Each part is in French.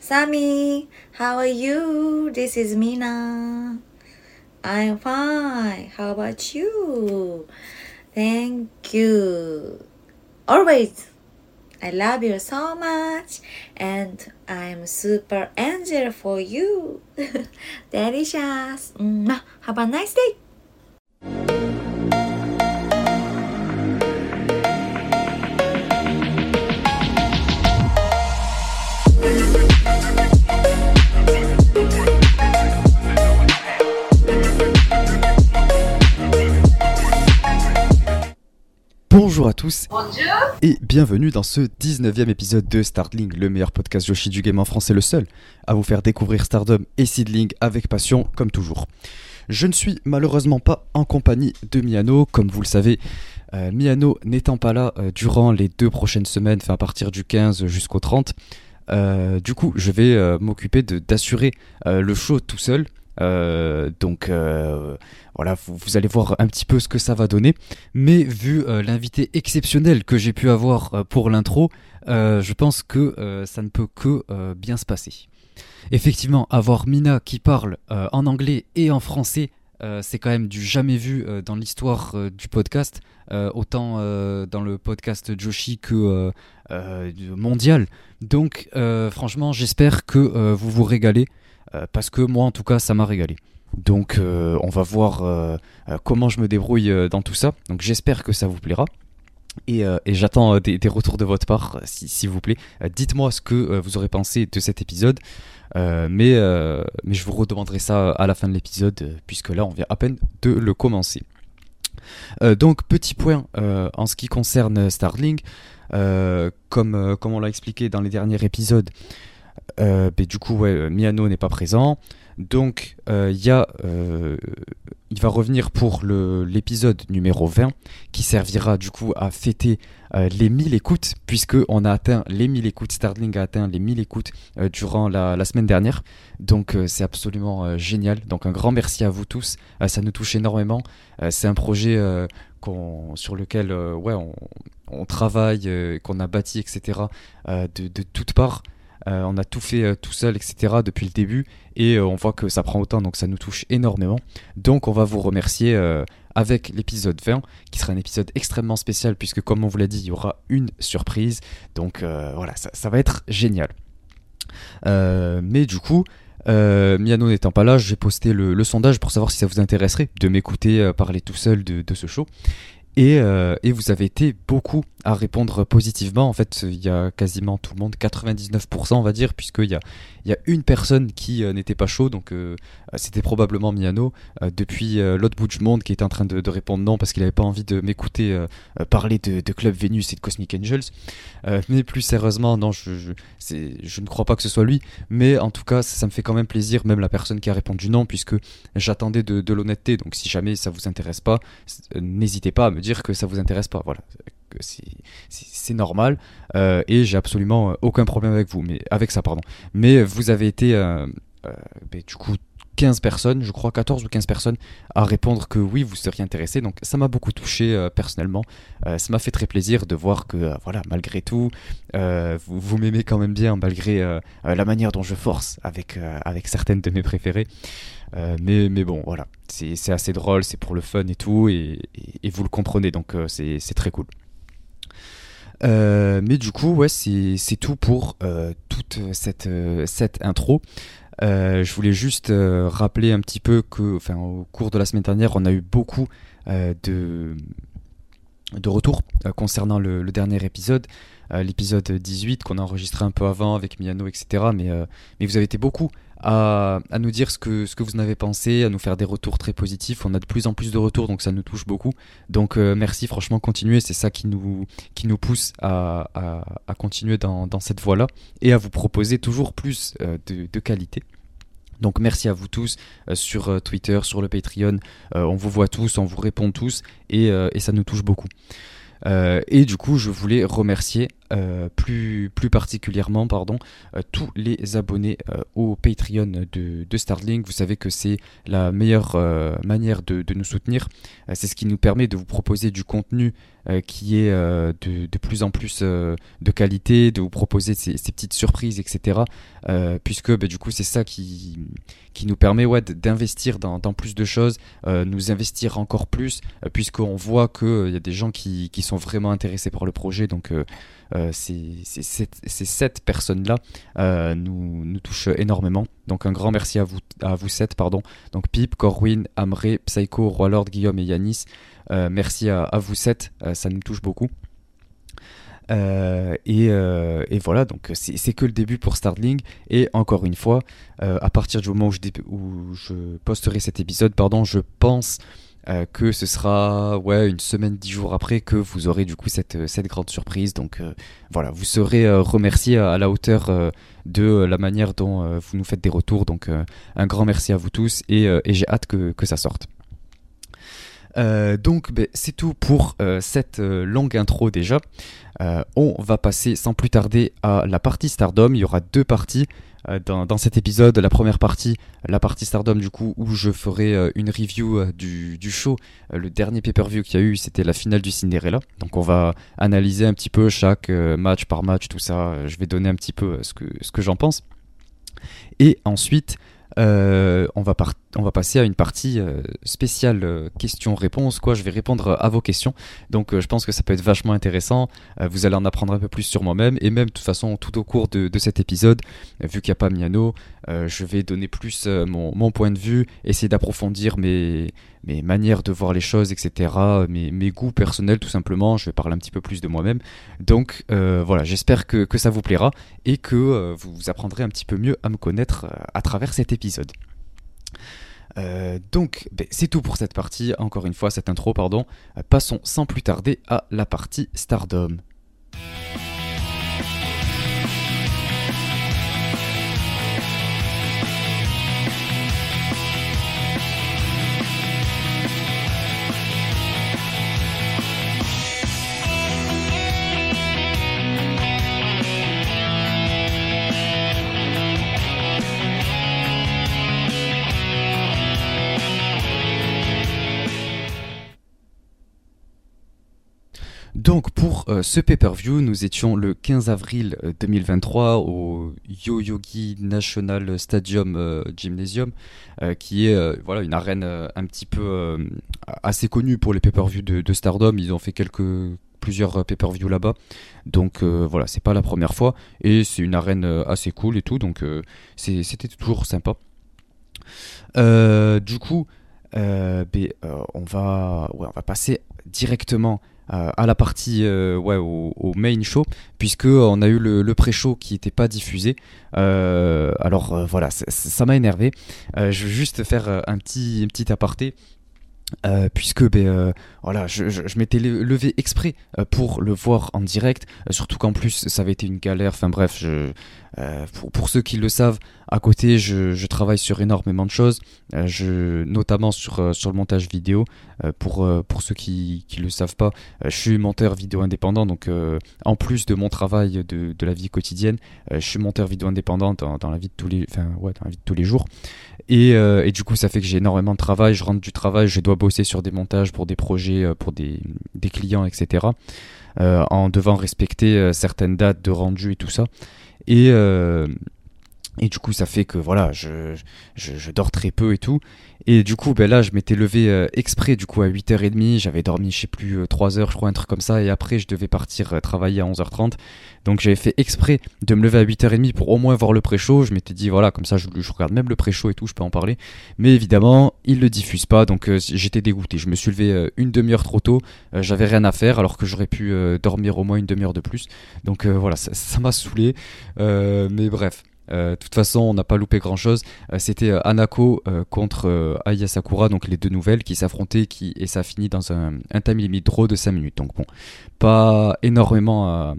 Sammy, how are you? This is Mina. I'm fine. How about you? Thank you. Always. I love you so much and I'm super angel for you. Delicious. Have a nice day. Bonjour à tous et bienvenue dans ce 19e épisode de Startling, le meilleur podcast Yoshi du game en français, le seul à vous faire découvrir Stardom et Seedling avec passion comme toujours. Je ne suis malheureusement pas en compagnie de Miano, comme vous le savez. euh, Miano n'étant pas là euh, durant les deux prochaines semaines, enfin à partir du 15 jusqu'au 30, euh, du coup je vais m'occuper d'assurer le show tout seul. Euh, donc euh, voilà, vous, allez voir un petit peu ce que ça va donner. Mais vu euh, l'invité exceptionnel que j'ai pu avoir pour l'intro, je pense que ça ne peut que bien se passer. Effectivement, avoir Mina qui parle en anglais et en français, c'est quand même du jamais vu dans l'histoire du podcast, autant dans le podcast Joshi que mondial. Donc franchement, j'espère que vous vous régalez, parce que moi en tout cas, ça m'a régalé. Donc euh, on va voir euh, euh, comment je me débrouille euh, dans tout ça. Donc j'espère que ça vous plaira. Et, euh, j'attends euh, des, retours de votre part, euh, si- s'il vous plaît. Euh, Dites-moi ce que euh, vous aurez pensé de cet épisode. Euh, mais, euh, je vous redemanderai ça à la fin de l'épisode, euh, puisque là on vient à peine de le commencer. Euh, donc petit point euh, en ce qui concerne Starling. Euh, comme, euh, comme on l'a expliqué dans les derniers épisodes, euh, du coup ouais, Miano n'est pas présent. Donc euh, il euh, va revenir pour l'épisode numéro 20 qui servira du coup à fêter euh, les 1000 écoutes puisque on a atteint les 1000 écoutes, Starling a atteint les 1000 écoutes euh, durant la, semaine dernière. Donc euh, c'est absolument euh, génial. Donc un grand merci à vous tous, Euh, ça nous touche énormément. Euh, c'est un projet euh, sur lequel euh, on, travaille, euh, qu'on a bâti, etc. euh, de, de toutes parts. Euh, on a tout fait euh, tout seul, etc. depuis le début et euh, on voit que ça prend autant, donc ça nous touche énormément. Donc on va vous remercier avec l'épisode 20, qui sera un épisode extrêmement spécial, puisque comme on vous l'a dit, il y aura une surprise. Donc voilà, ça, va être génial. Mais du coup, Miano n'étant pas là, j'ai posté le, sondage pour savoir si ça vous intéresserait de m'écouter parler tout seul de ce show. Et, euh, et vous avez été beaucoup à répondre positivement. En fait, il y a quasiment tout le monde, 99% on va dire, puisqu'il y a, y a une personne qui euh, n'était pas chaud, donc euh, c'était probablement Miano, depuis l'autre bout du monde, qui était en train de, répondre non parce qu'il n'avait pas envie de m'écouter parler de, Club Venus et de Cosmic Angels. Mais plus sérieusement, non, je, ne crois pas que ce soit lui. Mais en tout cas, ça, me fait quand même plaisir, même la personne qui a répondu non, puisque j'attendais de, de l'honnêteté. Donc si jamais ça vous intéresse pas, n'hésitez pas à me dire que ça vous intéresse pas. Voilà, c'est normal euh, et j'ai absolument euh, aucun problème avec vous, mais avec ça, pardon. Mais vous avez été, euh, du coup, 15 personnes, je crois 14 ou 15 personnes, à répondre que oui, vous seriez intéressé. Donc ça m'a beaucoup touché personnellement. Ça m'a fait très plaisir de voir que, voilà, malgré tout, vous, vous m'aimez quand même bien, malgré la manière dont je force avec, avec certaines de mes préférées. Euh, mais, mais bon, voilà, c'est assez drôle, c'est pour le fun et tout, et, vous le comprenez, donc euh, c'est très cool. Euh, mais du coup, ouais, c'est tout pour toute cette, cette intro. Je voulais juste rappeler un petit peu que, au cours de la semaine dernière, on a eu beaucoup de, de retours concernant le, le dernier épisode, l'épisode 18 qu'on a enregistré un peu avant avec Miano, etc. Mais, mais vous avez été beaucoup à, à nous dire ce que, ce que vous en avez pensé, à nous faire des retours très positifs. On a de plus en plus de retours, donc ça nous touche beaucoup. Donc euh, merci, franchement, continuez. C'est ça qui nous, qui nous pousse à, à, à continuer dans, dans cette voie-là et à vous proposer toujours plus euh, de, de qualité. Donc merci à vous tous euh, sur euh, Twitter, sur le Patreon. Euh, on vous voit tous, on vous répond tous et, euh, et ça nous touche beaucoup. Euh, et du coup, je voulais remercier euh, plus, plus particulièrement pardon, euh, tous les abonnés euh, au Patreon de, de Starlink. Vous savez que c'est la meilleure manière de, de, nous soutenir. c'est ce qui nous permet de vous proposer du contenu qui est de, de, plus en plus de qualité, de vous proposer ces, petites surprises, etc. puisque bah, du coup c'est ça qui, qui nous permet d'investir dans, dans, plus de choses, nous investir encore plus, puisqu'on voit qu'il y a des gens qui, qui, sont vraiment intéressés par le projet. Donc euh, ces, sept personnes-là euh, nous, touchent énormément. Donc un grand merci à vous, à vous sept, pardon. Donc Pip, Corwin, Amré, Psycho, Roi Lord, Guillaume et Yanis. Euh, merci à, vous sept, ça nous touche beaucoup. et, voilà, donc c'est que le début pour Startling. Et encore une fois, à partir du moment où je, où je posterai cet épisode, pardon, je pense euh, que ce sera ouais, une semaine, dix jours après que vous aurez du coup cette, euh, cette grande surprise. Donc euh, voilà, vous serez remercié à, la hauteur de la manière dont vous nous faites des retours. Donc un grand merci à vous tous et, et j'ai hâte que, que, ça sorte. donc ben, c'est tout pour cette longue intro déjà. on va passer sans plus tarder à la partie Stardom. Il y aura deux parties. Euh, dans, cet épisode, la première partie, la partie Stardom du coup, où je ferai euh, une review euh, du, show. le dernier pay-per-view qu'il y a eu, c'était la finale du Cinderella. Donc on va analyser un petit peu chaque match par match, tout ça. Je vais donner un petit peu ce que, ce que j'en pense. Et ensuite, euh, on, va passer à une partie euh, spéciale euh, questions-réponses. Quoi. Je vais répondre à vos questions. Donc je pense que ça peut être vachement intéressant. vous allez en apprendre un peu plus sur moi-même. Et même de toute façon, tout au cours de, cet épisode, vu qu'il n'y a pas Miano, je vais donner plus mon, point de vue, essayer d'approfondir mes, mes manières de voir les choses, etc. Mes, goûts personnels tout simplement. Je vais parler un petit peu plus de moi-même. Donc voilà, j'espère que, ça vous plaira et que vous apprendrez un petit peu mieux à me connaître à travers cet épisode. Euh, donc, ben, c'est tout pour cette partie. Encore une fois, cette intro, pardon. Euh, passons sans plus tarder à la partie Stardom. Donc pour euh, ce pay-per-view, nous étions le 15 avril 2023 euh, au Yo-Yogi National Stadium euh, Gymnasium, qui est voilà une arène un petit peu assez connue pour les pay-per-view de, Stardom. Ils ont fait quelques plusieurs pay-per-view là-bas, donc voilà, c'est pas la première fois et c'est une arène assez cool et tout, donc c'était toujours sympa. du coup, ben, on va on va passer directement à la partie euh, ouais, au, main show, puisque on a eu le, pré-show qui n'était pas diffusé. Euh, alors voilà, ça m'a énervé. je veux juste faire un petit, un petit aparté. puisque ben, voilà, je, je, m'étais levé exprès pour le voir en direct, surtout qu'en plus ça avait été une galère, enfin bref, je, pour, pour, ceux qui le savent, à côté, je, travaille sur énormément de choses, euh, je, notamment sur, euh, sur le montage vidéo. Euh, pour, pour ceux qui ne le savent pas, je suis monteur vidéo indépendant, donc en plus de mon travail de, de la vie quotidienne, je suis monteur vidéo indépendant dans, dans, la vie de tous les, dans la vie de tous les jours. Et, et du coup, ça fait que j'ai énormément de travail, je rentre du travail, je dois bosser sur des montages pour des projets, pour des, des clients, etc. en devant respecter certaines dates de rendu et tout ça. Et, et du coup, ça fait que voilà, je, je, dors très peu et tout. Et du coup, ben là, je m'étais levé euh, exprès du coup à 8h30. J'avais dormi, je sais plus, 3 euh, heures, je crois, un truc comme ça. Et après, je devais partir euh, travailler à 11h30. Donc, j'avais fait exprès de me lever à 8h30 pour au moins voir le pré-show. Je m'étais dit, voilà, comme ça, je, je regarde même le pré-show et tout, je peux en parler. Mais évidemment, ils le diffusent pas. Donc, j'étais dégoûté. Je me suis levé une demi-heure trop tôt. j'avais rien à faire alors que j'aurais pu dormir au moins une demi-heure de plus. Donc, voilà, ça m'a saoulé. mais bref. Euh, de toute façon, on n'a pas loupé grand chose. Euh, c'était euh, Anako contre Aya Sakura, donc les deux nouvelles qui s'affrontaient qui, et ça finit dans un, un time limit draw de 5 minutes. Donc bon, pas énormément à,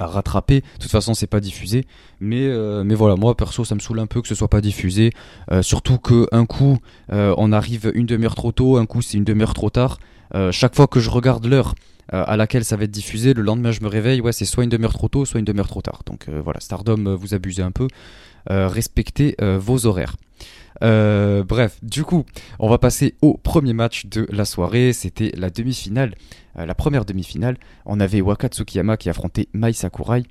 rattraper. De toute façon, c'est pas diffusé. Mais, mais voilà, moi perso, ça me saoule un peu que ce soit pas diffusé. surtout qu'un coup, on arrive une demi-heure trop tôt, un coup, c'est une demi-heure trop tard. chaque fois que je regarde l'heure, à laquelle ça va être diffusé. Le lendemain, je me réveille, ouais, c'est soit une demi-heure trop tôt, soit une demi-heure trop tard. Donc voilà, Stardom, vous abusez un peu. respectez vos horaires. bref, du coup, on va passer au premier match de la soirée. C'était la demi-finale, la première demi-finale. On avait Waka Tsukiyama qui affrontait Mai Sakurai.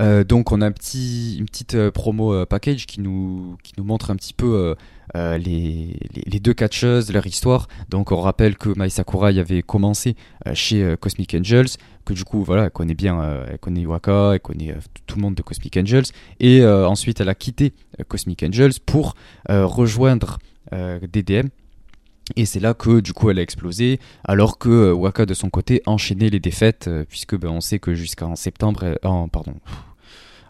Euh, donc on a une petite euh, promo euh, package qui nous, montre un petit peu les, deux catcheuses, leur histoire. Donc on rappelle que Mai Sakurai avait commencé chez Cosmic Angels, que du coup elle connaît bien, elle connaît Waka, elle connaît tout le monde de Cosmic Angels. Et ensuite elle a quitté Cosmic Angels pour rejoindre DDM. Et c'est là que du coup elle a explosé, alors que euh, Waka de son côté enchaînait les défaites, euh, puisque ben, on sait que jusqu'en septembre, en, pardon,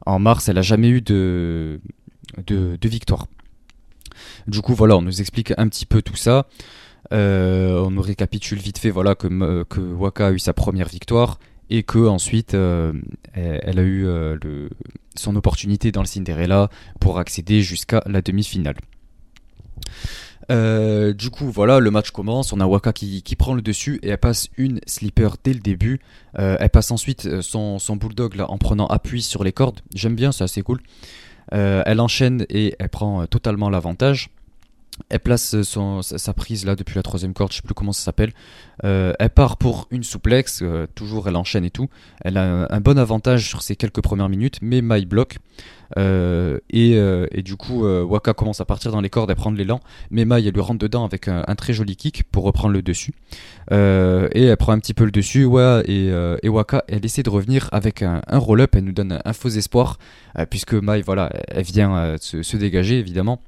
en mars, elle a jamais eu de, de, victoire. Du coup voilà, on nous explique un petit peu tout ça. Euh, on nous récapitule vite fait voilà que, Waka a eu sa première victoire et que ensuite elle, a eu son opportunité dans le Cinderella pour accéder jusqu'à la demi-finale. Euh, du coup, voilà, le match commence. On a Waka qui, prend le dessus et elle passe une slipper dès le début. Euh, elle passe ensuite euh, son, son, bulldog en prenant appui sur les cordes. J'aime bien, c'est assez cool. elle enchaîne et elle prend totalement l'avantage. Elle place son, sa prise là depuis la troisième corde, je sais plus comment ça s'appelle. elle part pour une souplex, toujours elle enchaîne et tout. Elle a un, bon avantage sur ses quelques premières minutes, mais. Euh, euh, et, du coup, euh, Waka commence à partir dans les cordes et prendre l'élan. Mais Mai, elle lui rentre dedans avec un, très joli kick pour reprendre le dessus. et elle prend un petit peu le dessus. Et, Waka, elle essaie de revenir avec un, roll-up. Elle nous donne un, faux espoir. puisque Mai, voilà, vient se, dégager évidemment.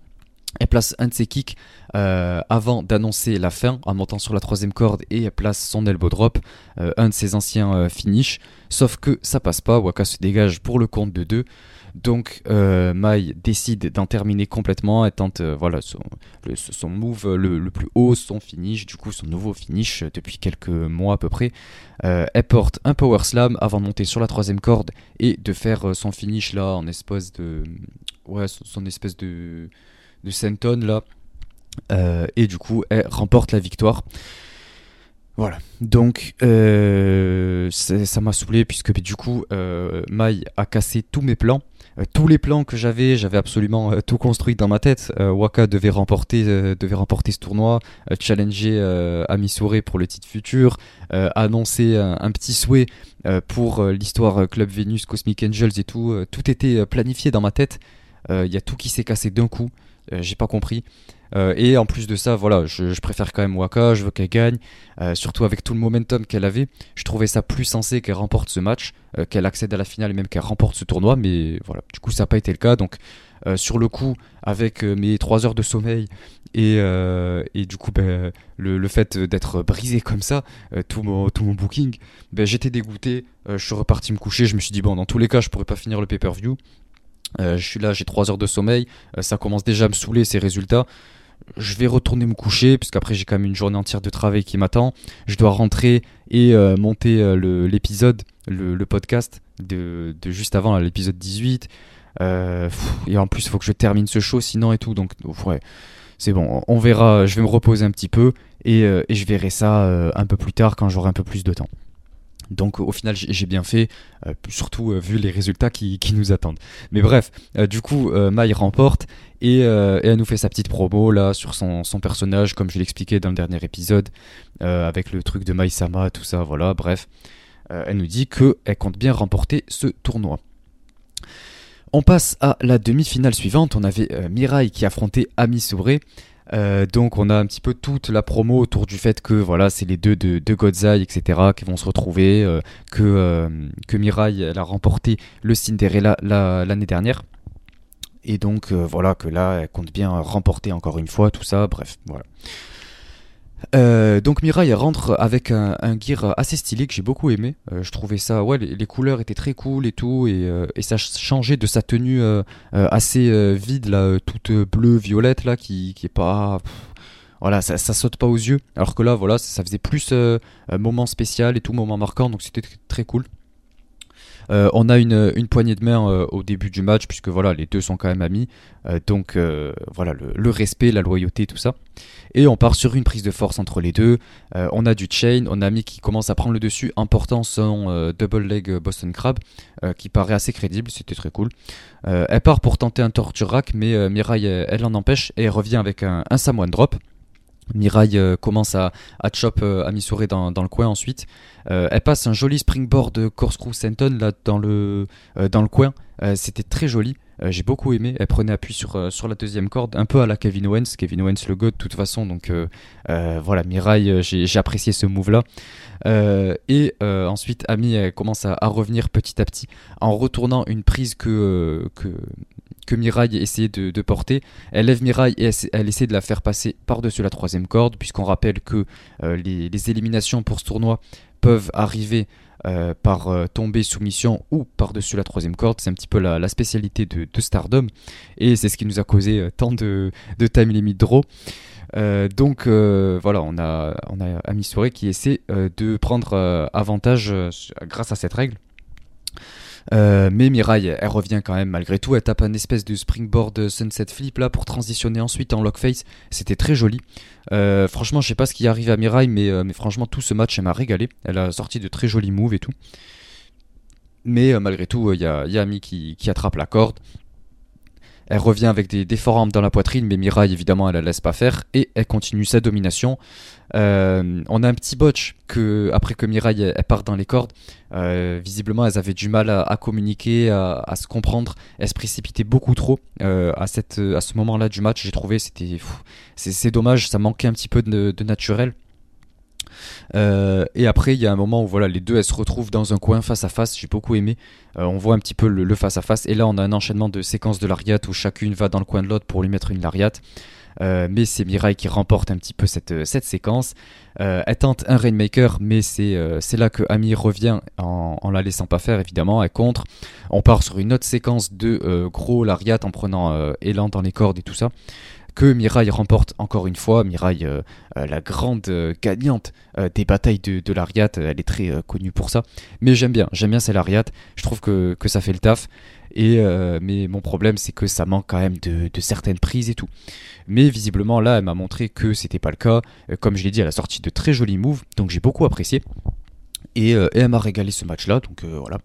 Elle place un de ses kicks avant d'annoncer la fin en montant sur la troisième corde et elle place son elbow drop, un de ses anciens finishes. Sauf que ça passe pas, Waka se dégage pour le compte de deux. Donc euh, Mai décide d'en terminer complètement. Elle tente euh, voilà, son, move le, plus haut, son finish, du coup son nouveau finish depuis quelques mois à peu près. Euh, elle porte un power slam avant de monter sur la troisième corde et de faire son finish là en espèce de. Ouais, son, espèce de. De senton là. et du coup, elle remporte la victoire. Voilà, donc ça m'a saoulé puisque du coup Mai a cassé tous mes plans euh, tous les plans que j'avais, j'avais absolument euh, tout construit dans ma tête. Euh, Waka devait remporter, devait remporter ce tournoi, challenger Amisure pour le titre futur, annoncer un, petit souhait pour l'histoire Club Venus, Cosmic Angels et tout. tout était planifié dans ma tête. Il y a tout qui s'est cassé d'un coup. J'ai pas compris. Euh, et en plus de ça, voilà, je, préfère quand même Waka, je veux qu'elle gagne, euh, surtout avec tout le momentum qu'elle avait. Je trouvais ça plus sensé qu'elle remporte ce match, euh, qu'elle accède à la finale et même qu'elle remporte ce tournoi, mais voilà, du coup ça n'a pas été le cas. Donc sur le coup, avec mes 3 heures de sommeil et, et du coup ben, le, fait d'être brisé comme ça, tout, mon, tout mon booking, ben, j'étais dégoûté, je suis reparti me coucher, je me suis dit bon dans tous les cas je pourrais pas finir le pay-per-view. Je suis là, j'ai 3 heures de sommeil, ça commence déjà à me saouler ces résultats je vais retourner me coucher, puisqu'après j'ai quand même une journée entière de travail qui m'attend. Je dois rentrer et euh, monter euh, l'épisode, le, podcast de, juste avant, l'épisode 18. Euh, et en plus, il faut que je termine ce show sinon et tout. Donc, ouais, c'est bon, on verra. Je vais me reposer un petit peu et je verrai ça un peu plus tard quand j'aurai un peu plus de temps. Donc au final j'ai bien fait, euh, surtout euh, vu les résultats qui, nous attendent. Mais bref, euh, du coup Mai remporte et, elle nous fait sa petite promo là sur son, personnage comme je l'expliquais dans le dernier épisode avec le truc de Mai Sama, tout ça, voilà, bref. elle nous dit qu'elle compte bien remporter ce tournoi. On passe à la demi-finale suivante, on avait Mirai qui affrontait Ami Souré. Euh, donc on a un petit peu toute la promo autour du fait que voilà c'est les deux de, de Godzai etc qui vont se retrouver euh, que, euh, que Mirai a remporté le Cinderella l'année dernière. Et donc voilà que là elle compte bien remporter encore une fois tout ça. Bref voilà euh, donc Mirai rentre avec un, gear assez stylé que j'ai beaucoup aimé. Euh, je trouvais ça, ouais, les, couleurs étaient très cool et tout, et, euh, ça changeait de sa tenue assez vide là, toute bleue violette là, qui, qui est pas, voilà, ça, saute pas aux yeux. Alors que là, voilà, ça, faisait plus moment spécial et tout moment marquant, donc c'était très cool. On a une, poignée de main au début du match, puisque voilà, les deux sont quand même amis. donc voilà, le, respect, la loyauté, tout ça. Et on part sur une prise de force entre les deux. on a du chain, on a Ami qui commence à prendre le dessus en portant son double leg Boston Crab, qui paraît assez crédible, c'était très cool. elle part pour tenter un torture rack, mais Mirai, elle, en empêche et revient avec un, un Samoan drop. Mirai euh, commence à, à chop euh, Amisure dans, dans, le coin ensuite. Euh, elle passe un joli springboard corkscrew senton là dans le, dans le coin. C'était très joli. J'ai beaucoup aimé. Elle prenait appui sur, la deuxième corde, un peu à la Kevin Owens. Kevin Owens le go de toute façon. Donc voilà, Mirai, j'ai apprécié ce move là. et ensuite, Ami commence à, revenir petit à petit en retournant une prise que que Mirai essayait de, porter. Elle lève Mirai et elle, essaie de la faire passer par-dessus la troisième corde, puisqu'on rappelle que euh, les, éliminations pour ce tournoi peuvent arriver euh, par euh, tomber soumission ou par-dessus la troisième corde. C'est un petit peu la, spécialité de, Stardom. Et c'est ce qui nous a causé tant de, time limit draw. donc voilà, on a, on Ami qui essaie de prendre avantage grâce à cette règle. Euh, mais Mirai, elle revient quand même malgré tout. Elle tape un espèce de springboard sunset flip là pour transitionner ensuite en lock face. C'était très joli. Euh, franchement, je sais pas ce qui arrive à Mirai, mais, euh, mais franchement, tout ce match, elle m'a régalé. Elle a sorti de très jolis moves et tout. Mais malgré tout, il y a, y, Ami qui, qui, attrape la corde. Elle revient avec des, des dans la poitrine, mais Mirai, évidemment, elle la laisse pas faire. Et elle continue sa domination. Euh, on a un petit botch que, après que Mirai elle, part dans les cordes. Euh, visiblement, elles avaient du mal à, communiquer, à, se comprendre. Elles se précipitaient beaucoup trop euh, à ce moment-là du match. J'ai trouvé c'était c'est dommage, ça manquait un petit peu de, naturel. Et après, il y a un moment où voilà, les deux elles se retrouvent dans un coin face à face. J'ai beaucoup aimé. on voit un petit peu le, face à face. Et là, on a un enchaînement de séquences de lariat où chacune va dans le coin de l'autre pour lui mettre une lariat. Euh, mais c'est Mirai qui remporte un petit peu cette, euh, séquence. Euh, elle tente un Rainmaker, mais c'est là que Ami revient en, en, la laissant pas faire, évidemment. Elle contre. On part sur une autre séquence de gros lariat en prenant élan dans les cordes et tout ça. Que Mirai remporte encore une fois. Mirai, la grande gagnante des batailles de, lariat, elle est très connue pour ça. Mais j'aime bien, j'aime bien ces lariat. Je trouve que, ça fait le taf. Et, euh, mais mon problème, c'est que ça manque quand même de, certaines prises et tout. Mais visiblement, là, elle m'a montré que c'était pas le cas. Euh, comme je l'ai dit, elle a sorti de très jolis moves, donc j'ai beaucoup apprécié. Et, euh, elle m'a régalé ce match-là, donc voilà.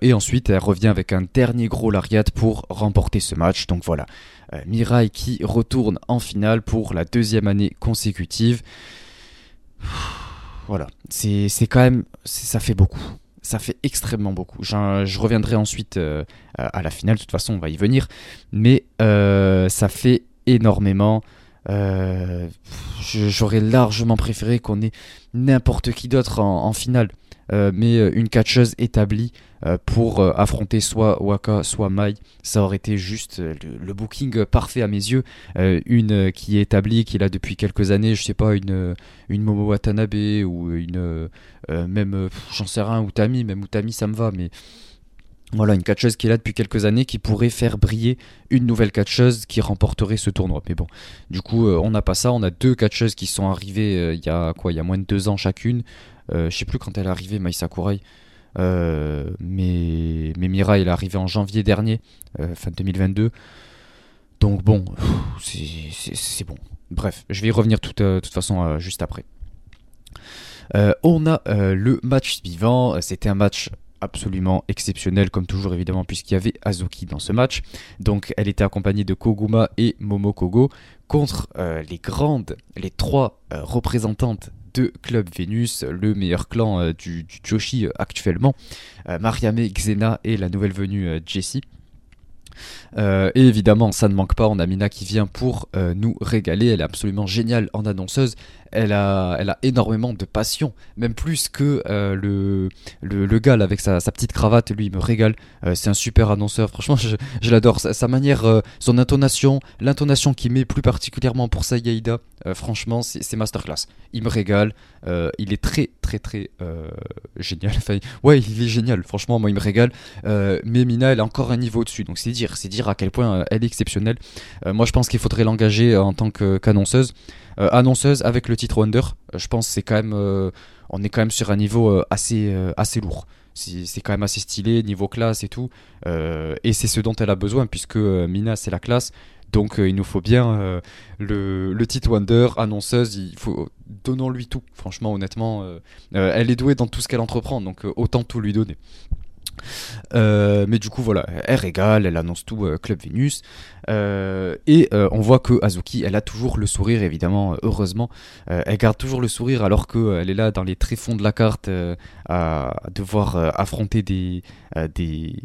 et ensuite, elle revient avec un dernier gros lariat pour remporter ce match. Donc voilà, Mirai qui retourne en finale pour la deuxième année consécutive. Voilà, c'est quand même, ça fait beaucoup ça fait extrêmement beaucoup. Je reviendrai ensuite euh, à la finale, de toute façon on va y venir, mais euh, ça fait énormément. Euh, j'aurais largement préféré qu'on ait n'importe qui d'autre en, finale. Euh, mais euh, une catcheuse établie euh, pour affronter soit Waka, soit Mai, ça aurait été juste le, booking parfait à mes yeux. une qui est établie, qui est là depuis quelques années, je sais pas, une, une Momo Watanabe ou une. même, j'en sais rien, Utami, même Utami ça me va, mais. Voilà, une catcheuse qui est là depuis quelques années qui pourrait faire briller une nouvelle catcheuse qui remporterait ce tournoi. Mais bon, du coup, on n'a pas ça. On a deux catcheuses qui sont arrivées il y a quoi Il y a moins de deux ans chacune. Euh, je sais plus quand elle est arrivée, Mai Sakurai. Euh, mais, mais Mira, elle est arrivée en janvier dernier, euh, fin 2022. Donc bon, c'est bon. Bref, je vais y revenir de toute façon juste après. on a le match suivant. C'était un match absolument exceptionnel, comme toujours évidemment, puisqu'il y avait Azuki dans ce match. Donc elle était accompagnée de Koguma et Momokogo contre les grandes, les trois représentantes de Club Vénus, le meilleur clan euh, du, Joshi euh, actuellement, euh, Mariame, Xena et la nouvelle venue Jessie. Et évidemment, ça ne manque pas, on a Mina qui vient pour nous régaler, elle est absolument géniale en annonceuse, elle a, énormément de passion, même plus que euh, le, le, gars avec sa, petite cravate, lui il me régale, euh, c'est un super annonceur, franchement je, l'adore, sa, manière, euh, son intonation, l'intonation qu'il met plus particulièrement pour Sayaida, franchement c'est masterclass, il me régale, il est très très très génial, enfin, ouais il est génial, franchement moi il me régale, mais Mina elle a encore un niveau au-dessus, donc c'est dire, c'est dire à quel point elle est exceptionnelle, moi je pense qu'il faudrait l'engager en tant qu'annonceuse, euh, annonceuse avec le titre Wonder, euh, je pense c'est quand même, euh, est quand même sur un niveau assez, assez lourd. c'est quand même assez stylé, niveau classe et tout. et c'est ce dont elle a besoin, puisque Mina, c'est la classe. Donc il nous faut bien le, le titre Wonder, annonceuse, il faut donnons-lui tout. Franchement, honnêtement, elle est douée dans tout ce qu'elle entreprend, donc autant tout lui donner. Euh, mais du coup, voilà, elle régale, elle annonce tout euh, Club Vénus. Euh, et on voit que Azuki, elle a toujours le sourire, évidemment, heureusement. elle garde toujours le sourire alors qu'elle est là dans les tréfonds de la carte à devoir affronter des, des,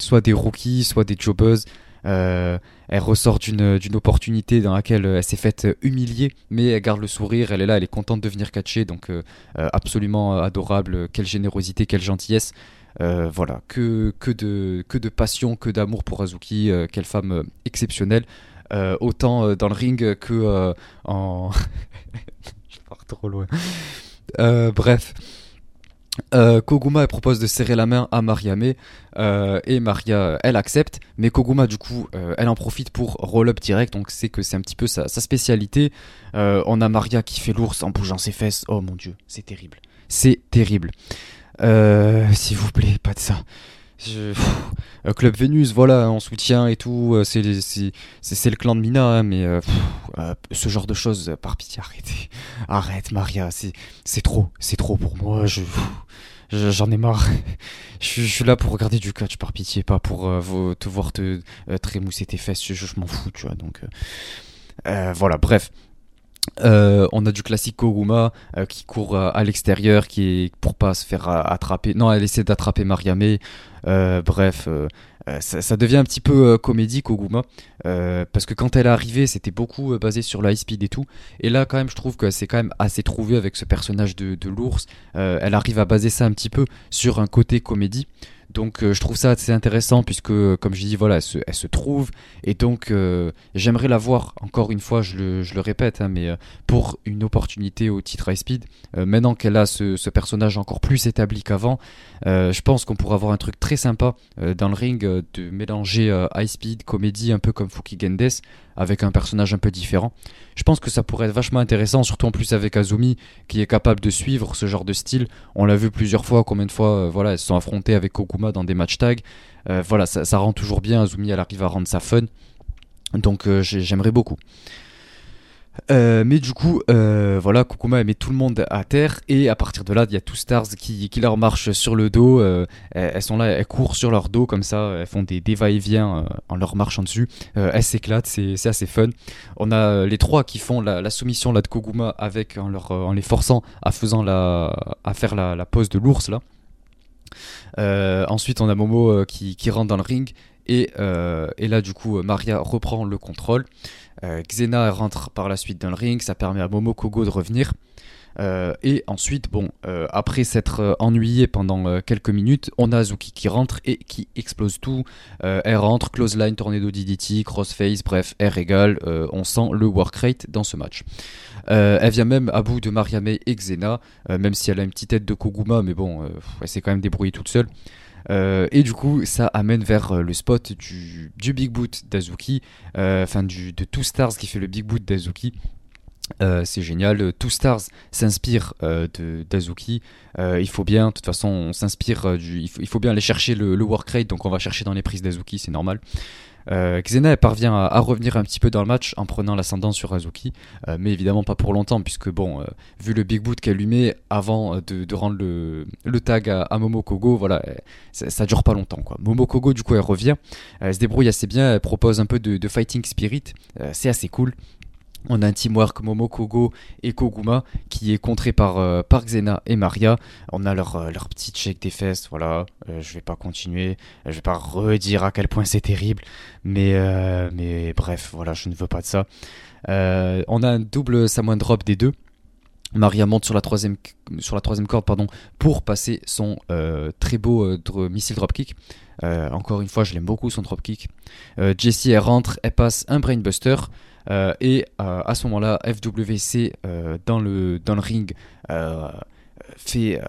soit des rookies, soit des jobbers. Elle ressort d'une opportunité dans laquelle elle s'est faite humilier, mais elle garde le sourire, elle est là, elle est contente de venir catcher, donc absolument adorable, quelle générosité, quelle gentillesse. Euh, voilà, que, que, de, que de passion, que d'amour pour Azuki, euh, quelle femme euh, exceptionnelle. autant dans le ring que en. Je pars trop loin. bref. Koguma elle propose de serrer la main à Mariame et Maria elle accepte mais Koguma du coup elle en profite pour roll up direct donc c'est que c'est un petit peu sa, sa spécialité. On a Maria qui fait l'ours en bougeant ses fesses. Oh mon dieu c'est terrible. C'est terrible. Euh, s'il vous plaît, pas de ça. Euh, Club Vénus, voilà, on soutient et tout, euh, c'est le clan de Mina, hein, mais ce genre de choses, par pitié, arrêtez. Arrête, Maria, c'est trop, c'est trop pour moi, je. J'en ai marre. je, suis là pour regarder du catch par pitié, pas pour te voir te trémousser tes fesses. Je, m'en fous, tu vois. Donc voilà, bref. Euh, on a du classique Koguma euh, qui court à, l'extérieur, qui pour pas se faire attraper. Non, elle essaie d'attraper Mariame. Euh, bref, ça, devient un petit peu comédie Koguma parce que quand elle est arrivée, c'était beaucoup basé sur la speed et tout. Et là, quand même, je trouve que c'est quand même assez trouvé avec ce personnage de l'ours. elle arrive à baser ça un petit peu sur un côté comédie. Donc euh, je trouve ça assez intéressant puisque, comme je dis, voilà, elle se, trouve. Et donc euh, j'aimerais la voir, encore une fois, je le, répète, hein, mais euh, pour une opportunité au titre High Speed, maintenant qu'elle a ce, personnage encore plus établi qu'avant, je pense qu'on pourra avoir un truc très sympa dans le ring de mélanger High Speed, comédie, un peu comme Fuki Gendes, avec un personnage un peu différent. Je pense que ça pourrait être vachement intéressant, surtout en plus avec Azumi qui est capable de suivre ce genre de style. On l'a vu plusieurs fois, combien de fois euh, voilà, elles se sont affrontées avec Kokuma dans des match tags. Euh, voilà, ça, rend toujours bien. Azumi, elle arrive à rendre ça fun. Donc euh, j'aimerais beaucoup. Euh, mais du coup, euh, voilà, met tout le monde à terre et à partir de là, il y a tous Stars qui, qui leur marchent sur le dos. Euh, elles sont là, elles courent sur leur dos comme ça, elles font des, des va-et-vient en leur marchant dessus. elles s'éclatent, c'est assez fun. On a les trois qui font la, soumission de Koguma avec en, les forçant à faisant la faire la, pose de l'ours ensuite, on a Momo qui, qui rentre dans le ring et, et là, du coup, Maria reprend le contrôle. Euh, Xena rentre par la suite dans le ring, ça permet à Momokogo de revenir. Euh, et ensuite, bon, euh, après s'être ennuyé pendant quelques minutes, on a Azuki qui rentre et qui explose tout. elle rentre, close line, tornado DDT, crossface, bref, elle régale. on sent le work rate dans ce match. elle vient même à bout de Mariame et Xena, même si elle a une petite tête de Koguma, mais bon, elle s'est quand même débrouillée toute seule. Euh, et du coup, ça amène vers euh, le spot du, Big Boot d'Azuki, euh, enfin de Two Stars qui fait le Big Boot d'Azuki. c'est génial. Two Stars s'inspire d'Azuki. il faut bien, de toute façon, on s'inspire. Il faut, bien aller chercher le, le work rate, donc on va chercher dans les prises d'Azuki, c'est normal. Euh, Xena parvient à, revenir un petit peu dans le match en prenant l'ascendant sur Azuki, euh, mais évidemment pas pour longtemps, puisque bon, euh, vu le big boot qu'elle lui met avant de, rendre le, tag à, à Momokogo, voilà, ça, dure pas longtemps quoi. Momokogo du coup elle revient, elle se débrouille assez bien, elle propose un peu de fighting spirit, c'est assez cool. On a un teamwork Momokogo et Koguma qui est contré par, euh, par Xena et Maria. On a leur, euh, leur petite shake des fesses, voilà. Euh, je vais pas continuer, je vais pas redire à quel point c'est terrible, mais, bref, je ne veux pas de ça. on a un double Samoan drop des deux. Maria monte sur la troisième, sur la troisième corde pardon, pour passer son très beau missile dropkick. encore une fois, je l'aime beaucoup son dropkick. Jessie, elle rentre, elle passe un brainbuster. Et à ce moment-là, FWC dans, le, dans le ring fait,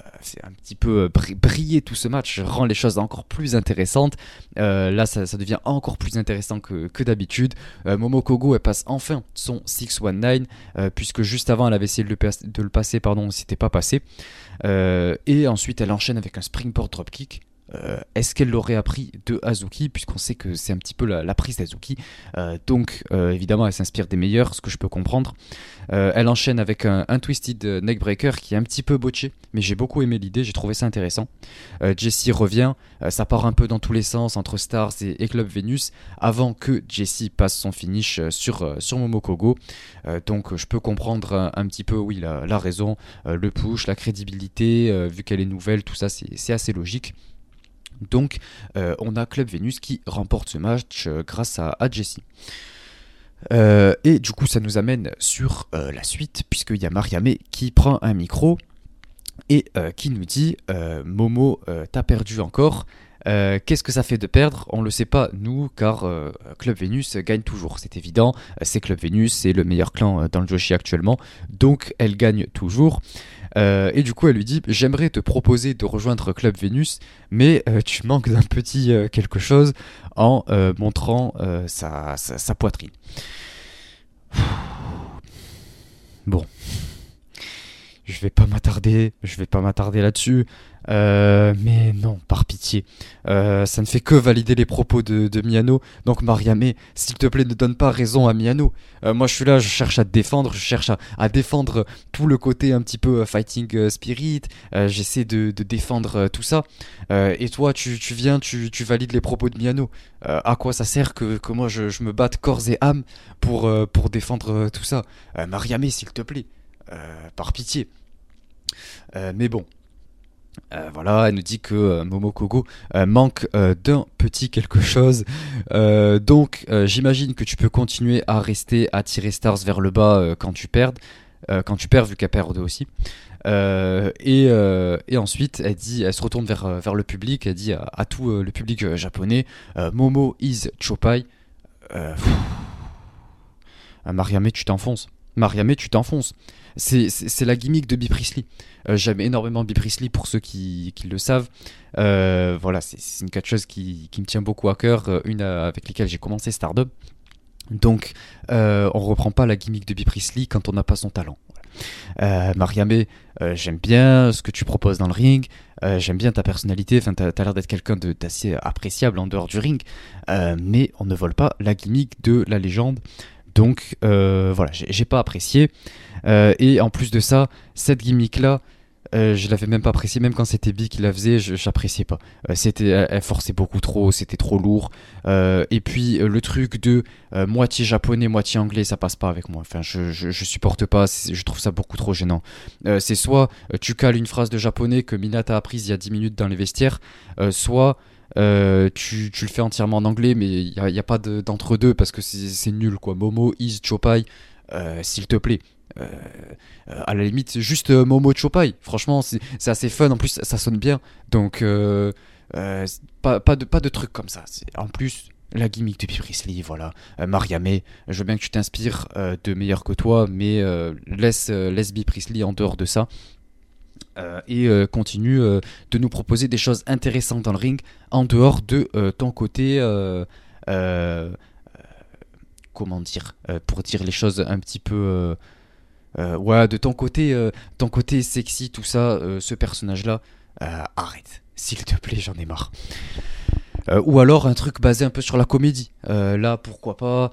un petit peu briller tout ce match, rend les choses encore plus intéressantes. là, ça, devient encore plus intéressant que, d'habitude. Momo Kogo, elle passe enfin son 619, puisque juste avant, elle avait essayé de le, de le passer, pardon, c'était pas passé. et ensuite, elle enchaîne avec un springboard dropkick. Euh, est-ce qu'elle l'aurait appris de Azuki, puisqu'on sait que c'est un petit peu la, prise d'Azuki. Euh, donc euh, évidemment, elle s'inspire des meilleurs, ce que je peux comprendre. elle enchaîne avec un, twisted neckbreaker qui est un petit peu botché, mais j'ai beaucoup aimé l'idée, j'ai trouvé ça intéressant. Jessie revient, ça part un peu dans tous les sens entre Stars et, Club Venus, avant que Jessie passe son finish sur, sur Momokogo. donc je peux comprendre un, petit peu, oui, la, la raison, le push, la crédibilité, vu qu'elle est nouvelle, tout ça, c'est assez logique. Donc euh, on a Club Venus qui remporte ce match euh, grâce à, à Jessie. Euh, et du coup ça nous amène sur la suite puisqu'il y a Mariame qui prend un micro et qui nous dit Momo t'as perdu encore qu'est-ce que ça fait de perdre? On ne le sait pas, nous, car Club Venus gagne toujours, c'est évident. c'est Club Venus, c'est le meilleur clan dans le Joshi actuellement, donc elle gagne toujours. Euh, et du coup, elle lui dit J'aimerais te proposer de rejoindre Club Vénus, mais euh, tu manques d'un petit euh, quelque chose en montrant sa, poitrine. Bon. Je vais pas m'attarder, je vais pas m'attarder là-dessus. Euh, mais non, par pitié. Euh, ça ne fait que valider les propos de, de Miano. Donc Mariamé, s'il te plaît, ne donne pas raison à Miano. Euh, moi je suis là, je cherche à te défendre, je cherche à, défendre tout le côté un petit peu fighting spirit. J'essaie de, défendre tout ça. et toi, tu, viens, tu, valides les propos de Miano. à quoi ça sert que, que moi je, me batte corps et âme pour, pour défendre tout ça? Mariamé, s'il te plaît. Par pitié. mais bon, euh, voilà, elle nous dit que euh, Momokogo euh, manque d'un petit quelque chose. donc, j'imagine que tu peux continuer à rester à tirer Stars vers le bas quand tu perds, quand tu perds vu qu'elle perd aussi. Et, ensuite, elle se retourne vers, le public. Elle dit à, tout le public japonais, Momo is Chopai. Mariame, tu t'enfonces. Mariame, tu t'enfonces. C'est la gimmick de Bee Priestley. Euh, j'aime énormément Bee Priestley pour ceux qui, le savent. Euh, voilà, c'est une catcheuse qui, qui me tient beaucoup à cœur, euh, une avec laquelle j'ai commencé Stardom. Donc, on reprend pas la gimmick de Bee Priestley quand on n'a pas son talent. Euh, Mariamé, j'aime bien ce que tu proposes dans le ring, j'aime bien ta personnalité, enfin, t'as as, l'air d'être quelqu'un d'assez appréciable en dehors du ring, mais on ne vole pas la gimmick de la légende. Donc voilà, j'ai pas apprécié. et en plus de ça, cette gimmick là, euh, je l'avais même pas apprécié, même quand c'était B qui la faisait, je n'appréciais pas. Euh, c'était, elle, forçait beaucoup trop, c'était trop lourd. Euh, et puis le truc de moitié japonais, moitié anglais, ça passe pas avec moi. Enfin, je, je, supporte pas, je trouve ça beaucoup trop gênant. c'est soit tu cales une phrase de japonais que Minata a prise il y a 10 minutes dans les vestiaires, soit tu, tu, le fais entièrement en anglais, mais il n'y a, a, pas d'entre-deux parce que c'est nul quoi. Momo, is, chopai, s'il te plaît. Euh, à la limite, juste euh, Momo Chopai. Franchement, c'est assez fun. En plus, ça sonne bien. Donc, euh, pas, de, pas trucs comme ça. En plus, la gimmick de Priestley, voilà. Mariamé, je veux bien que tu t'inspires de meilleurs que toi, mais laisse, laisse Priestley en dehors de ça. Et continue de nous proposer des choses intéressantes dans le ring en dehors de ton côté comment dire pour dire les choses un petit peu euh, ouais, de ton côté, euh, ton côté sexy, tout ça, euh, ce personnage-là, arrête, s'il te plaît, j'en ai marre. Ou alors un truc basé un peu sur la comédie. là, pourquoi pas.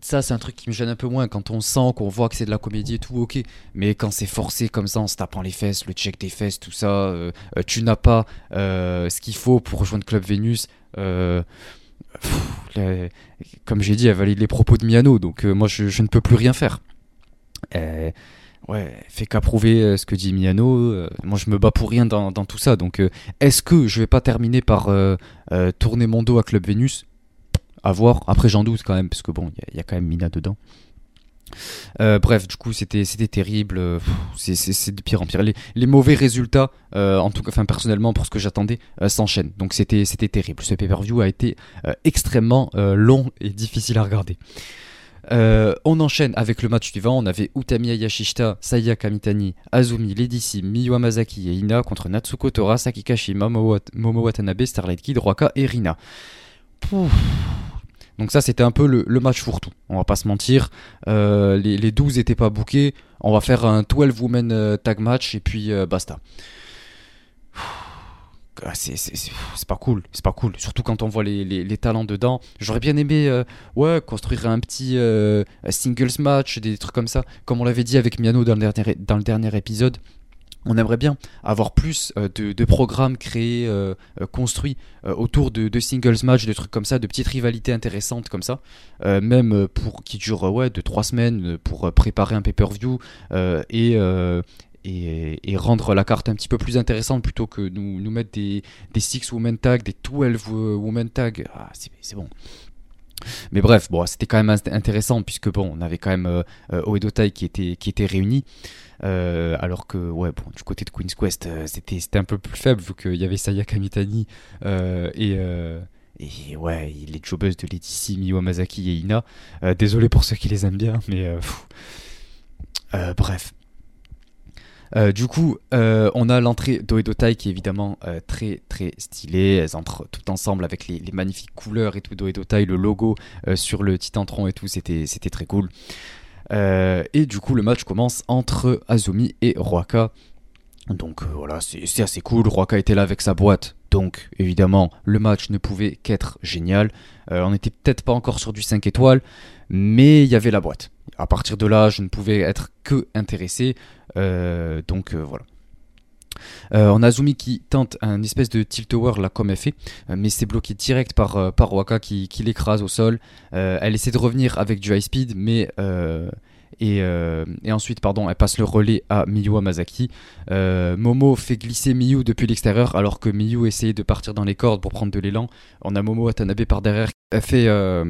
ça, c'est un truc qui me gêne un peu moins. Quand on sent, qu'on voit que c'est de la comédie et tout, ok. Mais quand c'est forcé comme ça, en se tapant les fesses, le check des fesses, tout ça, tu n'as pas ce qu'il faut pour rejoindre Club Vénus. comme j'ai dit, elle valide les propos de Miano, donc moi je, ne peux plus rien faire. Euh, ouais, fait qu'approuver euh, ce que dit Miano. Euh, moi, je me bats pour rien dans, tout ça. Donc, est-ce que je vais pas terminer par tourner mon dos à Club Vénus? À voir. Après, j'en doute quand même, parce que bon, il y, a quand même Mina dedans. bref, du coup, c'était terrible. C'est de pire en pire. Les, mauvais résultats, en tout cas, enfin personnellement, pour ce que j'attendais, s'enchaînent. Donc c'était c'était terrible. Ce pay-per-view a été extrêmement long et difficile à regarder. On enchaîne avec le match suivant. On avait Utami Yashishita, Saya Kamitani, Azumi, Lady Miyu Amazaki et Ina contre Natsuko Tora, Sakikashi, Momo, Watanabe, Starlight Kid, Roaka et Rina. Donc ça c'était un peu le, match fourre-tout, on va pas se mentir. les, les, 12 étaient pas bookés, on va faire un 12 women tag match et puis basta. Ah, c'est pas cool, c'est pas cool. Surtout quand on voit les, talents dedans. J'aurais bien aimé, euh, ouais, construire un petit euh, singles match, des trucs comme ça. Comme on l'avait dit avec Miano dans le dernier, dans le dernier épisode. On aimerait bien avoir plus euh, de, programmes créés, construits autour de, singles match, de trucs comme ça, de petites rivalités intéressantes comme ça, même pour qui durent ouais de trois semaines pour préparer un pay-per-view et, et, rendre la carte un petit peu plus intéressante plutôt que nous, nous mettre des, des 6 women tag, des 12 women tag. Ah, c'est bon. Mais bref, bon, c'était quand même intéressant puisque bon, on avait quand même euh, euh Oedo qui était, qui était réuni. Euh, alors que ouais, bon, du côté de Queen's Quest, euh, c'était, c'était un peu plus faible vu qu'il y avait Sayaka Mitani et, et ouais, les jobeuses de Letici, Miyu Amazaki et Ina. désolé pour ceux qui les aiment bien, mais bref. Euh, du coup, euh, on a l'entrée d'Oedotai qui est évidemment euh, très très stylée. Elles entrent tout ensemble avec les, magnifiques couleurs et tout d'Oedotai, le logo sur le titantron et tout, c'était très cool. et du coup, le match commence entre Azumi et Roaka. Donc voilà, c'est assez cool. Roaka était là avec sa boîte. Donc évidemment, le match ne pouvait qu'être génial. on n'était peut-être pas encore sur du 5 étoiles, mais il y avait la boîte. À partir de là, je ne pouvais être que intéressé. Euh, donc euh, voilà. Euh, on a Azumi qui tente un espèce de tilt tower là comme elle fait, mais c'est bloqué direct par, Waka qui l'écrase au sol. elle essaie de revenir avec du high speed, mais euh, et, ensuite, pardon, elle passe le relais à Miyu Amazaki. Euh, Momo fait glisser Miyu depuis l'extérieur alors que Miyu essaye de partir dans les cordes pour prendre de l'élan. On a Momo Watanabe par derrière. Elle fait, euh,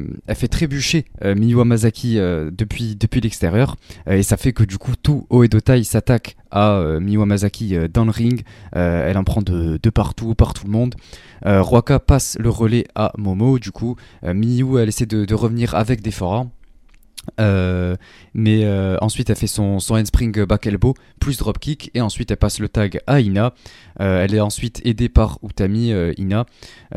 trébucher Miyu Amazaki depuis, l'extérieur. et ça fait que du coup, tout Oedotai s'attaque à Miyu Amazaki dans le ring. elle en prend de, partout, par tout le monde. Roaka passe le relais à Momo. Du coup, Miyu, elle essaie de, de revenir avec des forains. Euh, mais euh, ensuite elle fait son, son handspring back elbow plus dropkick et ensuite elle passe le tag à Ina. Euh, elle est ensuite aidée par Utami Ina.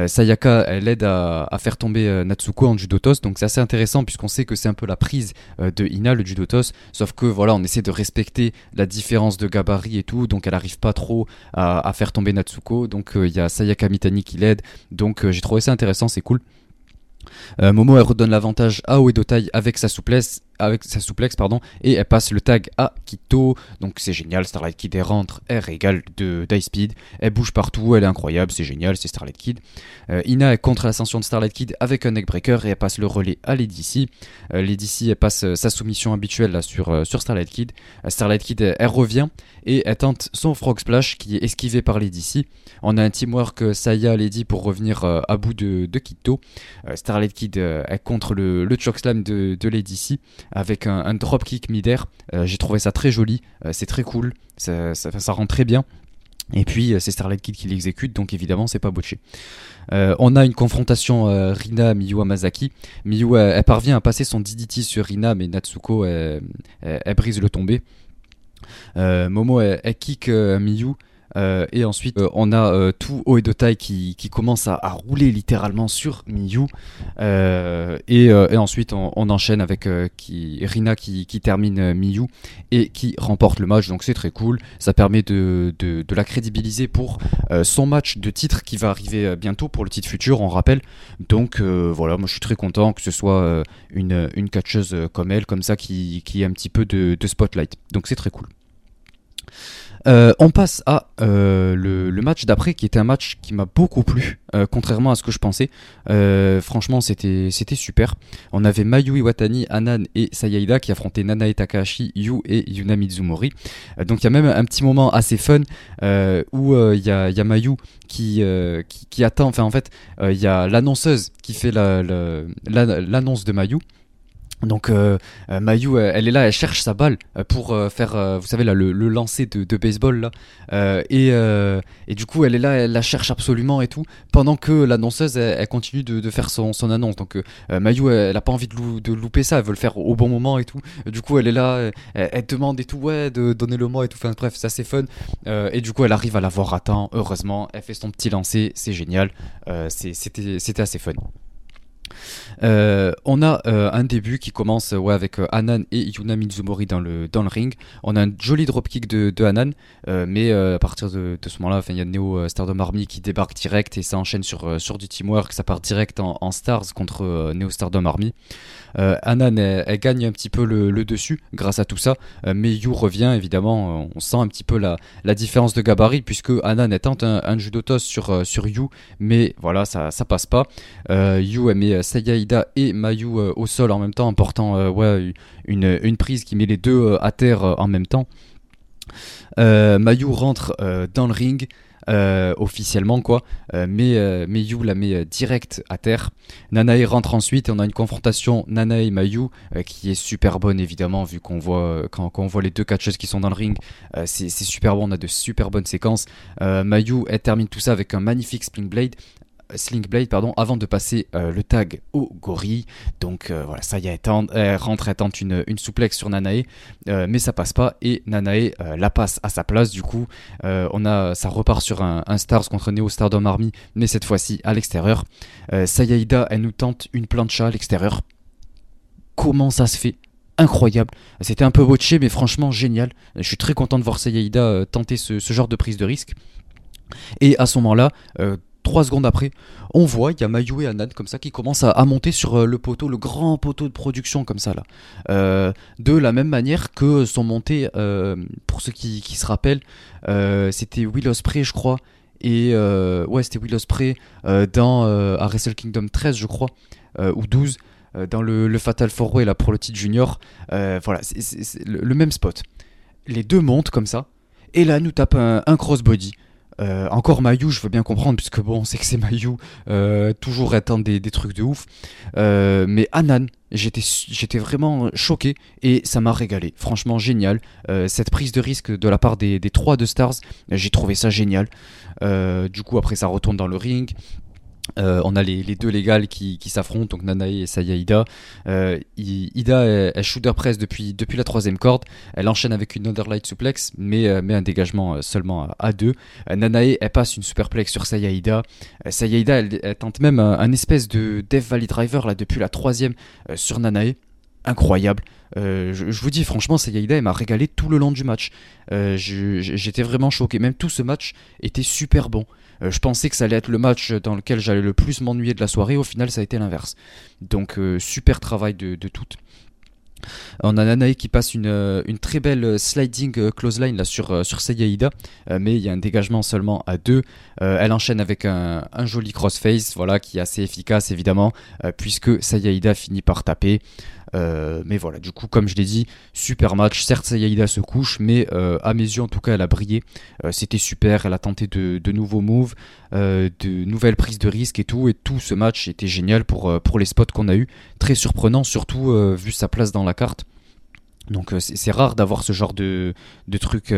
Sayaka elle aide à, faire tomber Natsuko en judotos donc c'est assez intéressant puisqu'on sait que c'est un peu la prise de Ina le judotos sauf que voilà on essaie de respecter la différence de gabarit et tout donc elle arrive pas trop à faire tomber Natsuko donc il y a Sayaka Mitani qui l'aide donc j'ai trouvé ça intéressant c'est cool. Euh, Momo elle redonne l'avantage à Uedotai avec sa souplesse avec sa souplex pardon et elle passe le tag à Kito. Donc c'est génial Starlight Kid rentre elle régale de d'high speed. Elle bouge partout elle est incroyable c'est génial c'est Starlight Kid. Euh, Ina est contre l'ascension de Starlight Kid avec un neckbreaker et elle passe le relais à Lady C. Euh, Lady C elle passe euh, sa soumission habituelle là sur, sur Starlight Kid. Starlight Kid elle, revient et elle tente son frog splash qui est esquivé par Lady C. On a un teamwork Saya Lady pour revenir à bout de, de Kito. Starlight Kid est contre le, le chokeslam de, de Lady C avec un, dropkick mid-air. Euh, j'ai trouvé ça très joli, euh, c'est très cool, ça, ça, rend très bien. Et puis euh, c'est Starlight Kid qui l'exécute, donc évidemment c'est pas botché. on a une confrontation Rina Miyu Amazaki. Miyu elle, parvient à passer son DDT sur Rina, mais Natsuko elle, brise le tombé. Momo elle, kick Miyu euh, et ensuite, euh, on a euh, tout Oedotai qui, qui commence à, rouler littéralement sur Miyu. Et, ensuite, on, enchaîne avec Rina qui, termine Miyu et qui remporte le match. Donc c'est très cool. Ça permet de, la crédibiliser pour son match de titre qui va arriver bientôt pour le titre futur, on rappelle. Donc voilà, moi je suis très content que ce soit une, catcheuse comme elle, comme ça, qui, qui ait un petit peu de spotlight. Donc c'est très cool. Euh, on passe à euh, le, match d'après, qui était un match qui m'a beaucoup plu, euh, contrairement à ce que je pensais. franchement, c'était super. On avait Mayu Iwatani, Anan et Sayaida qui affrontaient Nanae Takahashi, Yu et Yuna Mizumori. donc il y a même un petit moment assez fun où il y a, y, a, Mayu qui, qui, attend. Enfin, en fait, il y a l'annonceuse qui fait l'annonce la, de Mayu. Donc euh, euh, Mayu, euh, elle est là, elle cherche sa balle pour faire, vous savez là, le, lancer de, baseball là. Et, et du coup, elle est là, elle la cherche absolument et tout, pendant que l'annonceuse, elle, elle continue de, faire son, son annonce. Donc Mayu, elle, elle a pas envie de, lou- de louper ça, elle veut le faire au bon moment et tout. Du coup, elle est là, elle, demande et tout, ouais, de donner le mot et tout. Enfin bref, c'est assez fun. Et du coup, elle arrive à l'avoir à temps, heureusement. Elle fait son petit lancer, c'est génial. C'était assez fun. Euh, on a euh, un début qui commence avec euh, Hanan et Yuna Mizumori dans le, ring. On a un joli dropkick de, de Hanan, mais à partir de, ce moment-là, il y a Neo Stardom Army qui débarque direct et ça enchaîne sur, sur du teamwork. Ça part direct en, Stars contre Neo Stardom Army. Euh, Hanan, elle, gagne un petit peu le, dessus grâce à tout ça, euh, mais Yu revient évidemment. euh, On sent un petit peu la, différence de gabarit puisque Hanan elle tente un, un judo toss sur, sur Yu, mais voilà, ça, ça passe pas. Yu met Sayaida et Mayu au sol en même temps en portant une, une prise qui met les deux à terre en même temps. Mayu rentre dans le ring. Euh, officiellement quoi. Euh, mais, euh, Yu la met euh, direct à terre. Nanae rentre ensuite et on a une confrontation Nanae Mayu qui est super bonne évidemment vu qu'on voit quand, on voit les deux catcheuses qui sont dans le ring c'est super bon on a de super bonnes séquences. Mayu elle termine tout ça avec un magnifique Spring Blade Sling Blade pardon avant de passer euh, le tag au gorille. Donc euh, voilà tente- elle rentre elle tente une, une sur Nanae euh, mais ça passe pas et Nanae euh, la passe à sa place. Du coup Euh, on a ça repart sur un, Stars contre Neo Stardom Army mais cette fois-ci à l'extérieur. Euh, Sayaida elle nous tente une plancha à l'extérieur. Comment ça se fait? Incroyable. C'était un peu botché mais franchement génial. Je suis très content de voir Sayaida euh, tenter ce, genre de prise de risque. Et à ce moment-là euh, Trois secondes après, on voit, il y a Mayu et Anan comme ça qui commencent à, monter sur euh, le poteau, le grand poteau de production comme ça là. Euh, de la même manière que sont montés, euh, pour ceux qui, se rappellent, c'était Will Ospreay je crois, et ouais c'était Will Ospreay dans à Wrestle Kingdom 13 je crois, ou 12, euh, dans le, Fatal 4 là pour le titre junior. Voilà, c'est- le, même spot. Les deux montent comme ça, et là nous tape un, un crossbody. Euh, encore Mayu, je veux bien comprendre, puisque bon, on sait que c'est Mayu, euh, toujours attendre des, trucs de ouf. Euh, mais Anan, j'étais vraiment choqué et ça m'a régalé. Franchement, génial. Cette prise de risque de la part des, des trois de Stars, j'ai trouvé ça génial. Du coup, après, ça retourne dans le ring. Euh, on a les, deux légales qui, s'affrontent, donc Nanae et Saya Ida. Euh, Ida, elle, elle shooter press depuis, la troisième corde. Elle enchaîne avec une underlight suplex, mais, euh, mais un dégagement euh, seulement à, deux. Euh, Nanae, elle passe une superplex sur Saya Ida. Euh, Ida, elle, tente même un, espèce de Death Valley Driver là, depuis la troisième euh, sur Nanae. Incroyable. Euh, je, vous dis, franchement, elle m'a régalé tout le long du match. Euh, J'étais vraiment choqué. Même tout ce match était super bon. Euh, je pensais que ça allait être le match dans lequel j'allais le plus m'ennuyer de la soirée. Au final, ça a été l'inverse. Donc, super travail de, toutes. On a Nanae qui passe une, très belle sliding close line là, sur, sur mais il y a un dégagement seulement à deux. Elle enchaîne avec un, joli crossface voilà, qui est assez efficace évidemment, puisque Seiya finit par taper. Euh, mais voilà, du coup, comme je l'ai dit, super match. Certes, Sayaida se couche, mais euh, à mes yeux, en tout cas, elle a brillé. Euh, C'était super. Elle a tenté de, nouveaux moves, de nouvelles prises de risques et tout. Et tout ce match était génial pour, pour les spots qu'on a eu. Très surprenant, surtout vu sa place dans la carte. Donc, c'est rare d'avoir ce genre de, de truc.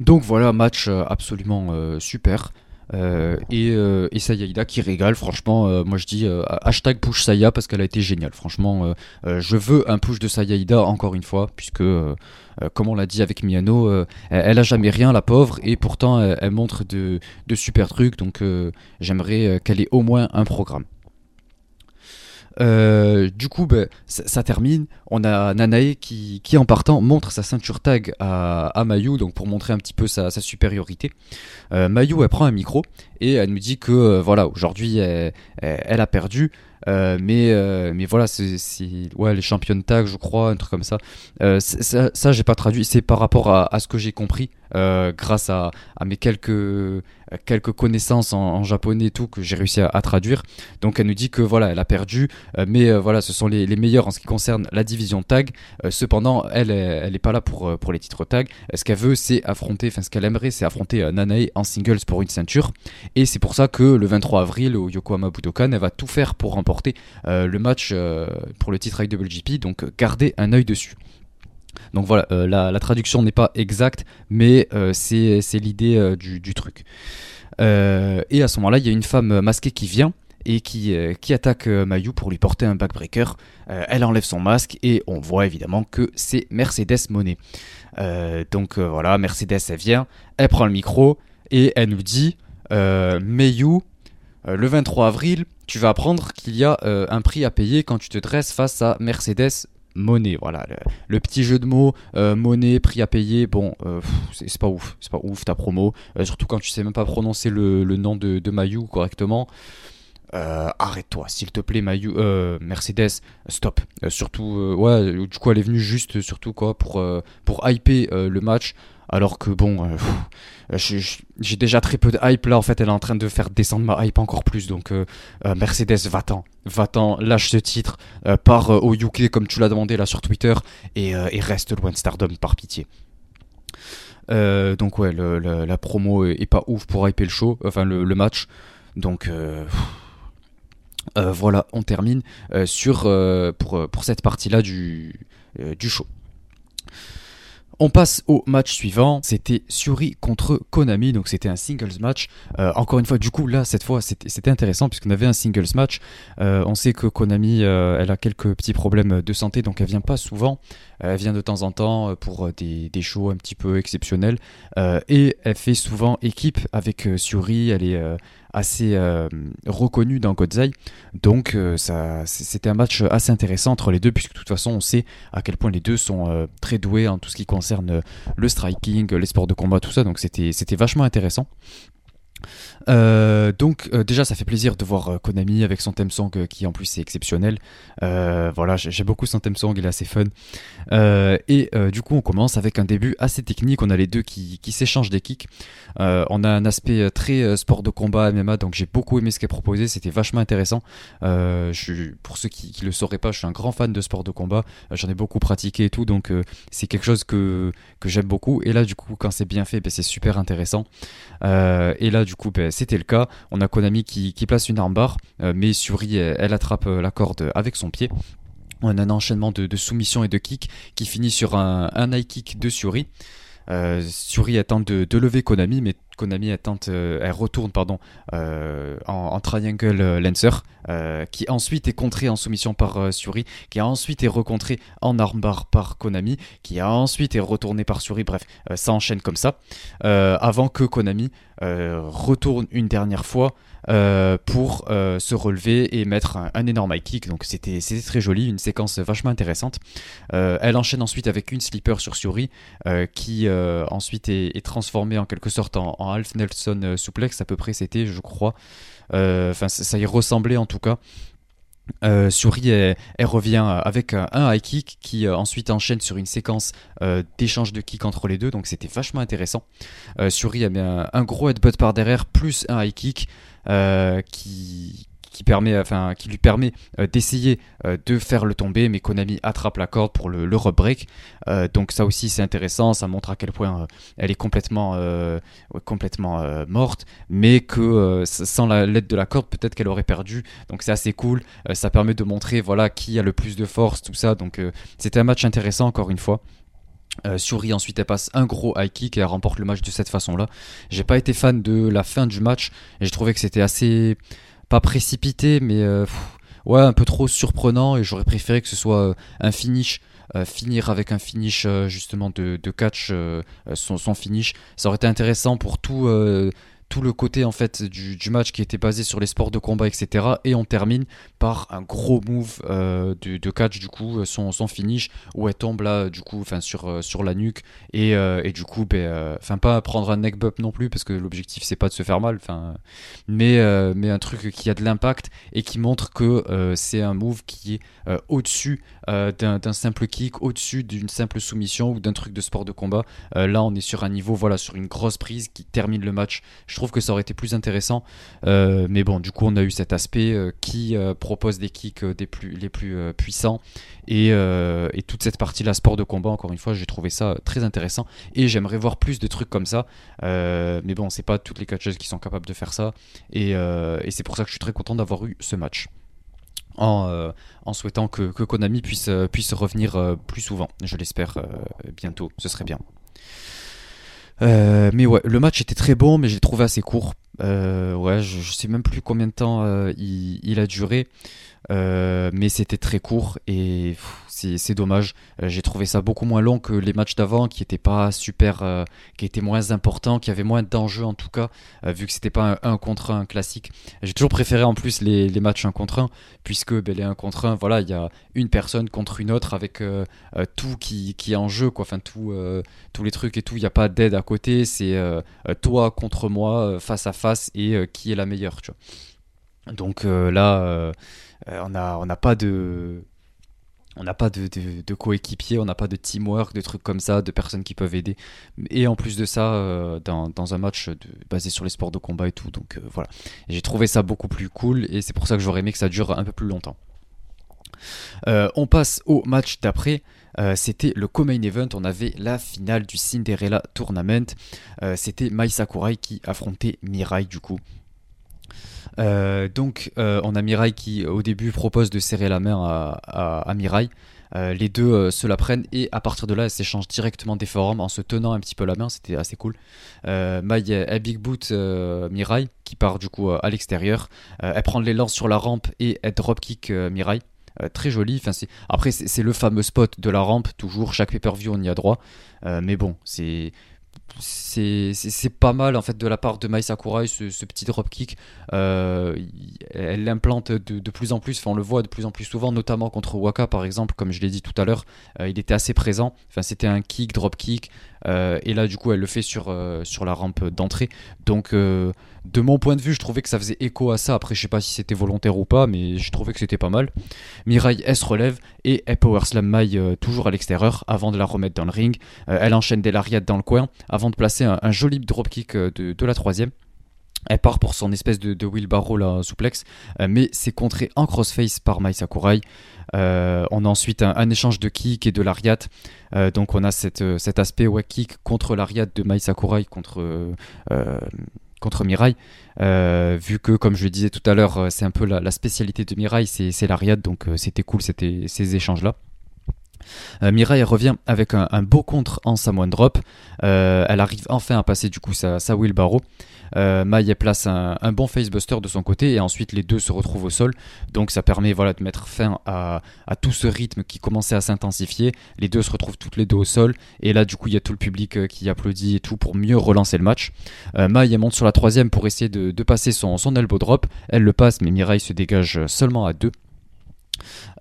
Donc voilà, match absolument super. Euh, et, euh, et Sayaida qui régale, franchement, euh, moi je dis euh, hashtag push Saya parce qu'elle a été géniale. Franchement, je veux un push de Sayaida encore une fois, puisque, comme on l'a dit avec Miano, elle, a jamais rien, la pauvre, et pourtant elle, montre de, de super trucs, donc j'aimerais qu'elle ait au moins un programme. Euh, du coup, ben, ça, termine. On a Nanae qui, qui, en partant, montre sa ceinture tag à, Mayu, donc pour montrer un petit peu sa, supériorité. Euh, Mayu, elle prend un micro et elle nous dit que euh, voilà, aujourd'hui, elle, a perdu. Mais, mais voilà, c'est ouais, les championnes tag, je crois, un truc comme ça. Ça, j'ai pas traduit. C'est par rapport à ce que j'ai compris. Grâce à, mes quelques, quelques connaissances en, japonais et tout que j'ai réussi à, traduire. Donc elle nous dit que voilà, elle a perdu, mais voilà, ce sont les, meilleurs en ce qui concerne la division tag. cependant, elle, elle n'est pas là pour, pour les titres tag. Ce qu'elle veut, c'est affronter, enfin ce qu'elle aimerait, c'est affronter Nanae en singles pour une ceinture. Et c'est pour ça que le 23 avril, au Yokohama Budokan, elle va tout faire pour remporter le match pour le titre IWGP. Donc garder un œil dessus. Donc voilà, euh, la, traduction n'est pas exacte, mais euh, c'est l'idée euh, du, truc. et à ce moment-là, il y a une femme masquée qui vient et qui, attaque Mayu pour lui porter un backbreaker. elle enlève son masque et on voit évidemment que c'est Mercedes Monet. donc voilà, Mercedes, elle vient, elle prend le micro et elle nous dit Mayu, le 23 avril, tu vas apprendre qu'il y a un prix à payer quand tu te dresses face à Mercedes monnaie. Voilà, le, petit jeu de mots, euh, monnaie, prix à payer. Bon, euh, c'est pas ouf, c'est pas ouf ta promo. Euh, surtout quand tu sais même pas prononcer le, nom de, de Mayu correctement. Arrête-toi, s'il te plaît, Mayu, Mercedes, stop. surtout, ouais, du coup, elle est venue juste, surtout quoi, pour pour hyper le match. Alors que bon, euh, j'ai déjà très peu de hype là. En fait, elle est en train de faire descendre ma hype encore plus. Donc, euh, euh, Mercedes, va-t'en, va-t'en, lâche ce titre, pars au UK comme tu l'as demandé là sur Twitter et, reste loin de Stardom par pitié. donc ouais, la promo est, pas ouf pour hyper le show, enfin le, match. Donc voilà, on termine sur pour, cette partie là du, du show. On passe au match suivant, c'était Suri contre Konami, donc c'était un singles match. Euh, encore une fois, du coup là, cette fois, c'était intéressant puisqu'on avait un singles match. Euh, on sait que Konami, euh, elle a quelques petits problèmes de santé, donc elle vient pas souvent. Elle vient de temps en temps pour des, des shows un petit peu exceptionnels. et elle fait souvent équipe avec Suri, elle est assez euh, reconnu dans Godzai. Donc euh, ça, c'était un match assez intéressant entre les deux, puisque de toute façon on sait à quel point les deux sont euh, très doués en tout ce qui concerne le striking, les sports de combat, tout ça. Donc c'était, c'était vachement intéressant. Euh, donc euh, déjà ça fait plaisir de voir euh, Konami avec son theme song qui en plus est exceptionnel. voilà, j'ai beaucoup son theme song, il est assez fun. et du coup on commence avec un début assez technique, on a les deux qui, qui s'échangent des kicks. on a un aspect très sport de combat MMA, donc j'ai beaucoup aimé ce qu'elle proposé, c'était vachement intéressant. pour ceux qui ne le sauraient pas, je suis un grand fan de sport de combat, j'en ai beaucoup pratiqué et tout, donc c'est quelque chose que, j'aime beaucoup. Et là du coup quand c'est bien fait, ben, c'est super intéressant. et là coup ben, c'était le cas. On a Konami qui, place une armbar, euh, mais Suri, elle, attrape euh, la corde avec son pied. On a un enchaînement de, soumission et de kick qui finit sur un, high kick de Suri. Euh, Suri tente de, lever Konami, mais Konami elle tente, euh, elle retourne pardon en, triangle lancer, qui ensuite est contré en soumission par Suri, qui ensuite est recontré en armbar par Konami, qui ensuite est retourné par Suri. Bref, ça enchaîne comme ça, avant que Konami retourne une dernière fois. pour se relever et mettre un, énorme high kick. Donc c'était très joli, une séquence vachement intéressante. elle enchaîne ensuite avec une slipper sur Suri qui ensuite est, transformée en quelque sorte en, en Half Nelson euh, Suplex, à peu près c'était, je crois. Euh, enfin, ça y ressemblait en tout cas. Euh, Suri revient avec un, high kick qui ensuite enchaîne sur une séquence d'échange de kick entre les deux, donc c'était vachement intéressant. Suri a un, un, gros headbutt par derrière plus un high kick qui, qui, lui permet euh, d'essayer euh, de faire le tomber, mais Konami attrape la corde pour le, le break. Euh, donc ça aussi c'est intéressant, ça montre à quel point elle est complètement, complètement morte, mais que sans l'aide de la corde, peut-être qu'elle aurait perdu. Donc c'est assez cool, ça permet de montrer voilà qui a le plus de force, tout ça. Donc c'était un match intéressant encore une fois. Euh, Suri ensuite elle passe un gros high kick et elle remporte le match de cette façon là. J'ai pas été fan de la fin du match et j'ai trouvé que c'était assez pas précipité, mais euh, ouais, un peu trop surprenant. Et j'aurais préféré que ce soit euh, un finish. Euh, finir avec un finish justement de, catch, son, finish, ça aurait été intéressant pour tout, tout le côté en fait du, match qui était basé sur les sports de combat, etc. Et on termine par un gros move euh, de, catch du coup, son, son, finish où elle tombe là du coup, enfin sur euh, sur la nuque et, euh, et du coup, ben, enfin pas prendre un neck bump non plus parce que l'objectif c'est pas de se faire mal, enfin, mais mais un truc qui a de l'impact et qui montre que c'est un move qui est au-dessus d'un simple kick, au-dessus d'une simple soumission ou d'un truc de sport de combat. là, on est sur un niveau, voilà, sur une grosse prise qui termine le match. Je trouve que ça aurait été plus intéressant. Euh, mais bon, du coup, on a eu cet aspect euh, qui euh, propose des kicks les plus puissants. Et, toute cette partie-là, sport de combat, encore une fois, j'ai trouvé ça très intéressant. Et j'aimerais voir plus de trucs comme ça. mais bon, c'est pas toutes les catcheuses qui sont capables de faire ça. Et, c'est pour ça que je suis très content d'avoir eu ce match. En, souhaitant que, Konami puisse, puisse revenir plus souvent. Je l'espère bientôt, ce serait bien. Euh, mais ouais, le match était très bon, mais j'ai trouvé assez court. Euh, ouais, je, sais même plus combien de temps euh, il, a duré. Euh, mais c'était très court et c'est dommage. Euh, j'ai trouvé ça beaucoup moins long que les matchs d'avant qui étaient pas super, euh, qui étaient moins importants, qui avaient moins d'enjeux en tout cas, vu que c'était pas un 1 contre 1 classique. J'ai toujours préféré en plus les, les, matchs 1 contre 1, puisque ben, les 1 contre 1, voilà, il y a une personne contre une autre avec tout qui, qui, est en jeu, quoi. Enfin, tout, tous les trucs et tout, il n'y a pas d'aide à côté, c'est toi contre moi, face à face, et qui est la meilleure, tu vois. Donc là on n'a on pas de on n'a pas de, de, coéquipiers, on n'a pas de teamwork, de trucs comme ça, de personnes qui peuvent aider. Et en plus de ça, euh, dans, dans, un match basé sur les sports de combat et tout. Donc euh, voilà. J'ai trouvé ça beaucoup plus cool et c'est pour ça que j'aurais aimé que ça dure un peu plus longtemps. on passe au match d'après. c'était le co-main event. On avait la finale du Cinderella Tournament. c'était Mai Sakurai qui affrontait Mirai du coup. Euh, donc euh, on a Mirai qui au début propose de serrer la main à, Mirai. Euh, les deux se la prennent et à partir de là, elles s'échangent directement des forums en se tenant un petit peu la main. C'était assez cool. Mai est big boot Mirai qui part du coup à l'extérieur. elle prend les sur la rampe et elle dropkick Mirai. très joli. Enfin, Après, c'est le fameux spot de la rampe, toujours. Chaque pay-per-view, on y a droit. mais bon, c'est c'est pas mal en fait de la part de Mai Sakurai ce, petit dropkick euh, elle l'implante de, plus en plus enfin, on le voit de plus en plus souvent notamment contre Waka par exemple comme je l'ai dit tout à l'heure. Euh, il était assez présent. Enfin c'était un kick dropkick et là du coup elle le fait sur, sur la rampe d'entrée. Donc de mon point de vue je trouvais que ça faisait écho à ça. Après je sais pas si c'était volontaire ou pas mais je trouvais que c'était pas mal. Mirai elle se relève et elle power slam Mai toujours à l'extérieur avant de la remettre dans le ring. Elle enchaîne des lariats dans le coin avant de placer un, joli dropkick euh, de, de la troisième. Elle part pour son espèce de, de wheelbarrow là, souplex, euh, mais c'est contré en crossface par Mai Sakurai. Euh, on a ensuite un, échange de kick et de lariat. donc on a cet aspect ouais, kick contre lariat de Mai Sakurai contre, contre Mirai. vu que, comme je le disais tout à l'heure, c'est un peu la, spécialité de Mirai, c'est lariat, donc c'était cool ces échanges-là. Euh, Mirai revient avec un, beau contre en Samoan Drop. Euh, elle arrive enfin à passer du coup sa, sa wheelbarrow. Euh, place un, bon facebuster de son côté et ensuite les deux se retrouvent au sol. Donc ça permet voilà, de mettre fin à, tout ce rythme qui commençait à s'intensifier. Les deux se retrouvent toutes les deux au sol et là du coup il y a tout le public euh, qui applaudit et tout pour mieux relancer le match. Euh, monte sur la troisième pour essayer de, passer son, son elbow drop. Elle le passe mais Mirai se dégage seulement à deux.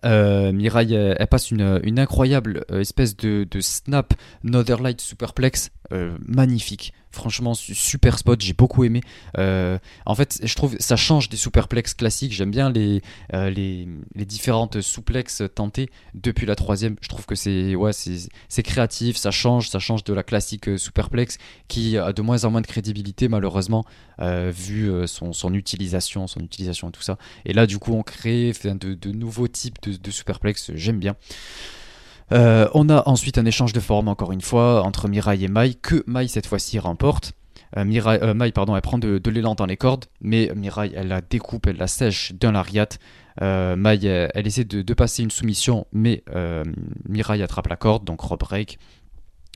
Euh, Mirai, elle, passe une, incroyable euh, espèce de, de snap Northern Superplex euh, magnifique. Franchement, super spot, j'ai beaucoup aimé. Euh, en fait, je trouve ça change des superplexes classiques. J'aime bien les, euh, les, les, différentes souplexes tentées depuis la troisième. Je trouve que c'est ouais, créatif, ça change, ça change de la classique superplex qui a de moins en moins de crédibilité malheureusement vu son, utilisation, son utilisation et tout ça. Et là, du coup, on crée de nouveaux types de, de superplex. J'aime bien. Euh, on a ensuite un échange de forme, encore une fois, entre Mirai et Mai, que Mai cette fois-ci remporte. Euh, Mirai, euh, Mai, pardon, elle prend de, l'élan dans les cordes, mais Mirai, elle la découpe, elle la sèche d'un lariat. Mai, elle, essaie de, passer une soumission, mais Mirai attrape la corde, donc rebreak.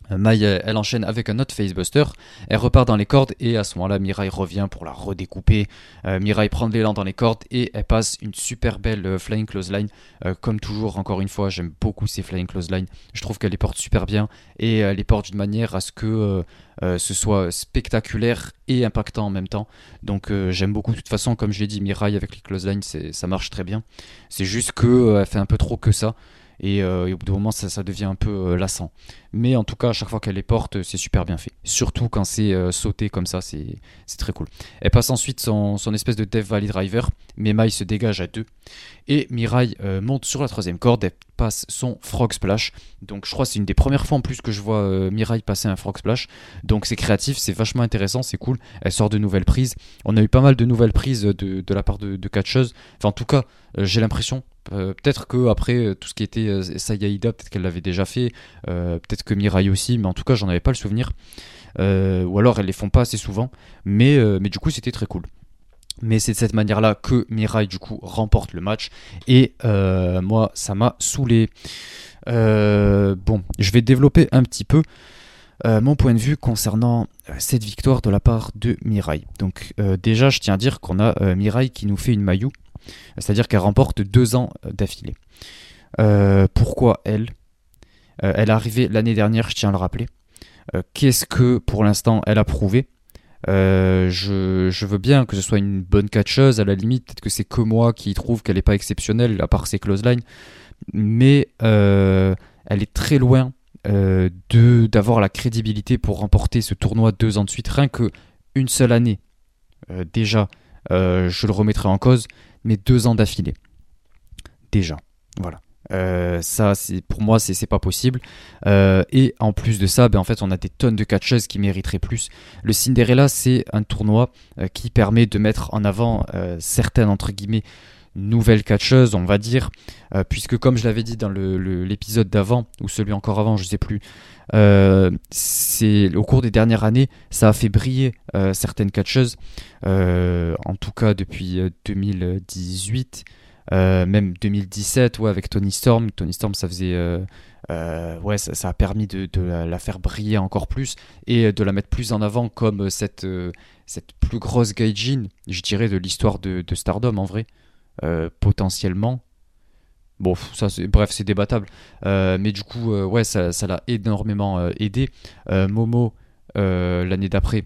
Mai, elle enchaîne avec un autre facebuster, elle repart dans les cordes et à ce moment-là, Mirai revient pour la redécouper. Euh, Mirai prend l'élan dans les cordes et elle passe une super belle euh, flying close line. Euh, comme toujours, encore une fois, j'aime beaucoup ces flying close line. Je trouve qu'elle les porte super bien et elle les porte d'une manière à ce que ce soit spectaculaire et impactant en même temps. Donc j'aime beaucoup. De toute façon, comme je l'ai dit, Mirai avec les close line, c'est- ça marche très bien. C'est juste qu'elle fait un peu trop que ça. Et, euh, et au bout d'un moment, ça, devient un peu euh, lassant. Mais en tout cas, à chaque fois qu'elle les porte, c'est super bien fait. Surtout quand c'est euh, sauté comme ça, c'est très cool. Elle passe ensuite son, son espèce de Death Valley Driver, Mai se dégage à deux. Et Mirai euh, monte sur la troisième corde, elle passe son Frog Splash. Donc je crois que c'est une des premières fois en plus que je vois euh, Mirai passer un Frog Splash. Donc c'est créatif, c'est vachement intéressant, c'est cool. Elle sort de nouvelles prises. On a eu pas mal de nouvelles prises de, de la part de, de catcheuses. Enfin en tout cas, euh, j'ai l'impression. Euh, peut-être que après euh, tout ce qui était euh, Sayaida, peut-être qu'elle l'avait déjà fait, euh, peut-être que Mirai aussi, mais en tout cas j'en avais pas le souvenir. Ou alors elles les font pas assez souvent, mais, du coup c'était très cool. Mais c'est de cette manière-là que Mirai du coup remporte le match et moi ça m'a saoulé. Bon, je vais développer un petit peu mon point de vue concernant cette victoire de la part de Mirai. Donc déjà je tiens à dire qu'on a Mirai qui nous fait une maillot, c'est-à-dire qu'elle remporte deux ans d'affilée. Euh, pourquoi elle? Euh, Elle est arrivée l'année dernière, je tiens à le rappeler. Euh, Qu'est-ce que pour l'instant elle a prouvé? Je, veux bien que ce soit une bonne catcheuse, à la limite, peut-être que c'est que moi qui trouve qu'elle n'est pas exceptionnelle, à part ses close lines, mais elle est très loin d'avoir la crédibilité pour remporter ce tournoi deux ans de suite, rien que une seule année. Déjà, je le remettrai en cause, mais deux ans d'affilée. Déjà, voilà. Euh, ça, c'est pour moi, c'est pas possible. Euh, et en plus de ça, ben, en fait, on a des tonnes de catcheuses qui mériteraient plus. Le Cinderella, c'est un tournoi euh, qui permet de mettre en avant certaines entre guillemets nouvelles catcheuses, on va dire, euh, puisque comme je l'avais dit dans l'épisode d'avant ou celui encore avant, je sais plus. euh, c'est au cours des dernières années, ça a fait briller euh, certaines catcheuses, en tout cas depuis euh, 2018. Euh, même 2017, ouais, avec Tony Storm. Tony Storm, ça faisait. ouais, ça, a permis de, la, faire briller encore plus et de la mettre plus en avant comme cette, plus grosse gaijin, je dirais, de l'histoire de Stardom en vrai. Euh, potentiellement. Bon, ça, bref, c'est débattable. Euh, mais du coup, euh, ouais, ça l'a énormément aidé. Momo, l'année d'après,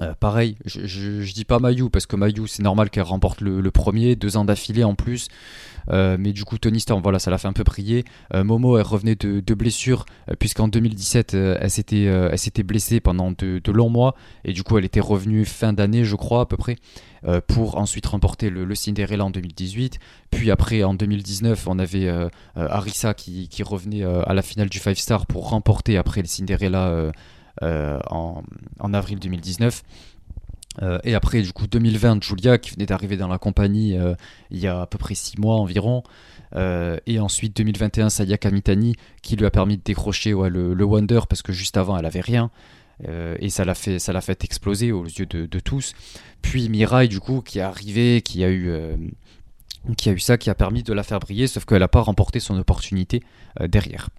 euh, pareil, je, je, je dis pas Mayu parce que Mayu c'est normal qu'elle remporte le, premier, deux ans d'affilée en plus. Euh, mais du coup Tony Storm, ça l'a fait un peu briller. Euh, Momo, elle revenait de, de blessure puisqu'en 2017 euh, elle s'était elle s'était blessée pendant de, longs mois et du coup elle était revenue fin d'année, je crois à peu près, pour ensuite remporter le, Cinderella en 2018. Puis après en 2019 on avait Arisa qui, revenait à la finale du Five Star pour remporter après le Cinderella. Euh, en, en avril 2019. Euh, et après, du coup, 2020, Julia qui venait d'arriver dans la compagnie euh, il y a à peu près 6 mois environ. Euh, et ensuite, 2021, Sayaka Mitani qui lui a permis de décrocher ouais, le, Wonder parce que juste avant, elle avait rien. Et ça l'a fait, fait exploser aux yeux de, tous. Puis Mirai, du coup, qui est arrivé, qui a eu. qui a eu ça, qui a permis de la faire briller, sauf qu'elle n'a pas remporté son opportunité derrière.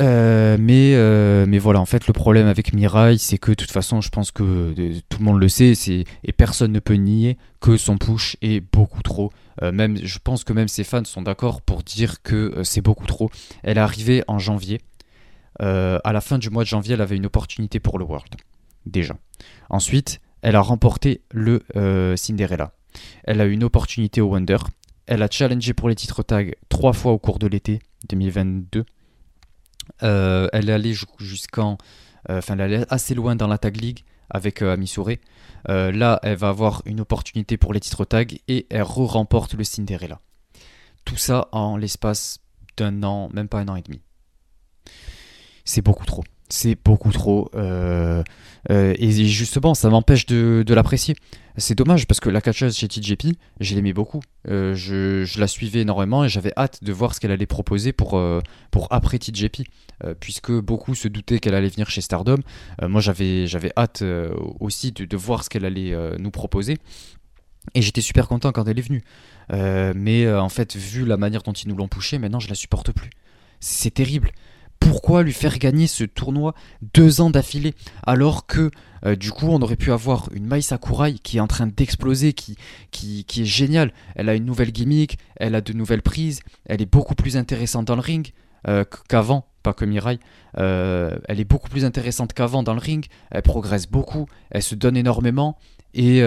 Euh, mais, euh, mais voilà, en fait, le problème avec Mirai, c'est que de toute façon, je pense que euh, tout le monde le sait, et personne ne peut nier que son push est beaucoup trop. Même, je pense que même ses fans sont d'accord pour dire que c'est beaucoup trop. Elle est arrivée en janvier. À la fin du mois de janvier, elle avait une opportunité pour le World. Déjà. Ensuite, elle a remporté le Cinderella. Elle a eu une opportunité au Wonder. Elle a challengé pour les titres tag trois fois au cours de l'été 2022. Euh, elle est allée ju- jusqu'en. euh, Enfin, assez loin dans la Tag League avec euh, Amisure. Là, elle va avoir une opportunité pour les titres tag et elle re-remporte le Cinderella. Tout ça en l'espace d'un an, même pas un an et demi. C'est beaucoup trop. C'est beaucoup trop. euh, euh, et justement, ça m'empêche de, l'apprécier. C'est dommage parce que la catcheuse chez TJP, je l'aimais beaucoup. Euh, je, la suivais énormément et j'avais hâte de voir ce qu'elle allait proposer pour, pour après TJP. Puisque beaucoup se doutaient qu'elle allait venir chez Stardom. Moi, j'avais, hâte aussi de, voir ce qu'elle allait nous proposer. Et j'étais super content quand elle est venue. Mais en fait, vu la manière dont ils nous l'ont poussé, maintenant je la supporte plus. C'est terrible. Pourquoi lui faire gagner ce tournoi deux ans d'affilée alors que euh, du coup on aurait pu avoir une Mai Sakurai qui est en train d'exploser, qui, qui, qui, est géniale. Elle a une nouvelle gimmick, elle a de nouvelles prises, elle est beaucoup plus intéressante dans le ring euh, qu'avant, pas que Mirai. Euh, elle est beaucoup plus intéressante qu'avant dans le ring, elle progresse beaucoup, elle se donne énormément. Et,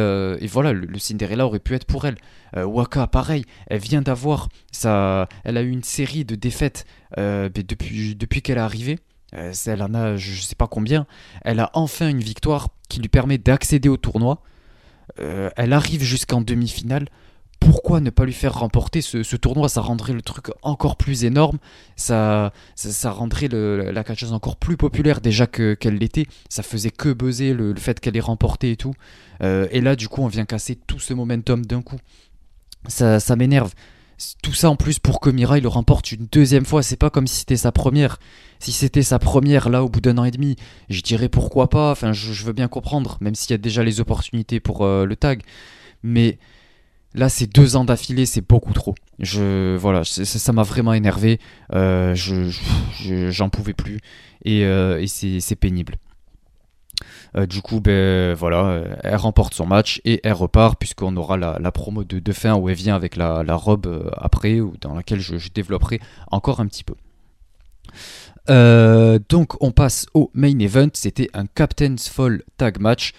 voilà, le, Cinderella aurait pu être pour elle. Waka, pareil, elle vient d'avoir. Elle a eu une série de défaites depuis, depuis qu'elle est arrivée. Euh, elle en a je sais pas combien. Elle a enfin une victoire qui lui permet d'accéder au tournoi. Euh, elle arrive jusqu'en demi-finale. Pourquoi ne pas lui faire remporter ce, tournoi? Ça rendrait le truc encore plus énorme. Ça, rendrait la catcheuse encore plus populaire déjà qu'elle l'était. Ça faisait que buzzer le, fait qu'elle ait remporté et tout. Euh, et là, du coup, on vient casser tout ce momentum d'un coup. Ça, ça m'énerve. Tout ça en plus pour que Mirai le remporte une deuxième fois. C'est pas comme si c'était sa première. Si c'était sa première là au bout d'un an et demi, je dirais pourquoi pas? Enfin, je, veux bien comprendre, même s'il y a déjà les opportunités pour euh, le tag. Mais là, c'est deux ans d'affilée, c'est beaucoup trop. Je voilà, ça m'a vraiment énervé. Euh, je j'en pouvais plus et, euh, c'est pénible. Euh, du coup, ben voilà, elle remporte son match et elle repart puisqu'on aura la, promo de, fin où elle vient avec la, robe après ou dans laquelle je, développerai encore un petit peu. donc on passe au main event, c'était un Captain's Fall Tag Match.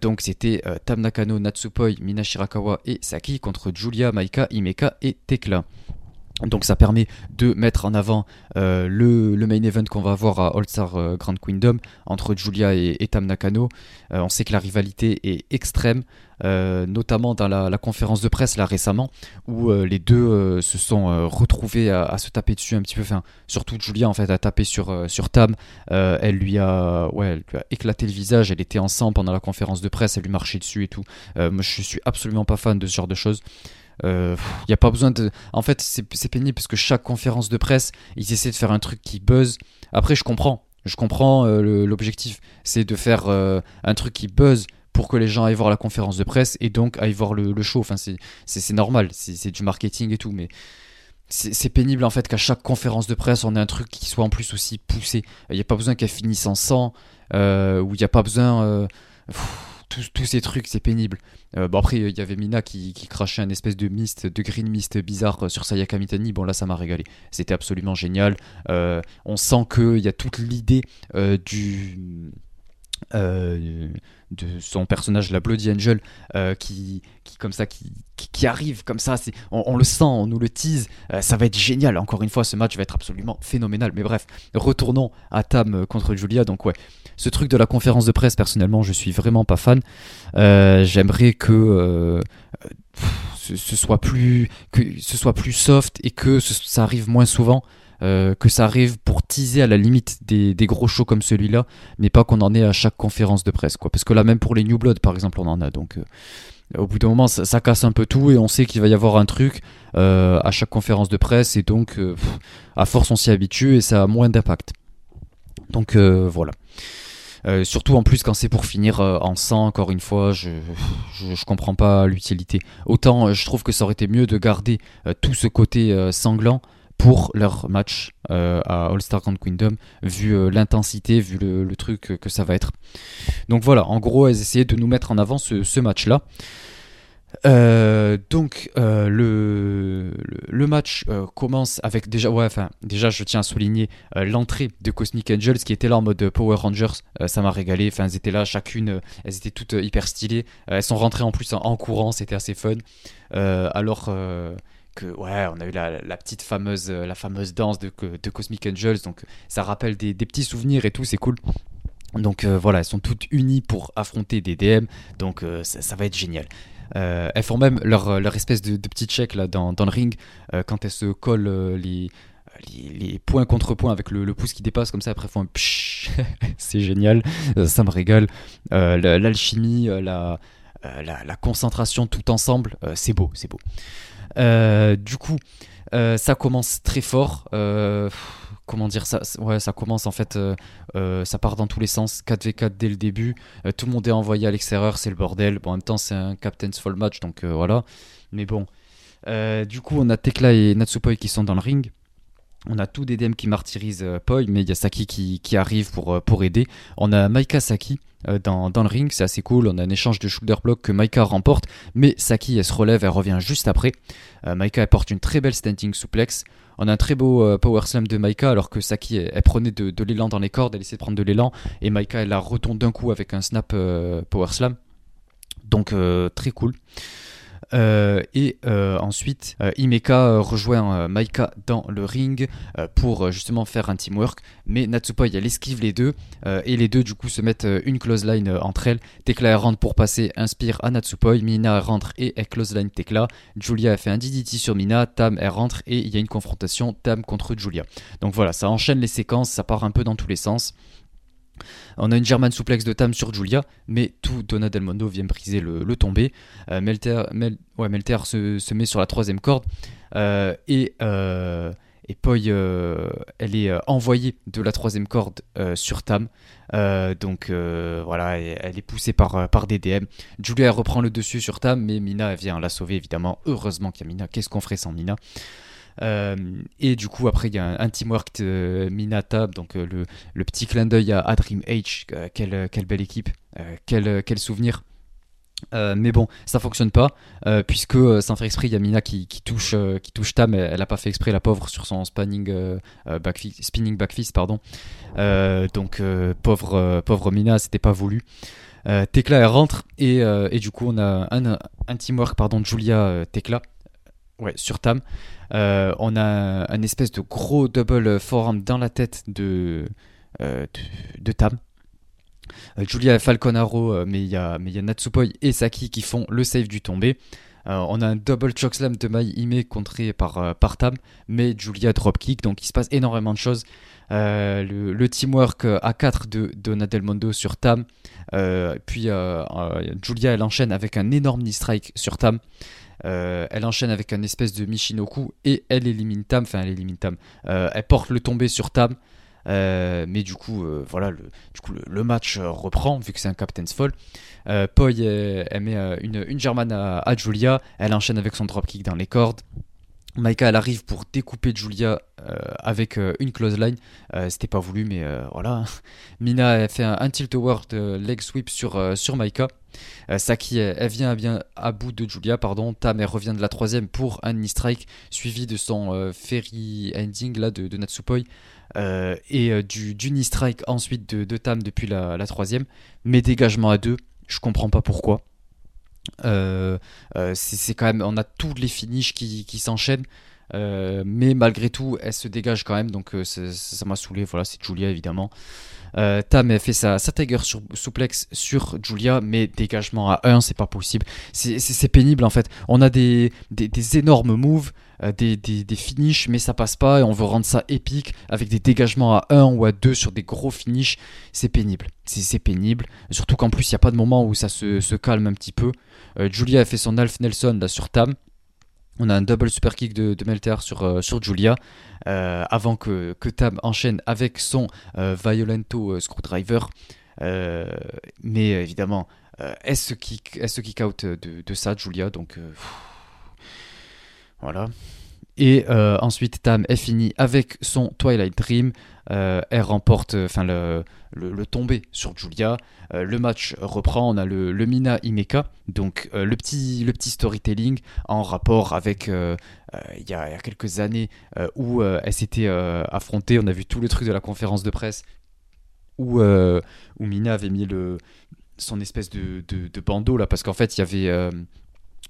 Donc c'était Tam Nakano, Natsupoi, Mina Shirakawa et Saki contre Julia, Maika, Imeka et Tekla. Donc ça permet de mettre en avant euh, le, main event qu'on va avoir à All Star euh, Grand Kingdom entre Julia et, Tam Nakano. Euh, on sait que la rivalité est extrême, notamment dans la, conférence de presse là récemment, où les deux se sont retrouvés à, se taper dessus un petit peu. Enfin, surtout Julia en fait a tapé sur, Tam. elle, lui a, elle lui a éclaté le visage. Elle était ensemble pendant la conférence de presse, elle lui marchait dessus et tout. moi je suis absolument pas fan de ce genre de choses. Il euh, n'y a pas besoin de. En fait, c'est pénible parce que chaque conférence de presse, ils essaient de faire un truc qui buzz. Après, je comprends. Je comprends euh, l'objectif. C'est de faire euh, un truc qui buzz pour que les gens aillent voir la conférence de presse et donc aillent voir le, show. Enfin, c'est normal. C'est du marketing et tout. Mais c'est pénible en fait qu'à chaque conférence de presse, on ait un truc qui soit en plus aussi poussé. Il n'y a pas besoin qu'elle finisse en sang. ou il n'y a pas besoin tous, ces trucs, c'est pénible. Euh, bon, après, il y avait Mina qui, crachait un espèce de mist, de green mist bizarre sur Sayaka Mitani. Bon, là, ça m'a régalé. C'était absolument génial. Euh, on sent qu'il y a toute l'idée euh, du. de son personnage, la Bloody Angel, qui, arrive comme ça, on, on, le sent, on nous le tease, ça va être génial. Encore une fois, ce match va être absolument phénoménal. Mais bref, retournons à Tam contre Julia. Donc ouais, ce truc de la conférence de presse, personnellement, je suis vraiment pas fan. Euh, j'aimerais que euh, ce, soit plus que ce soit plus soft et que ça arrive moins souvent. Euh, que ça arrive pour teaser à la limite des, gros shows comme celui-là, mais pas qu'on en ait à chaque conférence de presse, quoi. Parce que là, même pour les New Blood, par exemple, on en a. Donc, au bout d'un moment, ça, casse un peu tout et on sait qu'il va y avoir un truc à chaque conférence de presse et donc, à force, on s'y habitue et ça a moins d'impact. Donc, voilà. Euh, surtout en plus quand c'est pour finir euh, en sang, encore une fois, je, je, comprends pas l'utilité. Autant euh, je trouve que ça aurait été mieux de garder tout ce côté sanglant pour leur match à All-Star Grand Kingdom, vu l'intensité, vu le, truc que ça va être. Donc voilà, en gros, elles essayaient de nous mettre en avant ce match-là. Euh, donc euh, le, le, match euh, commence avec déjà ouais enfin déjà je tiens à souligner l'entrée de Cosmic Angels qui était là en mode Power Rangers. Ça m'a régalé. Enfin elles étaient là chacune elles étaient toutes hyper stylées. Elles sont rentrées en plus en, courant. C'était assez fun. Alors que ouais on a eu la, la, petite fameuse la fameuse danse de, de Cosmic Angels. Donc ça rappelle des, des petits souvenirs et tout. C'est cool. Donc voilà, elles sont toutes unies pour affronter des DM, donc ça, va être génial. Euh, elles font même leur, leur espèce de, petit check là, dans, dans le ring euh, quand elles se collent euh, les, les, points contre points avec le, pouce qui dépasse comme ça. Après, elles font un c'est génial, ça me régale. L'alchimie, la, la, la, concentration tout ensemble, c'est beau, c'est beau. du coup, ça commence très fort comment dire ça ouais ça commence en fait euh, euh, ça part dans tous les sens 4v4 dès le début. Euh, tout le monde est envoyé à l'extérieur c'est le bordel. Bon en même temps c'est un captain's fall match donc voilà. Mais bon. Du coup on a Tekla et Natsupoi qui sont dans le ring On a tout DDM qui martyrise euh, Poi, mais il y a Saki qui, arrive pour, euh, pour aider. On a Maika Saki euh, dans, le ring, c'est assez cool. On a un échange de shoulder block que Maika remporte, mais Saki elle se relève, elle revient juste après. Maika elle porte une très belle standing suplex. On a un très beau power slam de Maika alors que Saki elle, prenait de, l'élan dans les cordes, elle essayait de prendre de l'élan et Maika elle la retourne d'un coup avec un snap power slam. Donc très cool. Euh, et euh, ensuite, euh, Imeka rejoint Maika dans le ring pour justement faire un teamwork. Mais Natsupoi, elle esquive les deux. et les deux, du coup, se mettent une close line entre elles. Tekla elle rentre pour passer, inspire à Natsupoi. Mina elle rentre et elle close line Tekla. Julia a fait un DDT sur Mina. Tam elle rentre et il y a une confrontation Tam contre Julia. Donc voilà, ça enchaîne les séquences, ça part un peu dans tous les sens. On a une German souplex de Tam sur Julia, mais tout Donna Del Mondo vient briser le, tombé. Euh, Melter, se, met sur la troisième corde euh, et, euh, Poi, elle est envoyée de la troisième corde sur Tam. Donc voilà, elle, est poussée par, par DDM. Julia reprend le dessus sur Tam, mais Mina vient la sauver évidemment. Heureusement qu'il y a Mina. Qu'est-ce qu'on ferait sans Mina? Et du coup, après, il y a un, teamwork de Mina Tab, donc euh, le, petit clin d'œil à, à Dream Age. Euh, quelle, belle équipe, euh, quel, souvenir. Euh, mais bon, ça fonctionne pas, euh, puisque euh, sans faire exprès, il y a Mina qui, touche, euh, qui touche Tam, elle, elle a pas fait exprès, la pauvre, sur son spinning, euh, euh, backfist, pardon. Euh, donc, euh, pauvre, euh, pauvre Mina, c'était pas voulu. Euh, Tekla, elle rentre, et, euh, du coup, on a un, teamwork, pardon, Julia euh, Tekla, ouais, sur Tam. Euh, on a un espèce de gros double forearm dans la tête de, euh, de, Tam. Julia Falconaro, euh, mais il y a, Natsupoi et Saki qui font le save du tombé. On a un double chokeslam de Mai Ime contré par, par Tam, mais Julia dropkick, donc il se passe énormément de choses. Le, teamwork à 4 de Donna Del Mondo sur Tam, puis Julia elle enchaîne avec un énorme knee strike sur Tam. Euh, elle enchaîne avec un espèce de Michinoku et elle élimine Tam, enfin elle élimine Tam, Euh, elle porte le tombé sur Tam. Euh, mais du coup, voilà, le, match reprend vu que c'est un Captain's Fall. Poi, elle, met une, une German à, Julia. Elle enchaîne avec son dropkick dans les cordes. Maika, elle arrive pour découper Julia avec une close line. C'était pas voulu, mais voilà. Mina, elle fait un, tilt-over de leg sweep sur, sur Maika. Euh, Saki, elle, elle vient à bout de Julia, pardon. Tam, elle revient de la troisième pour un strike, suivi de son euh, ferry ending là, de, Natsupoi. Euh, et euh, du, du knee strike ensuite de, Tam depuis la, troisième. Mais dégagement à deux, je comprends pas pourquoi. Euh, euh, c'est quand même, on a tous les finishes qui s'enchaînent. Euh, mais malgré tout, elle se dégage quand même, donc euh, ça m'a saoulé. Voilà, c'est Julia évidemment. Euh, Tam elle fait sa, sa tiger sur, souplex sur Julia, mais dégagement à 1, c'est pas possible. C'est- pénible en fait. On a des, des, énormes moves, des, des, finishes, mais ça passe pas et on veut rendre ça épique avec des dégagements à 1 ou à 2 sur des gros finishes. C'est pénible. C'est pénible. Surtout qu'en plus, il n'y a pas de moment où ça se, se calme un petit peu. Julia a fait son Alf Nelson là sur Tam. On a un double super kick de, Melter sur, euh, Julia euh, avant que, que Tam enchaîne avec son euh, Violento Screwdriver. Mais évidemment, se kick, se kick out de, de ça, Julia. Donc voilà. Et euh, ensuite, Tam est fini avec son Twilight Dream. Euh, elle remporte euh, enfin le, le, le tombé sur Julia. Le match reprend. On a le, le Mina Imeka, donc le, petit, le petit storytelling en rapport avec il y, a, quelques années où elle s'était affrontée. On a vu tout le truc de la conférence de presse où, où Mina avait mis le, son espèce de, de, de bandeau là, parce qu'en fait, il y avait.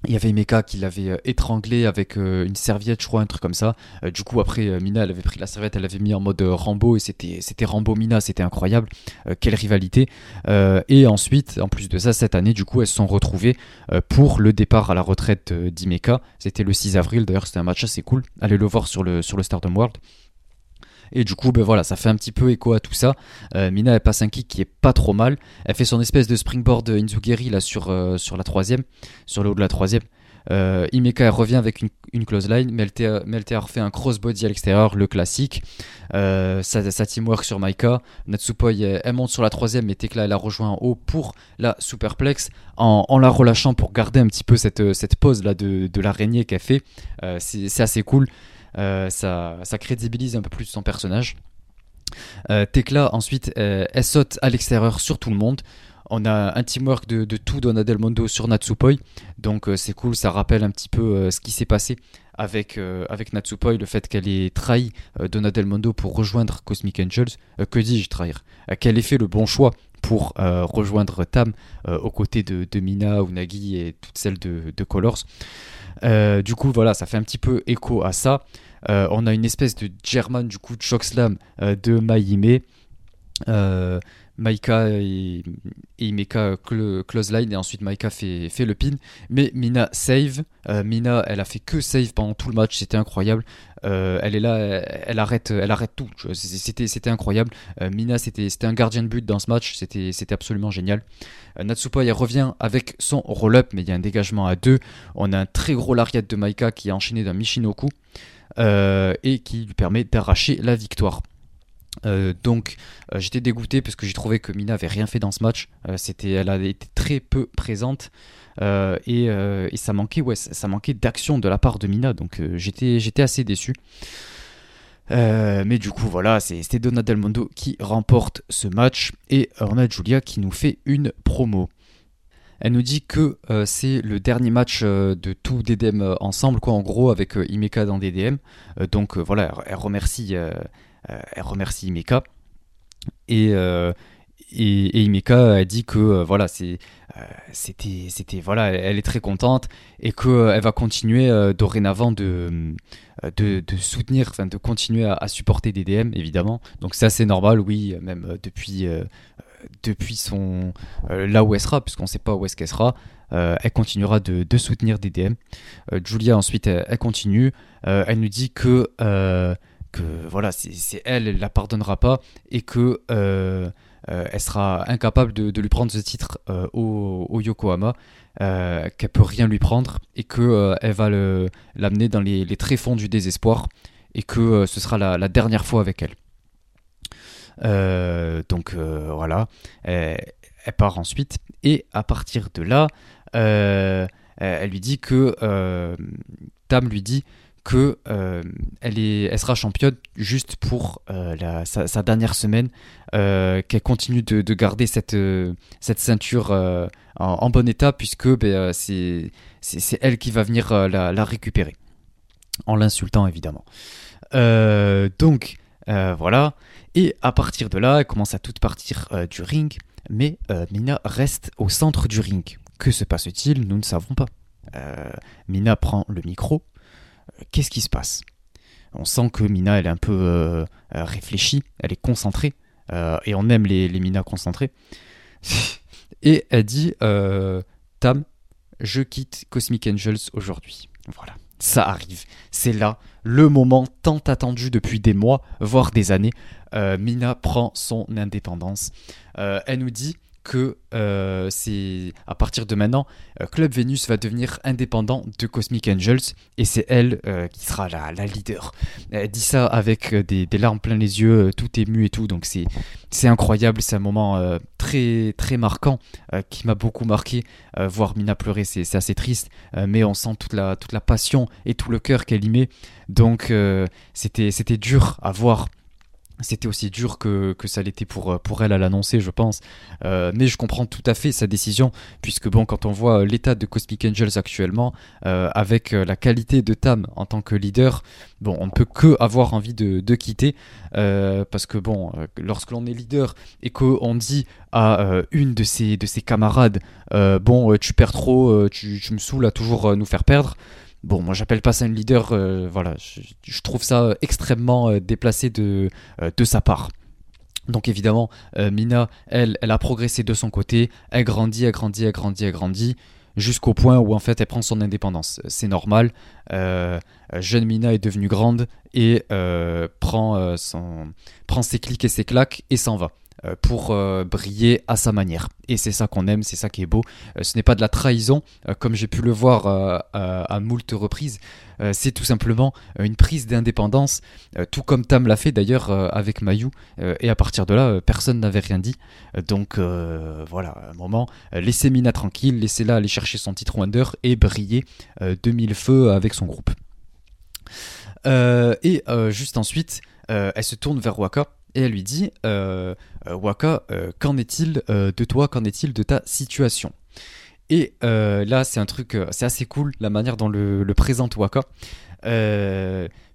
Il y avait Imeka qui l'avait euh, étranglé avec euh, une serviette, je crois, un truc comme ça. Euh, du coup, après, Mina, elle avait pris la serviette, elle l'avait mis en mode Rambo et c'était c'était Rambo Mina, c'était incroyable. Quelle rivalité. Et ensuite, en plus de ça, cette année, du coup, elles se sont retrouvées pour le départ à la retraite d'Imeka. C'était le 6 avril, d'ailleurs, c'était un match assez cool. Allez le voir sur le Stardom World. Et du coup, ben voilà, ça fait un petit peu écho à tout ça. Euh, Mina, elle passe un kick qui est pas trop mal. Elle fait son espèce de springboard Inzugeri là sur, euh, sur la troisième, sur le haut de la troisième. Euh, Imeka revient avec une, une close line. Melter, Melter fait un crossbody à l'extérieur, le classique. Sa, teamwork sur Maika. Natsupoi elle, monte sur la troisième, mais Tekla elle la rejoint en haut pour la superplex en, la relâchant pour garder un petit peu cette, cette de, l'araignée qu'elle fait. C'est assez cool. Ça, ça crédibilise un peu plus son personnage. Tekla ensuite elle saute à l'extérieur sur tout le monde on a un teamwork de, tout Donna Del Mondo sur Natsupoi. Donc euh, c'est cool, ça rappelle un petit peu euh, ce qui s'est passé avec, euh, Natsupoi, le fait qu'elle ait trahi Donna Del Mondo pour rejoindre Cosmic Angels. que dis-je trahir? Qu'elle ait fait le bon choix pour rejoindre Tam aux côtés de, Mina, Unagi et toutes celles de Colors. Du coup, voilà, ça fait un petit peu écho à ça. on a une espèce de German, du coup, de Shockslam de Maïme. Maika et, Imeka close line et ensuite Maika fait, le pin. Mais Mina save. Euh, Mina, elle a fait que save pendant tout le match, c'était incroyable. Euh, elle est là, elle, arrête, elle arrête tout. C'était, incroyable. Euh, Mina, c'était, un gardien de but dans ce match, c'était absolument génial. Natsupa, elle revient avec son roll-up, mais il y a un dégagement à deux. On a un très gros lariat de Maika qui est enchaîné d'un Michinoku et qui lui permet d'arracher la victoire. Euh, donc euh, j'étais dégoûté parce que j'ai trouvé que Mina avait rien fait dans ce match. Euh, c'était, elle a été très peu présente et, ça manquait, d'action de la part de Mina. Donc j'étais assez déçu. Mais du coup voilà, c'était Donna Del qui remporte ce match et on a Julia qui nous fait une promo. Elle nous dit que c'est le dernier match de tout DDM ensemble, quoi, en gros, avec Imeka dans DDM. donc voilà, elle remercie euh, elle remercie Imeka. Et, euh, et, Imeka a dit que euh, voilà, c'est, c'était, c'était, voilà, elle est très contente et qu'elle va continuer dorénavant de, de, soutenir, enfin de continuer à, supporter DDM évidemment. Donc c'est assez normal, oui, même depuis, depuis son, là où elle sera, puisqu'on ne sait pas où est-ce qu'elle sera. elle continuera de, soutenir DDM. Julia ensuite elle, continue. elle nous dit que que voilà, c'est elle, elle la pardonnera pas et que euh, euh, elle sera incapable de, lui prendre ce titre euh, au, Yokohama, qu'elle peut rien lui prendre et que elle va l'amener dans les, tréfonds du désespoir et que ce sera la, dernière fois avec elle. donc voilà, elle, part ensuite et à partir de là, elle lui dit que Tam lui dit que euh, elle, est, elle sera championne juste pour euh, sa, dernière semaine, euh, qu'elle continue de, garder cette, cette ceinture en, bon état, puisque ben, c'est elle qui va venir la, récupérer, en l'insultant évidemment. donc voilà, et à partir de là, elle commence à toute partir du ring, mais Mina reste au centre du ring. Que se passe-t-il? Nous ne savons pas. Mina prend le micro qu'est-ce qui se passe? On sent que Mina, elle est un peu euh, euh, réfléchie, elle est concentrée, euh, et on aime les, les Mina concentrées. et elle dit Tam, je quitte Cosmic Angels aujourd'hui. Voilà, ça arrive. C'est là le moment tant attendu depuis des mois, voire des années. Mina prend son indépendance. elle nous dit que euh, c'est à partir de maintenant, euh, Club Venus va devenir indépendant de Cosmic Angels et c'est elle euh, qui sera la, leader. Elle dit ça avec des, larmes plein les yeux, tout ému et tout, donc c'est, c'est incroyable, c'est un moment très, très marquant qui m'a beaucoup marqué. voir Mina pleurer, c'est, c'est assez triste, mais on sent toute la, toute la passion et tout le cœur qu'elle y met, donc c'était, c'était dur à voir c'était aussi dur que, ça l'était pour, euh, pour elle à l'annoncer, je pense. Euh, mais je comprends tout à fait sa décision, puisque bon, quand on voit l'état de Cosmic Angels actuellement, euh, avec la qualité de Tam en tant que leader, bon, on ne peut que avoir envie de, de quitter, parce que bon, lorsque l'on est leader et qu'on dit à une de ses, de ses camarades, bon, tu perds trop, tu, tu me saoules à toujours nous faire perdre, Bon, moi j'appelle pas ça une leader, euh, voilà, je, trouve ça extrêmement euh, déplacé de, euh, de sa part. Donc évidemment, Mina, elle, elle a progressé de son côté, elle grandit, elle grandit, elle grandit, elle grandit, jusqu'au point où en fait elle prend son indépendance. C'est normal, jeune Mina est devenue grande et prend, son, prend ses clics et ses claques et s'en va. Euh, pour euh, briller à sa manière. Et c'est ça qu'on aime, c'est ça qui est beau. Euh, ce n'est pas de la trahison, comme j'ai pu le voir à, moult reprises. c'est tout simplement une prise d'indépendance, tout comme Tam l'a fait d'ailleurs avec Mayu. et à partir de là, personne n'avait rien dit. donc voilà, un moment, laissez Mina tranquille, laissez-la aller chercher son titre Wonder et briller de mille feux avec son groupe. et juste ensuite, elle se tourne vers Waka et elle lui dit Waka, qu'en est-il de toi Qu'en est-il de ta situation? Et là, c'est un truc, c'est assez cool la manière dont le, le présente Waka,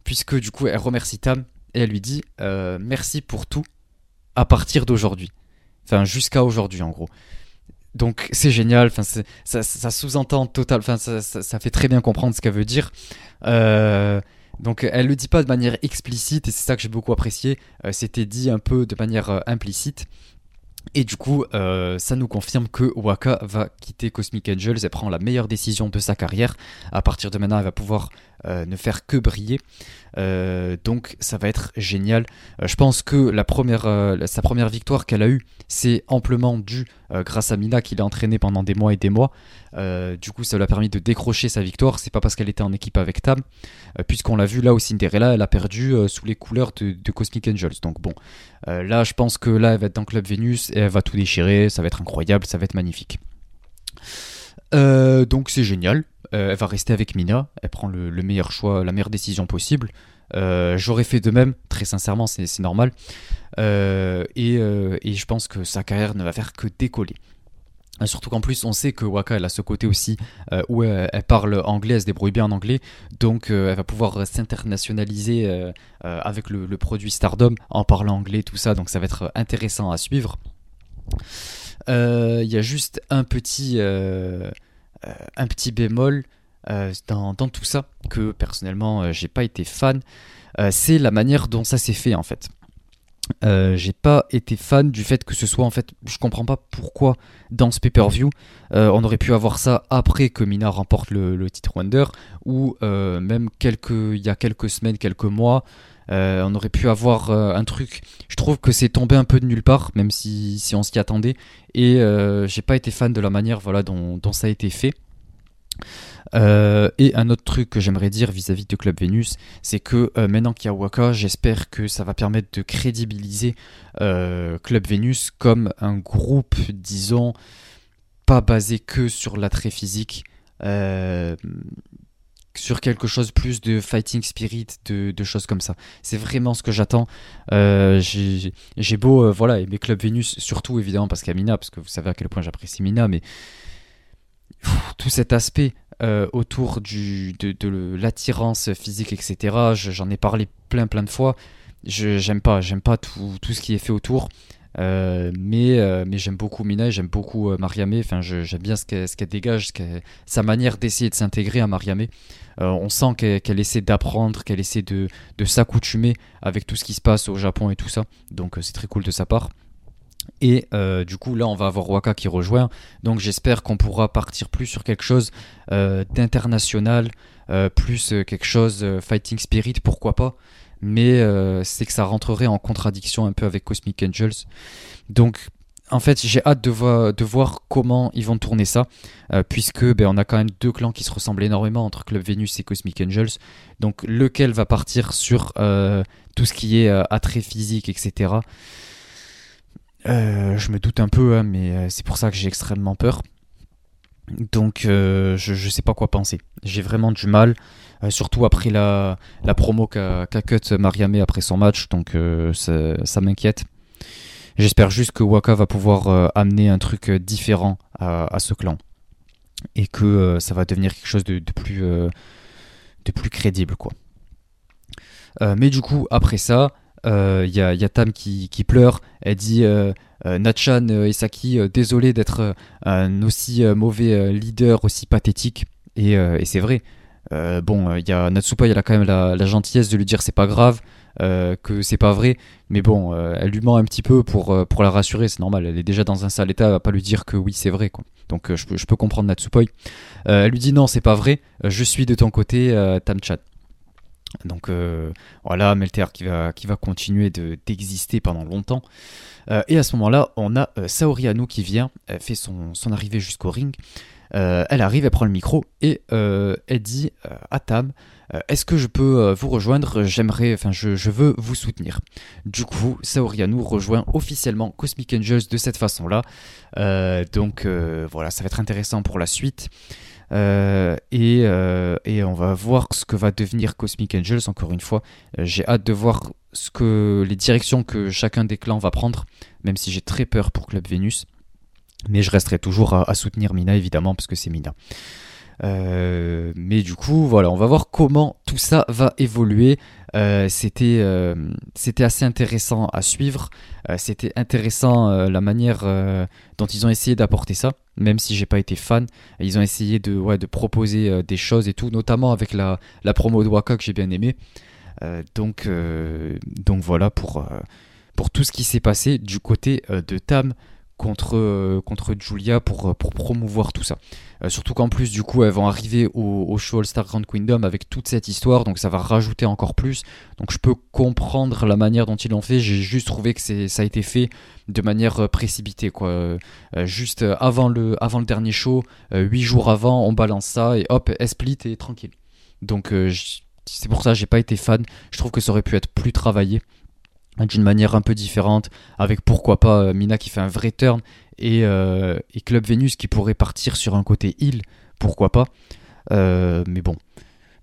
puisque du coup, elle remercie Tam et elle lui dit merci pour tout à partir d'aujourd'hui. Enfin, jusqu'à aujourd'hui, en gros. Donc c'est génial, ça, sous-entend total, ça, fait très bien comprendre ce qu'elle veut dire. Euh, donc elle le dit pas de manière explicite et c'est ça que j'ai beaucoup apprécié. Euh, c'était dit un peu de manière euh, implicite. Et du coup, ça nous confirme que Waka va quitter Cosmic Angels. Elle prend la meilleure décision de sa carrière. À partir de maintenant, elle va pouvoir ne faire que briller. Euh, donc ça va être génial. Euh, je pense que euh, sa première victoire qu'elle a eue, c'est amplement dû grâce à Mina qui l'a entraîné pendant des mois et des mois. du coup, ça lui a permis de décrocher sa victoire. C'est pas parce qu'elle était en équipe avec Tam, puisqu'on l'a vu là au Cinderella, elle a perdu sous les couleurs de, Cosmic Angels. Donc bon, là, je pense que là, elle va être dans Club Venus et elle va tout déchirer. Ça va être incroyable, ça va être magnifique. donc c'est génial. Euh, elle va rester avec Mina, elle prend le, meilleur choix, la meilleure décision possible. Euh, j'aurais fait de même, très sincèrement, c'est normal. Euh, et, je pense que sa carrière ne va faire que décoller. Surtout qu'en plus, on sait que Waka, elle a ce côté aussi où elle, parle anglais, elle se débrouille bien en anglais, donc elle va pouvoir s'internationaliser avec le, le, produit Stardom en parlant anglais, tout ça, donc ça va être intéressant à suivre. Il y a juste un petit, un petit bémol euh, dans, tout ça, que personnellement euh, j'ai pas été fan, c'est la manière dont ça s'est fait en fait. j'ai pas été fan du fait que ce soit en fait, je comprends pas pourquoi dans ce pay-per-view on aurait pu avoir ça après que Mina remporte le, titre Wonder ou même quelques, il y a quelques semaines, quelques mois, on aurait pu avoir un truc. Je trouve que c'est tombé un peu de nulle part, même si, si on s'y attendait. Et j'ai pas été fan de la manière voilà, dont, ça a été fait. Euh, et un autre truc que j'aimerais dire vis-à-vis de Club Venus, c'est que euh, maintenant qu'il y a Waka, j'espère que ça va permettre de crédibiliser euh, Club Venus comme un groupe, disons, pas basé que sur l'attrait physique, sur quelque chose plus de fighting spirit, de, choses comme ça. C'est vraiment ce que j'attends. J'ai beau, voilà, aimer Club Venus, surtout évidemment parce qu'il y a Mina, parce que vous savez à quel point j'apprécie Mina, mais tout cet aspect euh, autour du, de, l'attirance physique, etc. J'en ai parlé plein plein de fois. J'aime pas, j'aime pas tout, tout, ce qui est fait autour. Euh, mais euh, mais j'aime beaucoup Mina j'aime beaucoup Mariame. Enfin, j'aime bien ce qu'elle dégage, sa manière d'essayer de s'intégrer à Mariame. on sent qu'elle essaie d'apprendre, qu'elle essaie de, s'accoutumer avec tout ce qui se passe au Japon et tout ça. Donc c'est très cool de sa part. Et euh, du coup, là, on va avoir Waka qui rejoint. Donc, j'espère qu'on pourra partir plus sur quelque chose euh, d'international, euh, plus quelque chose Fighting Spirit, pourquoi pas. Mais c'est que ça rentrerait en contradiction un peu avec Cosmic Angels. Donc, en fait, j'ai hâte de, voir comment ils vont tourner ça, puisque ben, on a quand même deux clans qui se ressemblent énormément entre Club Venus et Cosmic Angels. Donc, lequel va partir sur tout ce qui est attrait physique, etc. Euh, je me doute un peu, hein, mais euh, c'est pour ça que j'ai extrêmement peur. Donc euh, je, ne sais pas quoi penser. J'ai vraiment du mal, surtout après la, promo qu'a cut Mariame après son match, donc ça, m'inquiète. J'espère juste que Waka va pouvoir amener un truc différent à, ce clan. Et que ça va devenir quelque chose de, plus, de plus crédible. quoi. mais du coup, après ça, il euh, y, a Tam qui, pleure. Elle dit euh, euh, et Saki, désolé d'être un aussi mauvais leader, aussi pathétique. Et, c'est vrai. Bon, il y a Natsupa, il a quand même la, gentillesse de lui dire c'est pas grave, que c'est pas vrai. Mais bon, elle lui ment un petit peu pour, pour la rassurer, c'est normal. Elle est déjà dans un sale état, elle va pas lui dire que oui, c'est vrai. Quoi. Donc je, peux comprendre Natsupoi. elle lui dit non, c'est pas vrai, je suis de ton côté, Tam-chan. Donc euh, voilà, Melter qui va, qui va continuer d'exister pendant longtemps. Euh, et à ce moment-là, on a euh, Saori Anu qui vient, fait son, son arrivée jusqu'au ring. Elle arrive, elle prend le micro et elle dit à Tam Est-ce que je peux vous rejoindre? J'aimerais, enfin, je, veux vous soutenir. Du coup, Saori Anu rejoint officiellement Cosmic Angels de cette façon-là. donc voilà, ça va être intéressant pour la suite. et, et, on va voir ce que va devenir Cosmic Angels. Encore une fois, j'ai hâte de voir ce que les directions que chacun des clans va prendre, même si j'ai très peur pour Club Vénus. Mais je resterai toujours à, soutenir Mina évidemment parce que c'est Mina. Euh, mais du coup, voilà, on va voir comment tout ça va évoluer. Euh, c'était, euh, c'était assez intéressant à suivre. c'était intéressant la manière dont ils ont essayé d'apporter ça, même si j'ai pas été fan. Ils ont essayé de, ouais, de proposer des choses et tout, notamment avec la, la promo de Waka que j'ai bien aimé. donc, donc voilà pour, pour tout ce qui s'est passé du côté de Tam contre, euh, contre Julia pour, euh, pour promouvoir tout ça. Euh, surtout qu'en plus, du coup, elles vont arriver au, show All-Star Grand Kingdom avec toute cette histoire, donc ça va rajouter encore plus. Donc je peux comprendre la manière dont ils l'ont fait, j'ai juste trouvé que ça a été fait de manière précipitée. Quoi. juste avant le, avant le dernier show, huit jours avant, on balance ça et hop, split et tranquille. Donc c'est pour ça que j'ai pas été fan. Je trouve que ça aurait pu être plus travaillé d'une manière un peu différente, avec pourquoi pas euh, Mina qui fait un vrai turn et, euh, et Club Vénus qui pourrait partir sur un côté heal, pourquoi pas. Euh, mais bon,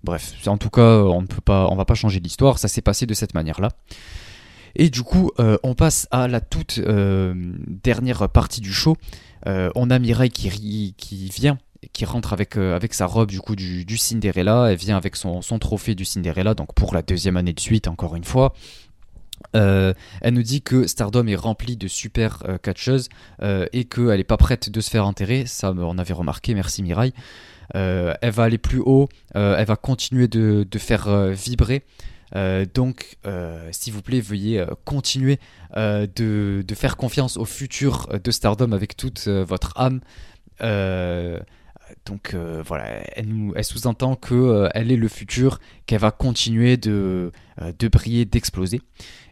bref, en tout cas, on ne peut pas, on va pas changer l'histoire, ça s'est passé de cette manière-là. Et du coup, on passe à la toute dernière partie du show. on a Mireille qui, qui vient qui rentre avec, sa robe du coup du, Cinderella, elle vient avec son trophée du Cinderella, donc pour la deuxième année de suite encore une fois. Euh, elle nous dit que Stardom est rempli de super euh, catcheuses euh, et qu'elle n'est pas prête de se faire enterrer. Ça, on avait remarqué, merci Mirai. elle va aller plus haut, elle va continuer de, faire vibrer. donc, s'il vous plaît, veuillez continuer de, faire confiance au futur de Stardom avec toute votre âme. donc voilà, elle, sous-entend qu'elle elle est le futur, qu'elle va continuer de briller, d'exploser.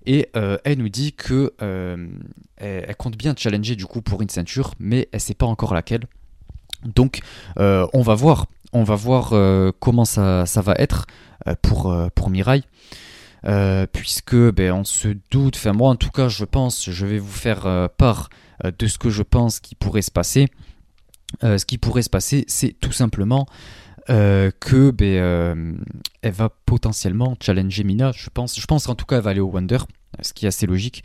Et euh, elle nous dit que euh, elle, compte bien challenger du coup pour une ceinture, mais elle sait pas encore laquelle. Donc euh, on va voir, on va voir comment ça, ça, va être pour, pour Mirai. puisque ben, on se doute, enfin moi en tout cas je pense, je vais vous faire part de ce que je pense qui pourrait se passer. ce qui pourrait se passer, c'est tout simplement euh, que ben, euh, elle va potentiellement challenger Mina. Je pense, je pense en tout cas elle va aller au Wonder, ce qui est assez logique.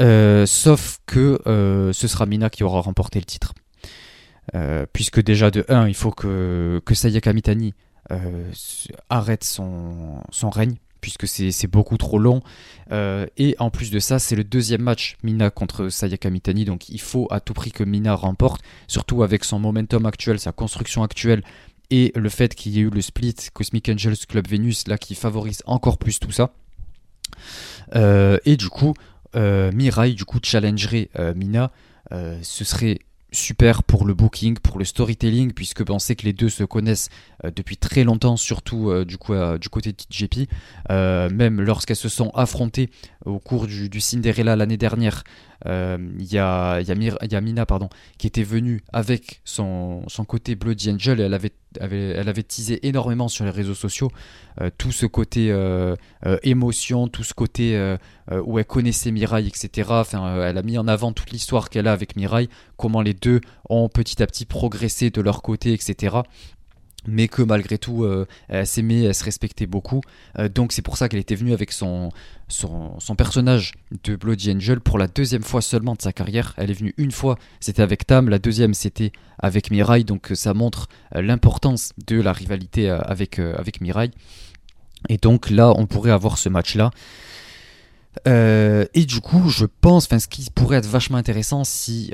Euh, sauf que ce sera Mina qui aura remporté le titre. puisque déjà de 1, il faut que, que Sayaka Mitani arrête son, son règne puisque c'est beaucoup trop long. et en plus de ça, c'est le deuxième match Mina contre Sayaka Mitani, donc il faut à tout prix que Mina remporte, surtout avec son momentum actuel, sa construction actuelle, et le fait qu'il y ait eu le split Cosmic Angels Club Venus là qui favorise encore plus tout ça. Euh, et du coup, euh, Mirai du coup challengerait euh, Mina. ce serait super pour le booking, pour le storytelling, puisque ben, on sait que les deux se connaissent depuis très longtemps, surtout du, coup, du côté de TJP. même lorsqu'elles se sont affrontées au cours du, du Cinderella l'année dernière, il euh, y, a, y, a Mina pardon, qui était venue avec son, son côté Bloody Angel et elle avait, elle avait teasé énormément sur les réseaux sociaux euh, tout ce côté euh, émotion, tout ce côté où elle connaissait Mirai, etc. Enfin, elle a mis en avant toute l'histoire qu'elle a avec Mirai, comment les deux ont petit à petit progressé de leur côté, etc mais que malgré tout, euh, elle s'aimait, elle se respectait beaucoup. Euh, donc c'est pour ça qu'elle était venue avec son, son, personnage de Bloody Angel pour la deuxième fois seulement de sa carrière. Elle est venue une fois, c'était avec Tam, la deuxième c'était avec Mirai, donc ça montre euh, l'importance de la rivalité avec, avec Mirai. Et donc là, on pourrait avoir ce match-là. Et du coup, je pense, enfin, ce qui pourrait être vachement intéressant, si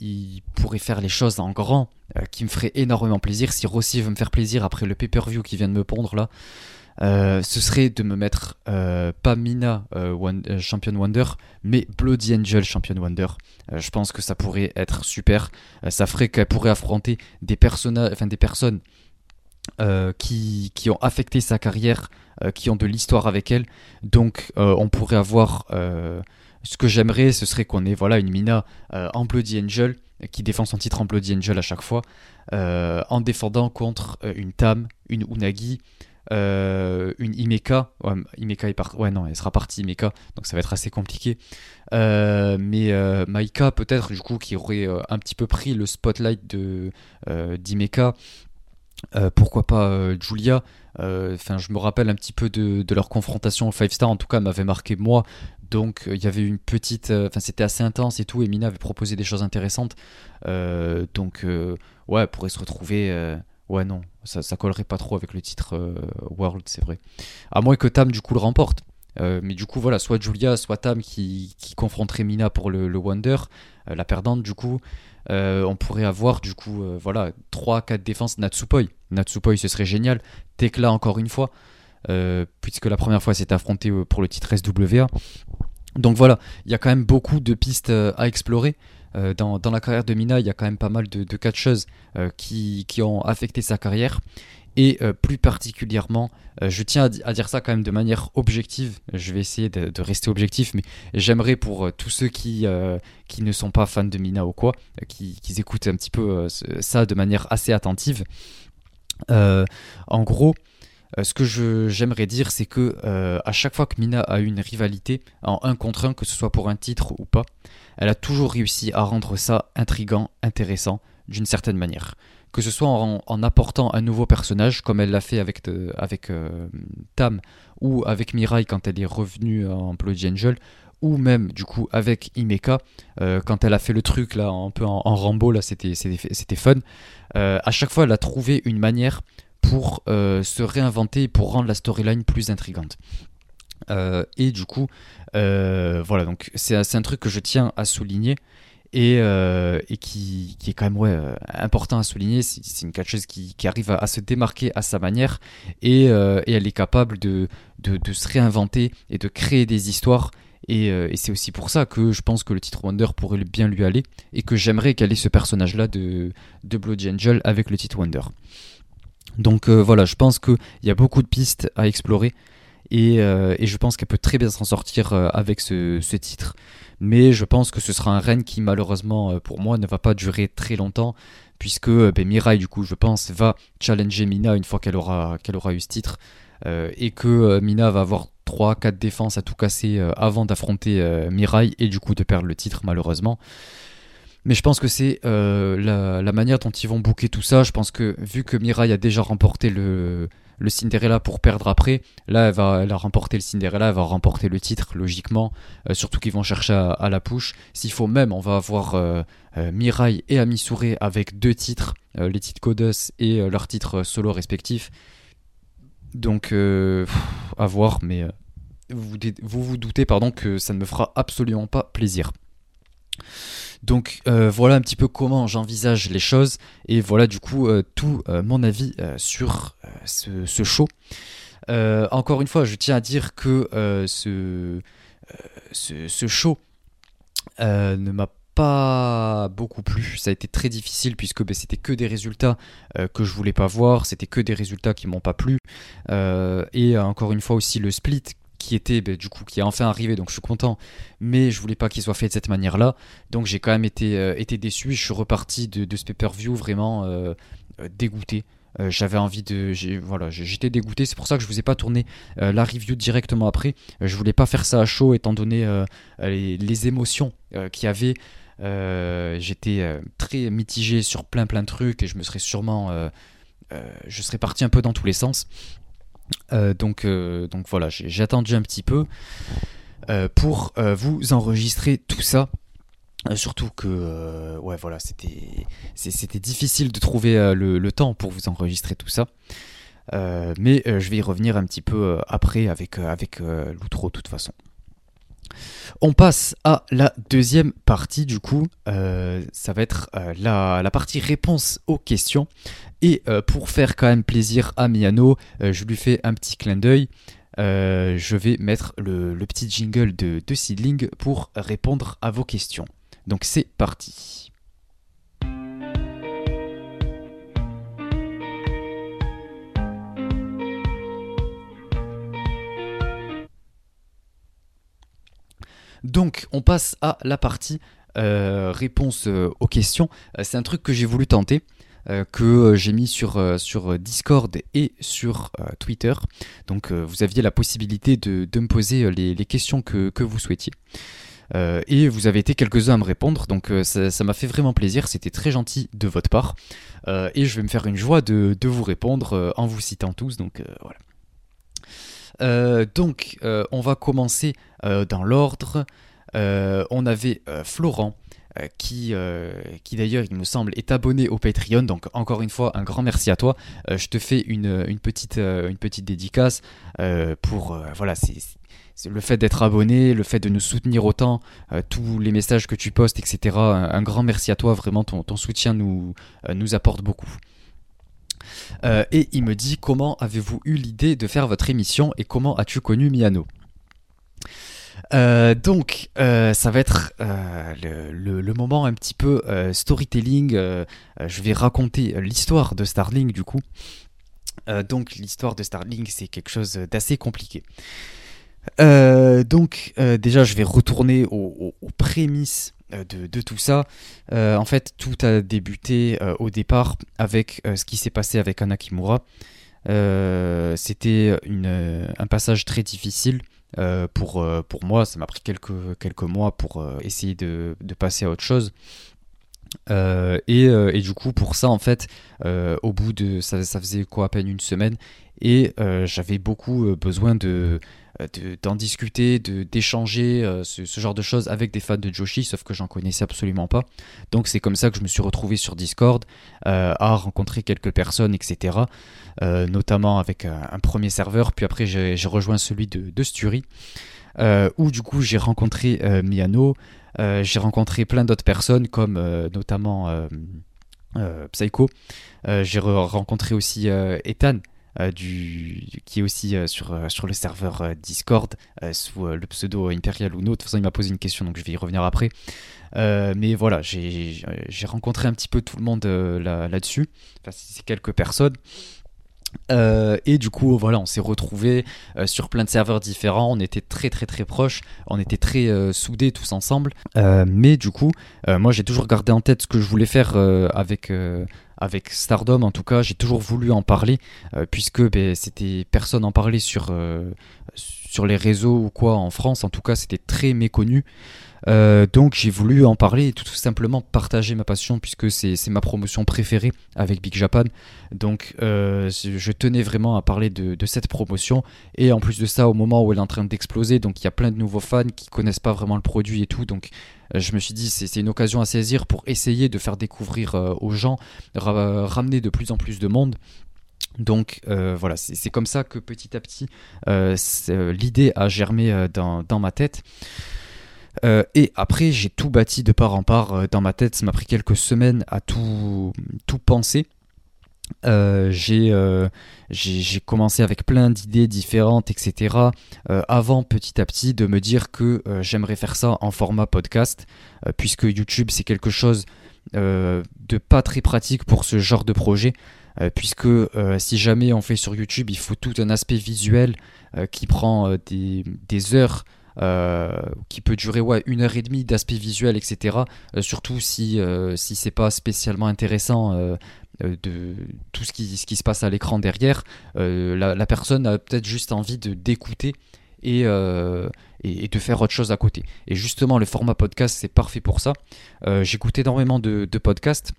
il pourrait faire les choses en grand, euh, qui me ferait énormément plaisir. Si Rossi veut me faire plaisir après le pay-per-view qui vient de me pondre là, euh, ce serait de me mettre euh, pas Mina Champion Wonder, mais Bloody Angel Champion Wonder. je pense que ça pourrait être super. ça ferait qu'elle pourrait affronter des personnages, enfin des personnes qui, qui, ont affecté sa carrière, qui ont de l'histoire avec elle. Donc on pourrait avoir ce que j'aimerais, ce serait qu'on ait voilà une Mina en Bloody Angel qui défend son titre en Bloody Angel à chaque fois, euh, en défendant contre euh, une Tam, une Unagi, euh, une Imeka. Ouais, Imeka est par... ouais, non, elle sera partie Imeka, donc ça va être assez compliqué. mais Maika, peut-être, du coup, qui aurait un petit peu pris le spotlight de d'Imeka. Pourquoi pas Julia Enfin, je me rappelle un petit peu de, leur confrontation au 5 star. En tout cas, m'avait marqué moi. Donc, il y avait une petite. Enfin, c'était assez intense et tout. Et Mina avait proposé des choses intéressantes. donc, ouais, pourrait se retrouver. ouais, non, ça, ça collerait pas trop avec le titre World, c'est vrai. À moins que Tam, du coup, le remporte. Euh, mais du coup, voilà, soit Julia, soit Tam qui, confronterait Mina pour le, Wonder, euh, la perdante, du coup. Euh, on pourrait avoir, du coup, voilà, 3-4 défenses Natsupoi. Natsupoi, ce serait génial. Tekla, encore une fois, puisque la première fois, s'est affronté pour le titre SWA. Donc voilà, il y a quand même beaucoup de pistes à explorer. Dans, la carrière de Mina, il y a quand même pas mal de, de catcheuses qui, ont affecté sa carrière. Et euh, plus particulièrement, euh, je tiens à, dire ça quand même de manière objective, je vais essayer de, rester objectif, mais j'aimerais pour euh, tous ceux qui, ne sont pas fans de Mina ou quoi, qui, qui écoutent un petit peu ça de manière assez attentive. en gros, ce que j'aimerais dire, c'est que à chaque fois que Mina a eu une rivalité en un contre un, que ce soit pour un titre ou pas, elle a toujours réussi à rendre ça intrigant, intéressant, d'une certaine manière que ce soit en, apportant un nouveau personnage, comme elle l'a fait avec, avec euh, Tam, ou avec Mirai quand elle est revenue en Bloody Angel, ou même du coup avec Imeka, euh, quand elle a fait le truc là, un peu en, Rambo, là c'était fun. Euh, à chaque fois, elle a trouvé une manière pour se réinventer, pour rendre la storyline plus intrigante. et du coup, voilà, donc c'est un truc que je tiens à souligner et, euh, qui, est quand même ouais, euh, important à souligner. C'est une catcheuse qui, qui arrive à, se démarquer à sa manière et, euh, elle est capable de, se réinventer et de créer des histoires. Et, c'est aussi pour ça que je pense que le titre Wonder pourrait bien lui aller et que j'aimerais qu'elle ait ce personnage-là de, Bloody Angel avec le titre Wonder. Donc voilà, je pense qu'il y a beaucoup de pistes à explorer et, je pense qu'elle peut très bien s'en sortir avec ce titre mais je pense que ce sera un règne qui malheureusement euh, pour moi ne va pas durer très longtemps puisque euh, ben, Mirai du coup je pense va challenger Mina une fois qu'elle aura, eu ce titre euh, et que Mina va avoir 3-4 défenses à tout casser avant d'affronter Mirai et du coup de perdre le titre malheureusement. Mais je pense que c'est la, la, manière dont ils vont booker tout ça. Je pense que vu que Mirai a déjà remporté le, le Cinderella pour perdre après. Là, elle, va, elle a remporté le Cinderella, elle va remporter le titre, logiquement. Euh, surtout qu'ils vont chercher à, la push. S'il faut même, on va avoir euh, euh, Mirai et Amisure avec deux titres, les titres Codos et leurs titres solo respectifs. Donc, à voir, mais vous, vous vous doutez pardon, que ça ne me fera absolument pas plaisir. Donc euh, voilà un petit peu comment j'envisage les choses et voilà du coup euh, tout euh, mon avis sur ce, show. encore une fois, je tiens à dire que ce, show ne m'a pas beaucoup plu. Ça a été très difficile puisque ben, c'était que des résultats que je voulais pas voir, c'était que des résultats qui m'ont pas plu. et encore une fois aussi le split qui était ben, du coup qui est enfin arrivé donc je suis content. Mais je voulais pas qu'il soit fait de cette manière là donc j'ai quand même été, euh, été déçu je suis reparti de, ce pay-per-view vraiment euh, euh, dégoûté. J'avais envie de voilà j'étais dégoûté. C'est pour ça que je vous ai pas tourné la review directement après. Je voulais pas faire ça à chaud étant donné les, émotions qu'il y avait. J'étais très mitigé sur plein plein de trucs et je me serais sûrement je serais parti un peu dans tous les sens. euh, donc, euh, donc voilà, j'ai attendu un petit peu euh, pour vous enregistrer tout ça. surtout que voilà c'était c'était difficile de trouver le, temps pour vous enregistrer tout ça. mais je vais y revenir un petit peu après avec, avec l'outro de toute façon. On passe à la deuxième partie du coup, ça va être la, la, partie réponse aux questions. Et euh, pour faire quand même plaisir à Miano, euh, je lui fais un petit clin d'œil. Euh, je vais mettre le, petit jingle de, de Seedling pour répondre à vos questions. Donc c'est parti. Donc on passe à la partie réponse aux questions. c'est un truc que j'ai voulu tenter. Euh, que euh, j'ai mis sur, euh, sur Discord et sur Twitter. Donc vous aviez la possibilité de, me poser les, questions que, vous souhaitiez. et vous avez été quelques-uns à me répondre, donc ça m'a fait vraiment plaisir, c'était très gentil de votre part. et je vais me faire une joie de, de vous répondre en vous citant tous, donc voilà. Donc, on va commencer dans l'ordre. on avait Florent euh, qui, euh, d'ailleurs, il me semble, est abonné au Patreon. Donc, encore une fois, un grand merci à toi. Euh, je te fais une, petite, dédicace pour. voilà, c'est le fait d'être abonné, le fait de nous soutenir autant, tous les messages que tu postes, etc. Un, grand merci à toi, vraiment ton, soutien nous apporte beaucoup. Et il me dit comment avez-vous eu l'idée de faire votre émission et comment as-tu connu Miano? Euh, donc, euh, ça va être euh, le, moment un petit peu storytelling. je vais raconter l'histoire de Starling du coup. donc, l'histoire de Starling, c'est quelque chose d'assez compliqué. donc, déjà, je vais retourner aux, prémices de, tout ça. en fait, tout a débuté au départ avec ce qui s'est passé avec Anakimura. C'était un passage très difficile euh, pour, euh, pour moi, ça m'a pris quelques, quelques mois pour euh, essayer de, de, passer à autre chose. et, et, du coup, pour ça, en fait, au bout de. Ça, ça, faisait quoi, à peine une semaine, et j'avais beaucoup besoin de d'en discuter, d'échanger ce, ce, genre de choses avec des fans de Joshi, sauf que j'en connaissais absolument pas. Donc c'est comme ça que je me suis retrouvé sur Discord, à rencontrer quelques personnes, etc. Euh, notamment avec un, premier serveur, puis après j'ai rejoint celui de, de Sturi, euh, où du coup j'ai rencontré euh, Miano, j'ai rencontré plein d'autres personnes comme notamment Psycho, j'ai rencontré aussi Ethan. Du, qui est aussi sur, sur le serveur Discord sous le pseudo Imperial Uno. De toute façon, il m'a posé une question, donc je vais y revenir après. mais voilà, j'ai rencontré un petit peu tout le monde là-dessus. enfin, c'est quelques personnes. Euh, et du coup, voilà, on s'est retrouvés euh, sur plein de serveurs différents. On était très très très proches. On était très euh, soudés tous ensemble. mais du coup, moi j'ai toujours gardé en tête ce que je voulais faire avec Stardom. En tout cas, j'ai toujours voulu en parler puisque ben, c'était personne en parlait sur sur les réseaux ou quoi en France. En tout cas, c'était très méconnu. Euh, donc j'ai voulu en parler et tout simplement partager ma passion puisque c'est ma promotion préférée avec Big Japan. Donc euh, je tenais vraiment à parler de, cette promotion et en plus de ça au moment où elle est en train d'exploser, donc il y a plein de nouveaux fans qui connaissent pas vraiment le produit et tout. Donc euh, je me suis dit c'est une occasion à saisir pour essayer de faire découvrir aux gens, ramener de plus en plus de monde. Donc voilà, c'est comme ça que petit à petit l'idée a germé dans, dans, ma tête. Euh, et après, j'ai tout bâti de part en part euh, dans ma tête. Ça m'a pris quelques semaines à tout, penser. Euh, j'ai commencé avec plein d'idées différentes, etc. avant petit à petit de me dire que j'aimerais faire ça en format podcast, puisque YouTube c'est quelque chose de pas très pratique pour ce genre de projet. puisque si jamais on fait sur YouTube, il faut tout un aspect visuel qui prend des, des heures qui peut durer une heure et demie d'aspect visuel, etc. Euh, surtout si, euh, si c'est pas spécialement intéressant de tout ce qui, se passe à l'écran derrière. La, personne a peut-être juste envie de d'écouter et, de faire autre chose à côté. Et justement, le format podcast, c'est parfait pour ça. J'écoute énormément de podcasts.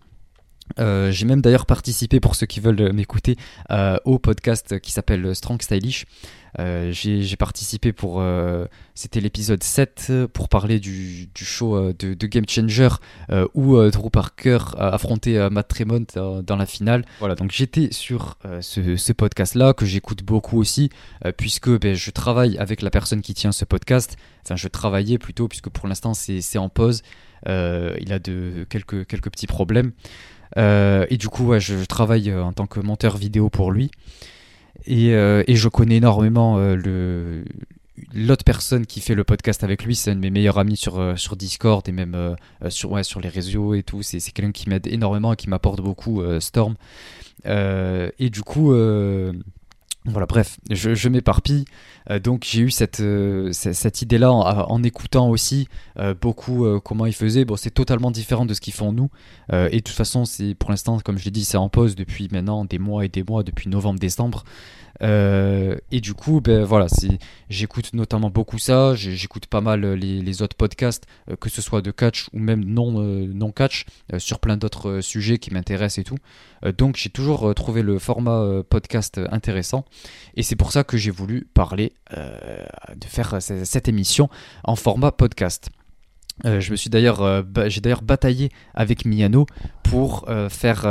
J'ai même d'ailleurs participé, pour ceux qui veulent m'écouter, au podcast qui s'appelle Strong Stylish. Euh, j'ai participé pour. Euh, c'était l'épisode 7 pour parler du, du show euh, de, de, Game Changer où Drew Parker a affronté Matt Tremont dans la finale. Voilà, donc j'étais sur ce, ce podcast-là que j'écoute beaucoup aussi, puisque ben, je travaille avec la personne qui tient ce podcast. Enfin, je travaillais plutôt, puisque pour l'instant c'est en pause. il a de, quelques, quelques petits problèmes. Et du coup, je, travaille en tant que monteur vidéo pour lui. Euh, et, je connais énormément euh, l'autre personne qui fait le podcast avec lui, c'est un de mes meilleurs amis sur, euh, Discord et même sur les réseaux et tout. C'est, quelqu'un qui m'aide énormément et qui m'apporte beaucoup, Storm. et du coup, voilà, bref, je, m'éparpille. donc j'ai eu cette, cette, idée-là en, écoutant aussi beaucoup comment ils faisaient. Bon, c'est totalement différent de ce qu'ils font nous. et de toute façon, c'est pour l'instant, comme je l'ai dit, c'est en pause depuis maintenant des mois et des mois, depuis novembre-décembre. Euh, et du coup, ben voilà, j'écoute notamment beaucoup ça. J'écoute pas mal les, autres podcasts, euh, que ce soit de catch ou même non, euh, non catch, sur plein d'autres sujets qui m'intéressent et tout. donc j'ai toujours trouvé le format podcast intéressant. Et c'est pour ça que j'ai voulu parler, de faire cette émission en format podcast. Euh, je me suis d'ailleurs, euh, j'ai d'ailleurs bataillé avec Miano pour euh, faire,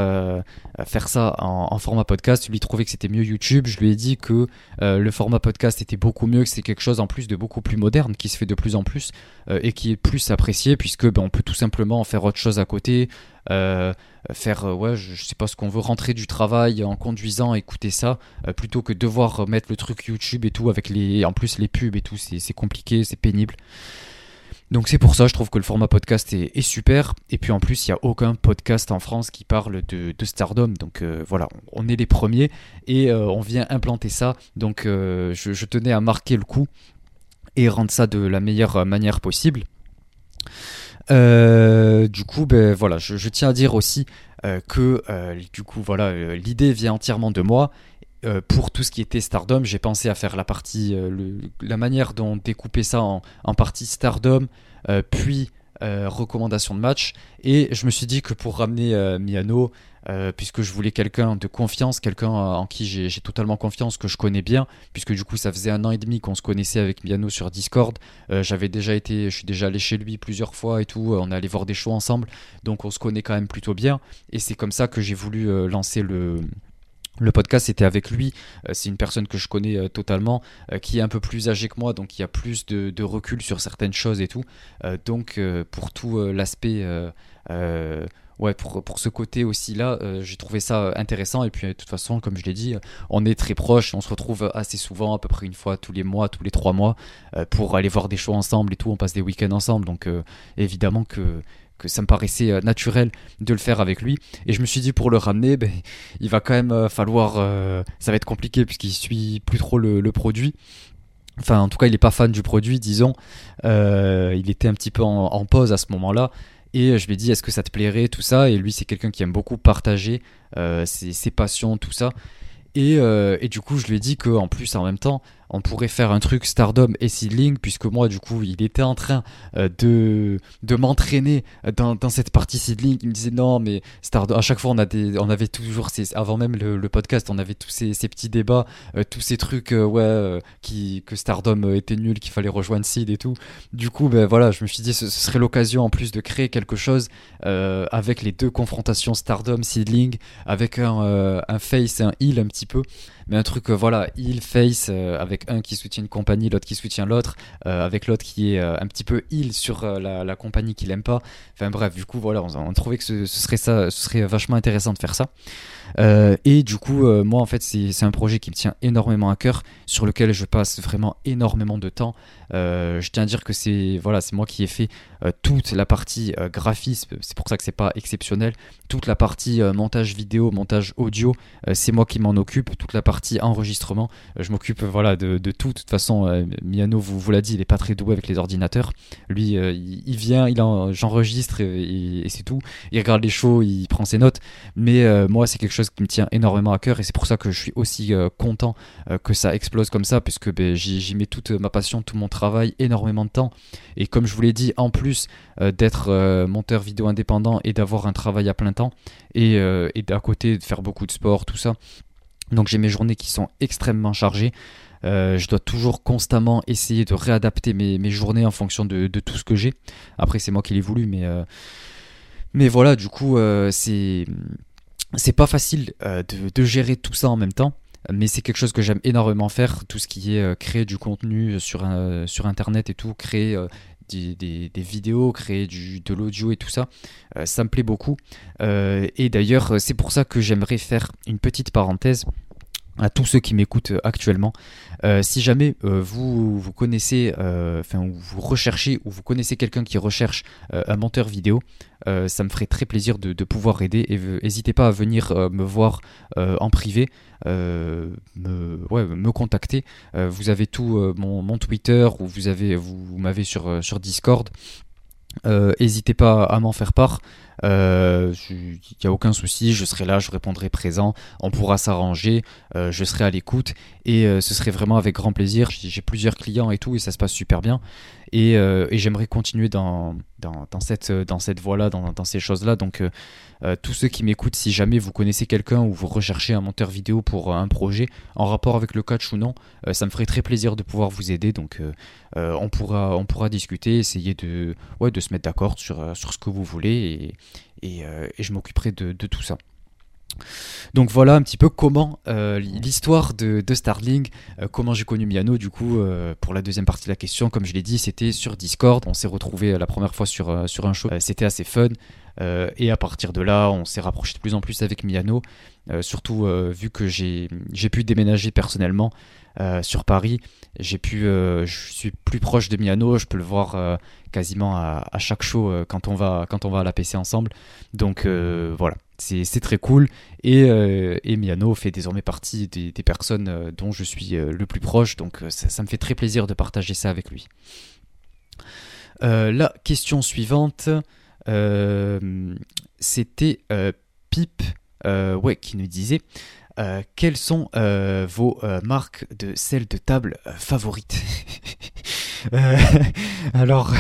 faire ça en, format podcast. Lui trouvait que c'était mieux YouTube. Je lui ai dit que le format podcast était beaucoup mieux, que c'est quelque chose en plus de beaucoup plus moderne qui se fait de plus en plus et qui est plus apprécié puisque ben, on peut tout simplement faire autre chose à côté. faire ouais je, sais pas ce qu'on veut rentrer du travail en conduisant écouter ça plutôt que devoir mettre le truc YouTube et tout avec les en plus les pubs et tout c'est compliqué c'est pénible donc c'est pour ça, je trouve que le format podcast est, super. Et puis en plus, il n'y a aucun podcast en France qui parle de, Stardom. Donc euh, voilà, on est les premiers et euh, on vient implanter ça. Donc euh, je, tenais à marquer le coup et rendre ça de la meilleure manière possible. du coup, ben voilà, je, tiens à dire aussi que du coup, voilà, l'idée vient entièrement de moi euh, pour tout ce qui était Stardom, j'ai pensé à faire la partie, euh, la manière dont découper ça en, partie Stardom, euh, puis recommandation de match. Et je me suis dit que pour ramener Miano, puisque je voulais quelqu'un de confiance, quelqu'un en qui j'ai totalement confiance, que je connais bien, puisque du coup ça faisait un an et demi qu'on se connaissait avec Miano sur Discord. J'avais déjà été, je suis déjà allé chez lui plusieurs fois et tout. on est allé voir des shows ensemble, donc on se connaît quand même plutôt bien. Et c'est comme ça que j'ai voulu lancer le le podcast était avec lui, euh, c'est une personne que je connais euh, totalement, euh, qui est un peu plus âgé que moi, donc qui a plus de, recul sur certaines choses et tout. donc pour tout l'aspect, ouais, pour, pour ce côté aussi là, j'ai trouvé ça intéressant. Et puis de toute façon, comme je l'ai dit, on est très proches, on se retrouve assez souvent, à peu près une fois tous les mois, tous les trois mois, pour aller voir des shows ensemble et tout. On passe des week-ends ensemble, donc évidemment que que ça me paraissait euh, naturel de le faire avec lui. Et je me suis dit pour le ramener, ben, il va quand même euh, falloir, euh, ça va être compliqué puisqu'il suit plus trop le, produit. Enfin, en tout cas, il n'est pas fan du produit, disons. il était un petit peu en, pause à ce moment-là. Et je lui ai dit, est-ce que ça te plairait, tout ça? Et lui, c'est quelqu'un qui aime beaucoup partager ses, passions, tout ça. Et, et, du coup, je lui ai dit qu'en plus, en même temps, on pourrait faire un truc Stardom et Seedling, puisque moi, du coup, il était en train euh, de, m'entraîner dans, cette partie Seedling. Il me disait non, mais Stardom, à chaque fois, on, a des, avait toujours, ces, avant même le, podcast, on avait tous ces, petits débats, euh, tous ces trucs, euh, qui, que Stardom était nul, qu'il fallait rejoindre Seed et tout. Du coup, ben voilà, je me suis dit, ce, serait l'occasion en plus de créer quelque chose avec les deux confrontations Stardom, Seedling, avec un, un face un heal un petit peu mais un truc, voilà, heal, face, avec un qui soutient une compagnie, l'autre qui soutient l'autre, euh, avec l'autre qui est euh, un petit peu il sur euh, la, compagnie qu'il aime pas. Enfin bref, du coup voilà, on, trouvait que ce, serait ça, ce serait vachement intéressant de faire ça. et du coup, moi en fait, c'est un projet qui me tient énormément à cœur, sur lequel je passe vraiment énormément de temps. Je tiens à dire que c'est voilà, c'est moi qui ai fait toute la partie graphisme. C'est pour ça que c'est pas exceptionnel. Toute la partie montage vidéo, montage audio, c'est moi qui m'en occupe. Toute la partie enregistrement, je m'occupe voilà de, tout. De toute façon, euh, Miano vous, l'a dit, il est pas très doué avec les ordinateurs. Lui, euh, il, vient, il j'enregistre et, c'est tout. Il regarde les shows, il prend ses notes. Mais euh, moi, c'est quelque chose qui me tient énormément à cœur et c'est pour ça que je suis aussi content que ça explose comme ça, puisque ben, j'y mets toute ma passion, tout mon travail, énormément de temps. Et comme je vous l'ai dit, en plus d'être monteur vidéo indépendant et d'avoir un travail à plein temps et, et d'à côté de faire beaucoup de sport, tout ça. Donc j'ai mes journées qui sont extrêmement chargées. Euh, je dois toujours constamment essayer de réadapter mes, journées en fonction de, tout ce que j'ai. Après, c'est moi qui l'ai voulu, mais, euh, mais voilà, du coup, euh, c'est, c'est pas facile de, gérer tout ça en même temps. Mais c'est quelque chose que j'aime énormément faire, tout ce qui est créer du contenu sur, sur Internet et tout, créer des, vidéos, créer du, de l'audio et tout ça. ça me plaît beaucoup. et d'ailleurs, c'est pour ça que j'aimerais faire une petite parenthèse à tous ceux qui m'écoutent actuellement. Euh, si jamais euh, vous, vous connaissez, euh, enfin vous recherchez ou vous connaissez quelqu'un qui recherche un monteur vidéo, ça me ferait très plaisir de, pouvoir aider et n'hésitez pas à venir me voir en privé, me, ouais, me contacter. vous avez tout mon, Twitter ou vous vous, m'avez sur, sur Discord. N'hésitez pas à m'en faire part. Il n'y a aucun souci, je serai là, je répondrai présent, on pourra s'arranger, je serai à l'écoute et ce serait vraiment avec grand plaisir. J'ai plusieurs clients et tout et ça se passe super bien et, j'aimerais continuer dans, dans, cette, dans cette voie-là, dans, dans, ces choses-là. Donc tous ceux qui m'écoutent, si jamais vous connaissez quelqu'un ou vous recherchez un monteur vidéo pour un projet en rapport avec le catch ou non, ça me ferait très plaisir de pouvoir vous aider. Donc on, pourra, on pourra discuter, essayer de, ouais, de se mettre d'accord sur, sur ce que vous voulez et, et je m'occuperai de, tout ça. Donc voilà un petit peu comment euh, l'histoire de, Starling, euh, comment j'ai connu Miano du coup euh, pour la deuxième partie de la question, comme je l'ai dit c'était sur Discord, on s'est retrouvé la première fois sur, sur un show, c'était assez fun. Et à partir de là on s'est rapproché de plus en plus avec Miano, surtout vu que j'ai pu déménager personnellement sur Paris, j'ai pu, je suis plus proche de Miano, je peux le voir quasiment à, chaque show quand on va quand on va à la PC ensemble, donc voilà c'est très cool. Et, euh, Miano fait désormais partie des, personnes euh, dont je suis euh, le plus proche, donc ça, me fait très plaisir de partager ça avec lui. la question suivante, c'était Pip ouais, qui nous disait quelles sont vos marques de sel de table favorites Alors,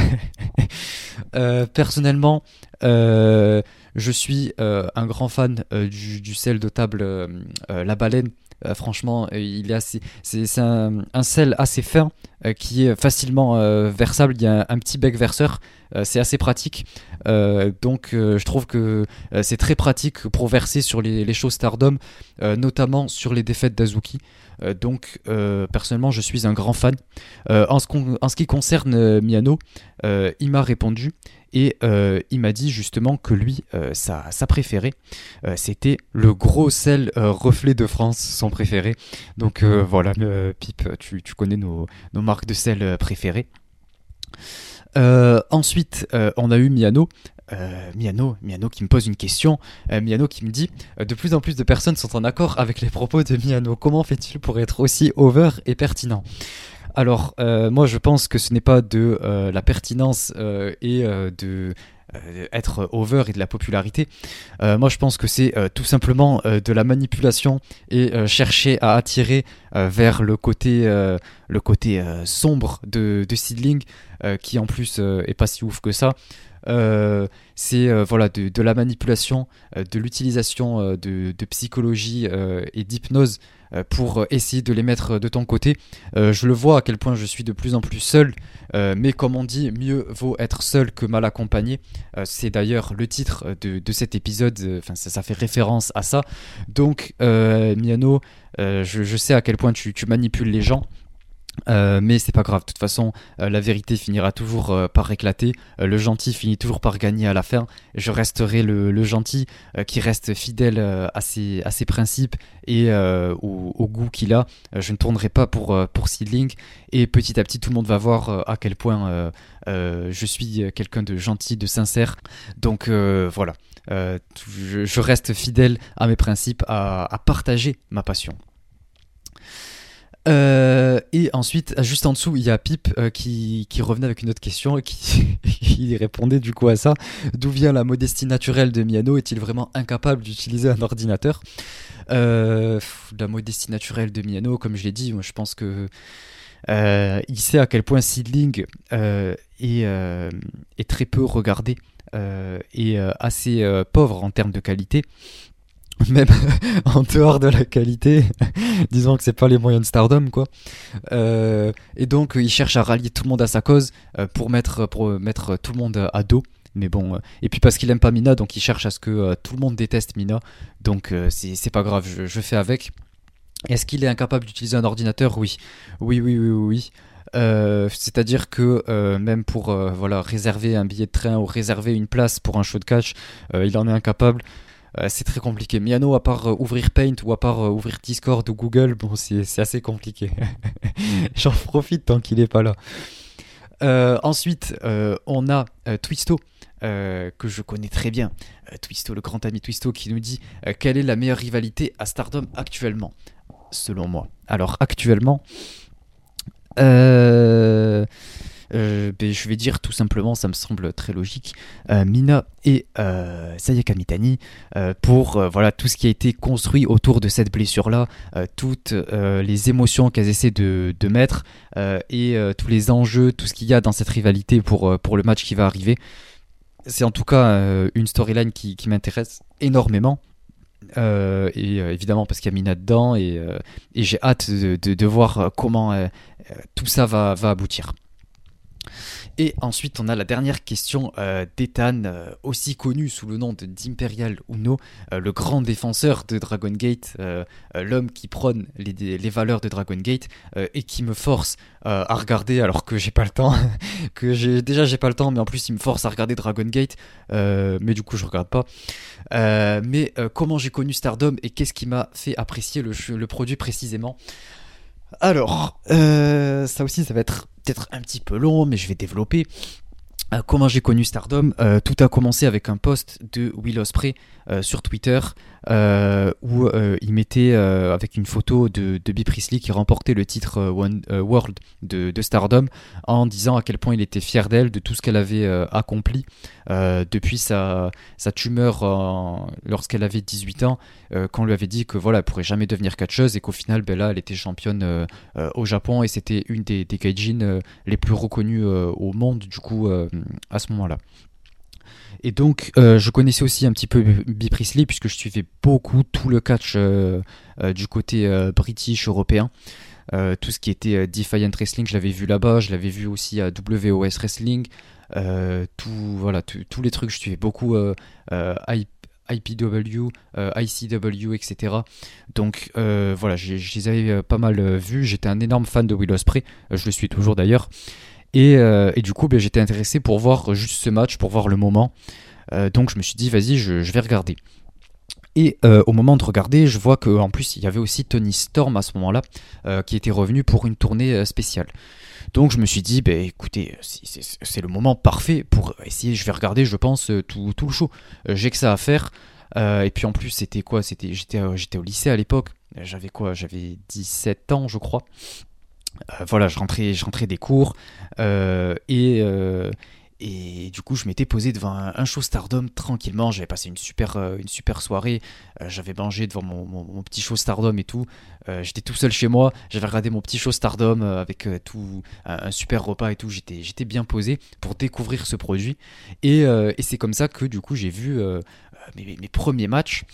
personnellement, je suis euh, un grand fan euh, du, sel de table euh, La Baleine. Franchement, il est assez, c'est, un, sel assez fin qui est facilement versable. Il y a un, petit bec verseur, c'est assez pratique. donc, je trouve que c'est très pratique pour verser sur les, shows Stardom, notamment sur les défaites d'Azuki. Donc, personnellement, je suis un grand fan. en, ce en, ce qui concerne Miano, il m'a répondu et euh, il m'a dit justement que lui, euh, sa, préférée, euh, c'était le gros sel reflet de France, son préféré. Donc voilà, Pipe, tu, connais nos, marques de sel préférées. ensuite, on a eu Miano. Miano, Miano qui me pose une question. Miano qui me dit De plus en plus de personnes sont en accord avec les propos de Miano. Comment fait-il pour être aussi over et pertinent? Alors, euh, moi, je pense que ce n'est pas de euh, la pertinence euh, et de être over et de la popularité. moi, je pense que c'est tout simplement de la manipulation et chercher à attirer vers le côté, le côté sombre de, de Seedling, qui en plus est pas si ouf que ça. C'est voilà de, la manipulation, de l'utilisation de, de, psychologie et d'hypnose euh, pour essayer de les mettre de ton côté. Euh, je le vois à quel point je suis de plus en plus seul, euh, mais comme on dit, mieux vaut être seul que mal accompagné. c'est d'ailleurs le titre de, cet épisode, enfin ça, fait référence à ça. Donc Miano, je, sais à quel point tu manipules les gens. Euh, mais c'est pas grave, de toute façon, euh, la vérité finira toujours euh, par éclater, le gentil finit toujours par gagner à la fin, je resterai le, gentil qui reste fidèle à ses, principes et au, goût qu'il a, je ne tournerai pas pour, pour et petit à petit tout le monde va voir à quel point je suis quelqu'un de gentil, de sincère, donc voilà, je, reste fidèle à mes principes, à partager ma passion. Euh, et ensuite, juste en dessous, il y a Pip euh, qui, revenait avec une autre question et qui, qui répondait du coup à ça. D'où vient la modestie naturelle de Miano? Est-il vraiment incapable d'utiliser un ordinateur? Euh, La modestie naturelle de Miano, comme je l'ai dit, moi je pense que il sait à quel point Seedling est, est, très peu regardé et assez pauvre en termes de qualité même en dehors de la qualité, disons que c'est pas les moyens de Stardom quoi. Euh, et donc il cherche à rallier tout le monde à sa cause euh, pour mettre pour mettre tout le monde à dos. Mais bon, euh, et puis parce qu'il aime pas Mina, donc il cherche à ce que tout le monde déteste Mina. Donc c'est pas grave, je, fais avec. Est-ce qu'il est incapable d'utiliser un ordinateur? Oui, oui, oui, oui, oui. c'est-à-dire que même pour voilà réserver un billet de train ou réserver une place pour un show de catch, il en est incapable. Euh, c'est très compliqué. Miano, à part euh, ouvrir Paint ou à part euh, ouvrir Discord ou Google, bon, c'est assez compliqué. J'en profite tant qu'il n'est pas là. ensuite, on a Twisto, que je connais très bien. Twisto, le grand ami Twisto, qui nous dit quelle est la meilleure rivalité à Stardom actuellement, selon moi? Alors, actuellement, ben, je vais dire tout simplement, ça me semble très logique, Mina et Sayaka Mitani pour voilà tout ce qui a été construit autour de cette blessure-là, toutes les émotions qu'elles essaient de, mettre et tous les enjeux, tout ce qu'il y a dans cette rivalité pour, pour le match qui va arriver. C'est en tout cas une storyline qui, m'intéresse énormément. Euh, et euh, évidemment parce qu'il y a Mina dedans et, euh, j'ai hâte de, de, de, voir comment tout ça va, va aboutir. Et ensuite, on a la dernière question euh, d'Ethan, euh, aussi connu sous le nom d'Imperial Uno, euh, le grand défenseur de Dragon Gate, l'homme qui prône les, valeurs de Dragon Gate et qui me force à regarder alors que j'ai pas le temps. que j'ai déjà j'ai pas le temps, mais en plus il me force à regarder Dragon Gate, mais du coup je regarde pas. mais comment j'ai connu Stardom et qu'est-ce qui m'a fait apprécier le, produit précisément? Alors, ça aussi, ça va être peut-être un petit peu long, mais je vais développer. Euh, comment j'ai connu Stardom? Euh, Tout a commencé avec un post de Will Ospreay sur Twitter où il mettait avec une photo de, de B. Priestley qui remportait le titre World de, Stardom en disant à quel point il était fier d'elle, de tout ce qu'elle avait accompli depuis sa, tumeur lorsqu'elle avait 18 ans, quand lui avait dit que voilà, elle pourrait jamais devenir catcheuse et qu'au final, ben là, elle était championne au Japon et c'était une des, des gaijin les plus reconnues au monde du coup à ce moment-là. Et donc, euh, je connaissais aussi un petit peu B. Puisque je suivais beaucoup tout le catch euh, euh, du côté british, européen. tout ce qui était Defiant Wrestling, je l'avais vu là-bas, je l'avais vu aussi à WOS Wrestling. tout, voilà, tous les trucs, je suivais beaucoup IPW, ICW, etc. Donc voilà, je les avais pas mal vus. J'étais un énorme fan de Will Ospreay, je le suis toujours d'ailleurs. Euh, et, du coup, ben, j'étais intéressé pour voir juste ce match, pour voir le moment. Euh, donc je me suis dit, vas-y, je, vais regarder. Et euh, au moment de regarder, je vois qu'en plus, il y avait aussi Tony Storm à ce moment-là, qui était revenu pour une tournée spéciale. Donc je me suis dit, ben, écoutez, c'est le moment parfait pour essayer, je vais regarder, je pense, tout, le show. J'ai que ça à faire. et puis en plus, c'était quoi? J'étais au lycée à l'époque. J'avais quoi? J'avais 17 ans, je crois. Euh, voilà, je rentrais, je rentrais des cours euh, et, euh, et du coup, je m'étais posé devant un, show Stardom tranquillement. J'avais passé une super, soirée. j'avais mangé devant mon, petit show Stardom et tout. j'étais tout seul chez moi. J'avais regardé mon petit show Stardom avec tout un, super repas et tout. J'étais, j'étais bien posé pour découvrir ce produit. Et, c'est comme ça que du coup, j'ai vu mes, premiers matchs.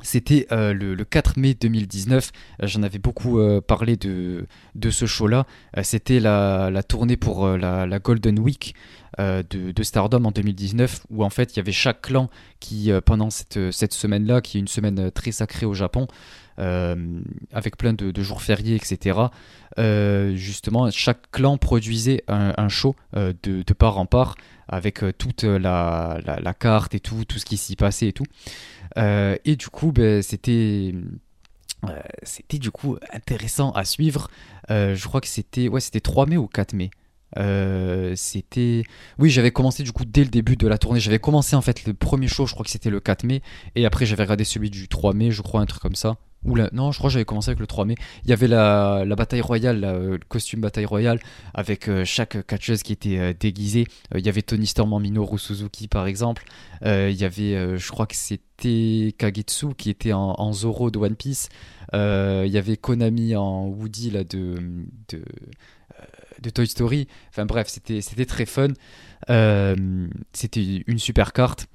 C'était euh, le, 4 mai 2019. Euh, j'en avais beaucoup euh, parlé de, de ce show-là. C'était la, tournée pour la, Golden Week de, Stardom en 2019, où en fait il y avait chaque clan qui, pendant cette, cette semaine-là, qui est une semaine très sacrée au Japon, avec plein de, jours fériés, etc. justement, chaque clan produisait un, show de, de, part en part, avec toute la, la, carte et tout, tout ce qui s'y passait et tout. Euh, et du coup, ben, c'était. Euh, c'était du coup intéressant à suivre. Euh, je crois que c'était ouais, c'était 3 mai ou 4 mai. c'était oui j'avais commencé du coup dès le début de la tournée j'avais commencé en fait le premier show je crois que c'était le 4 mai et après j'avais regardé celui du 3 mai je crois un truc comme ça non, je crois que j'avais commencé avec le 3 mai. Il y avait la, bataille royale, le costume bataille royale, avec euh, chaque catcheuse qui était euh, déguisée. Euh, il y avait Tony Storm en Minoru Suzuki, par exemple. il y avait, je crois que c'était Kagetsu qui était en, Zoro de One Piece. il y avait Konami en Woody là, de, de, de Toy Story. Enfin bref, c'était très fun. c'était une super carte.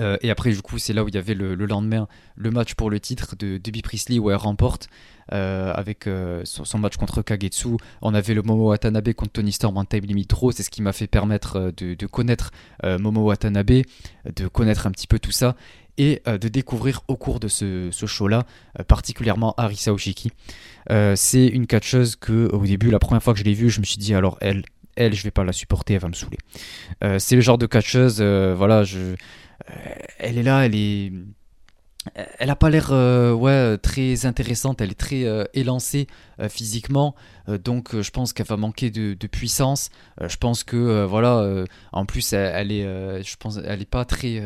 Euh, et après, du coup, c'est là où il y avait le, lendemain le match pour le titre de Debbie Priestley où elle remporte euh, avec euh, son, match contre Kagetsu. On avait le Momo Watanabe contre Tony Storm en Time Limit Raw. C'est ce qui m'a fait permettre de, connaître Momo Watanabe, de connaître un petit peu tout ça et de découvrir au cours de ce, show-là, particulièrement Arisa Oshiki. c'est une catcheuse que, au début, la première fois que je l'ai vue, je me suis dit alors elle, elle, je vais pas la supporter, elle va me saouler. c'est le genre de catcheuse, voilà, je elle est là, elle est elle a pas l'air euh, ouais très intéressante. Elle est très euh, élancée euh, physiquement, donc je pense qu'elle va manquer de, puissance. je pense que voilà, en plus elle, est, je pense, elle est pas très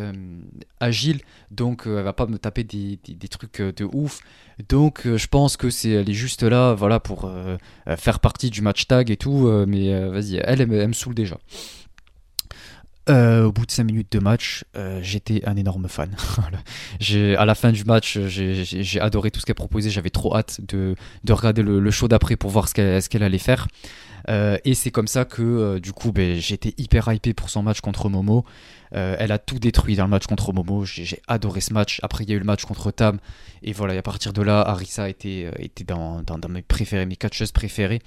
agile, donc elle va pas me taper des, des, trucs de ouf. Donc je pense que c'est, elle est juste là, voilà, pour faire partie du match tag et tout. mais vas-y, elle, elle me saoule déjà. Euh, au bout de 5 minutes de match, euh, j'étais un énorme fan. à la fin du match, j'ai adoré tout ce qu'elle proposait. J'avais trop hâte de, regarder le, show d'après pour voir ce qu'elle allait faire. Euh, et c'est comme ça que du coup, ben, j'étais hyper hypé pour son match contre Momo. elle a tout détruit dans le match contre Momo. J'ai adoré ce match. Après, il y a eu le match contre Tam. Et voilà, à partir de là, Arisa était, était dans, dans, mes préférés, mes catcheuses préférées.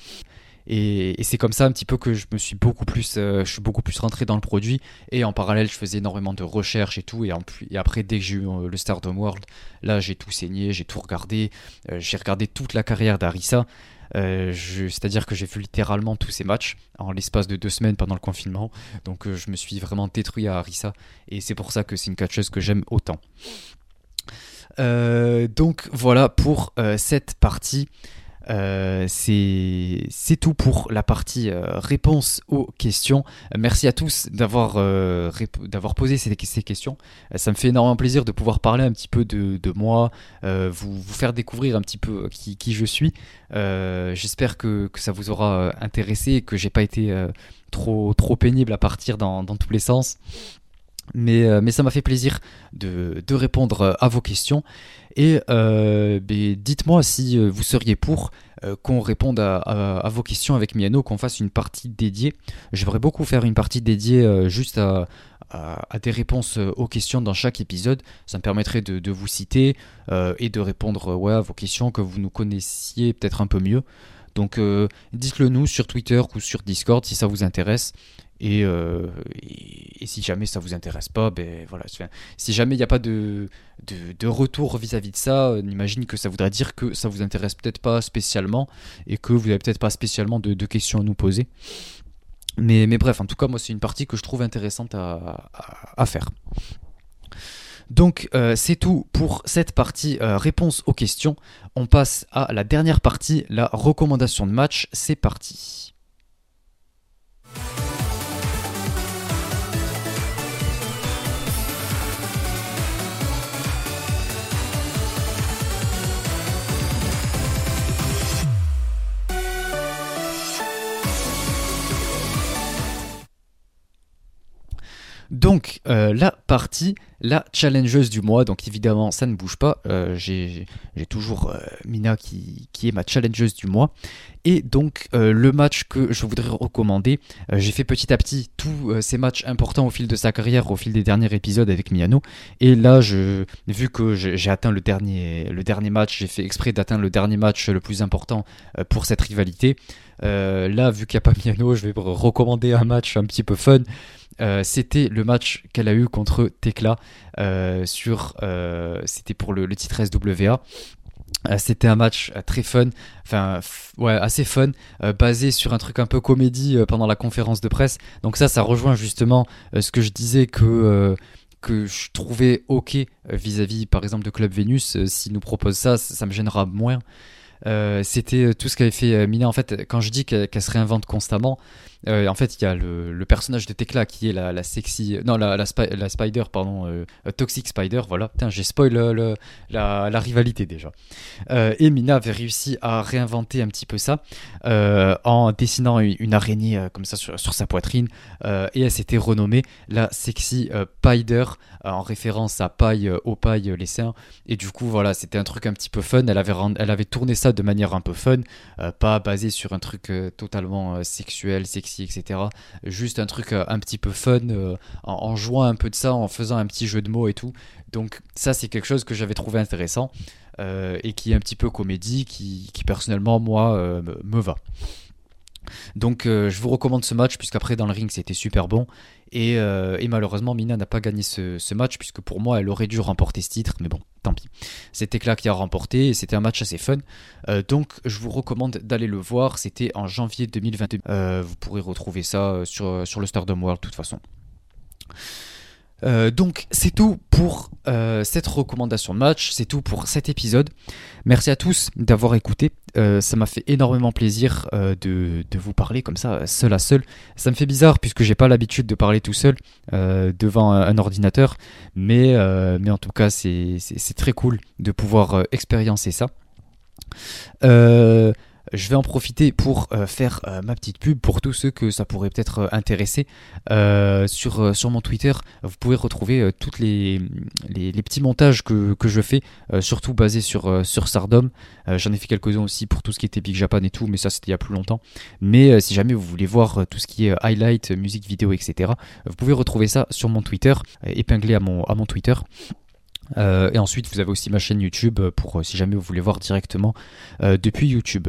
Et, c'est comme ça un petit peu que je me suis beaucoup plus, euh, je suis beaucoup plus rentré dans le produit. Et en parallèle, je faisais énormément de recherches et tout. Et, après, dès que j'ai eu euh, le Stardom World, là, j'ai tout saigné, j'ai tout regardé. Euh, j'ai regardé toute la carrière d'Arisa. C'est-à-dire que j'ai vu littéralement tous ces matchs en l'espace de deux semaines pendant le confinement. Donc je me suis vraiment détruit à Arisa. Et c'est pour ça que c'est une catcheuse que j'aime autant. donc voilà pour cette partie. Euh, c'est tout pour la partie euh, réponse aux questions. Merci à tous d'avoir euh, posé ces, questions. Ça me fait énormément plaisir de pouvoir parler un petit peu de, moi, vous, faire découvrir un petit peu qui, je suis. J'espère que, ça vous aura intéressé et que j'ai pas été trop, pénible à partir dans tous les sens. Mais, mais ça m'a fait plaisir de, répondre à vos questions. Et euh, ben, dites-moi si euh, vous seriez pour euh, qu'on réponde à, vos questions avec Miano, qu'on fasse une partie dédiée. J'aimerais beaucoup faire une partie dédiée juste à, des réponses aux questions dans chaque épisode. Ça me permettrait de, vous citer et de répondre à vos questions, que vous nous connaissiez peut-être un peu mieux. Donc dites-le nous sur Twitter ou sur Discord si ça vous intéresse. Euh, et, si jamais ça vous intéresse pas, ben voilà. Si jamais il n'y a pas de, de, retour vis-à-vis de ça, on imagine que ça voudrait dire que ça vous intéresse peut-être pas spécialement et que vous n'avez peut-être pas spécialement de, questions à nous poser. Mais, mais, bref, en tout cas, moi, c'est une partie que je trouve intéressante à, à, faire. Donc euh, c'est tout pour cette partie euh, réponse aux questions. On passe à la dernière partie, la recommandation de match. C'est parti. Donc, euh, la partie, la challengeuse du mois. Donc, évidemment, ça ne bouge pas. Euh, j'ai toujours euh, Mina qui, est ma challengeuse du mois. Et donc, le match que je voudrais recommander, j'ai fait petit à petit tous ces matchs importants au fil de sa carrière, au fil des derniers épisodes avec Miano. Et là, vu que j'ai atteint le dernier, match, j'ai fait exprès d'atteindre le dernier match le plus important pour cette rivalité. là, vu qu'il n'y a pas Miano, je vais recommander un match un petit peu fun. Euh, c'était le match qu'elle a eu contre Tekla euh, sur euh, c'était pour le, titre SWA. C'était un match très fun, enfin ouais assez fun, basé sur un truc un peu comédie pendant la conférence de presse. Donc ça, ça rejoint justement ce que je disais que que je trouvais ok vis-à-vis par exemple de Club Venus. S'ils nous proposent ça, ça me gênera moins. C'était tout ce qu'avait fait Mina. En fait, quand je dis qu'elle se réinvente constamment, euh, en fait, il y a le, personnage de Tekla qui est la, sexy. Non, la, la, Spider, pardon. Euh, Toxic Spider, voilà. Putain, j'ai spoil la, rivalité déjà. Euh, et Mina avait réussi à réinventer un petit peu ça en dessinant une, araignée comme ça sur, sa poitrine. et elle s'était renommée la Sexy Spider en référence à paille, au paille les seins. Et du coup, voilà, c'était un truc un petit peu fun. Elle avait, elle avait tourné ça de manière un peu fun, pas basé sur un truc totalement sexuel, sexy etc. Juste un truc euh, un petit peu fun, euh, en, jouant un peu de ça, en faisant un petit jeu de mots et tout. Donc ça, c'est quelque chose que j'avais trouvé intéressant euh, et qui est un petit peu comédie, qui, personnellement, moi, me va. Donc je vous recommande ce match puisqu'après dans le ring c'était super bon et, malheureusement Mina n'a pas gagné ce, match puisque pour moi elle aurait dû remporter ce titre mais bon tant pis. C'était Tekla qui a remporté et c'était un match assez fun. Euh, donc je vous recommande d'aller le voir. C'était en janvier 2022. Euh, vous pourrez retrouver ça sur, sur le Stardom World de toute façon. Euh, donc c'est tout pour euh, cette recommandation de match, c'est tout pour cet épisode. Merci à tous d'avoir écouté. Euh, ça m'a fait énormément plaisir de, vous parler comme ça, seul à seul. Ça me fait bizarre puisque j'ai pas l'habitude de parler tout seul devant un, ordinateur, mais, mais en tout cas c'est très cool de pouvoir expériencer ça. Je vais en profiter pour euh, faire euh, ma petite pub pour tous ceux que ça pourrait peut-être euh, intéresser. sur, sur mon Twitter, vous pouvez retrouver tous les, les, petits montages que, que je fais, surtout basés sur, sur Stardom. J'en ai fait quelques-uns aussi pour tout ce qui était Big Japan et tout, mais ça c'était il y a plus longtemps. Mais si jamais vous voulez voir tout ce qui est highlight, musique vidéo, etc., vous pouvez retrouver ça sur mon Twitter, épinglé à mon, à mon Twitter. Euh, et ensuite, vous avez aussi ma chaîne YouTube pour euh, si jamais vous voulez voir directement euh, depuis YouTube.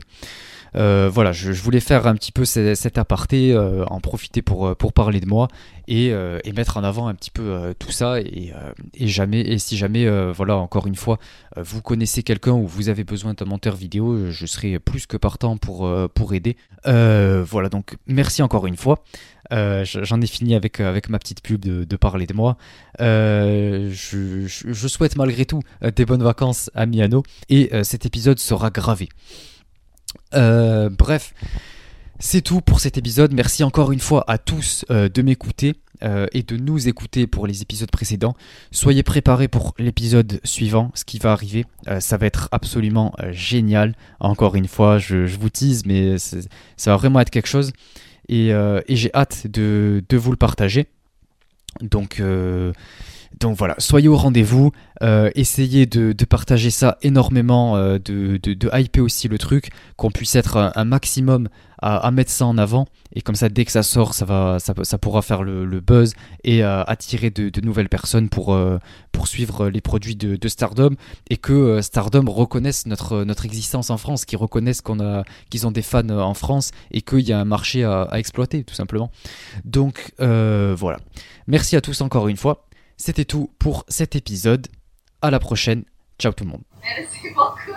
Voilà, je, voulais faire un petit peu cet, aparté, en profiter pour, pour parler de moi et, mettre en avant un petit peu tout ça. Et, jamais, et si jamais, voilà, encore une fois, vous connaissez quelqu'un ou vous avez besoin d'un monteur vidéo, je serai plus que partant pour, pour aider. voilà, donc merci encore une fois. Euh, j'en ai fini avec, euh, avec ma petite pub de, parler de moi. Euh, je, souhaite malgré tout des bonnes vacances à Miano et cet épisode sera gravé. Bref, c'est tout pour cet épisode. Merci encore une fois à tous de m'écouter et de nous écouter pour les épisodes précédents. Soyez préparés pour l'épisode suivant, ce qui va arriver. ça va être absolument génial. Encore une fois, je, vous tease, mais ça va vraiment être quelque chose. Euh, et, j'ai hâte de, vous le partager. Donc, euh, donc voilà, soyez au rendez-vous, euh, essayez de, partager ça énormément, de, de, hyper aussi le truc, qu'on puisse être un maximum à, mettre ça en avant. Et comme ça, dès que ça sort, ça, pourra faire le, buzz et euh, attirer de, nouvelles personnes pour, euh, suivre les produits de, Stardom. Et que euh, Stardom reconnaisse notre, existence en France, qu'ils reconnaissent qu'on qu'ils ont des fans en France et qu'il y a un marché à, exploiter, tout simplement. Donc voilà. Merci à tous encore une fois. C'était tout pour cet épisode. À la prochaine. Ciao tout le monde. Merci beaucoup.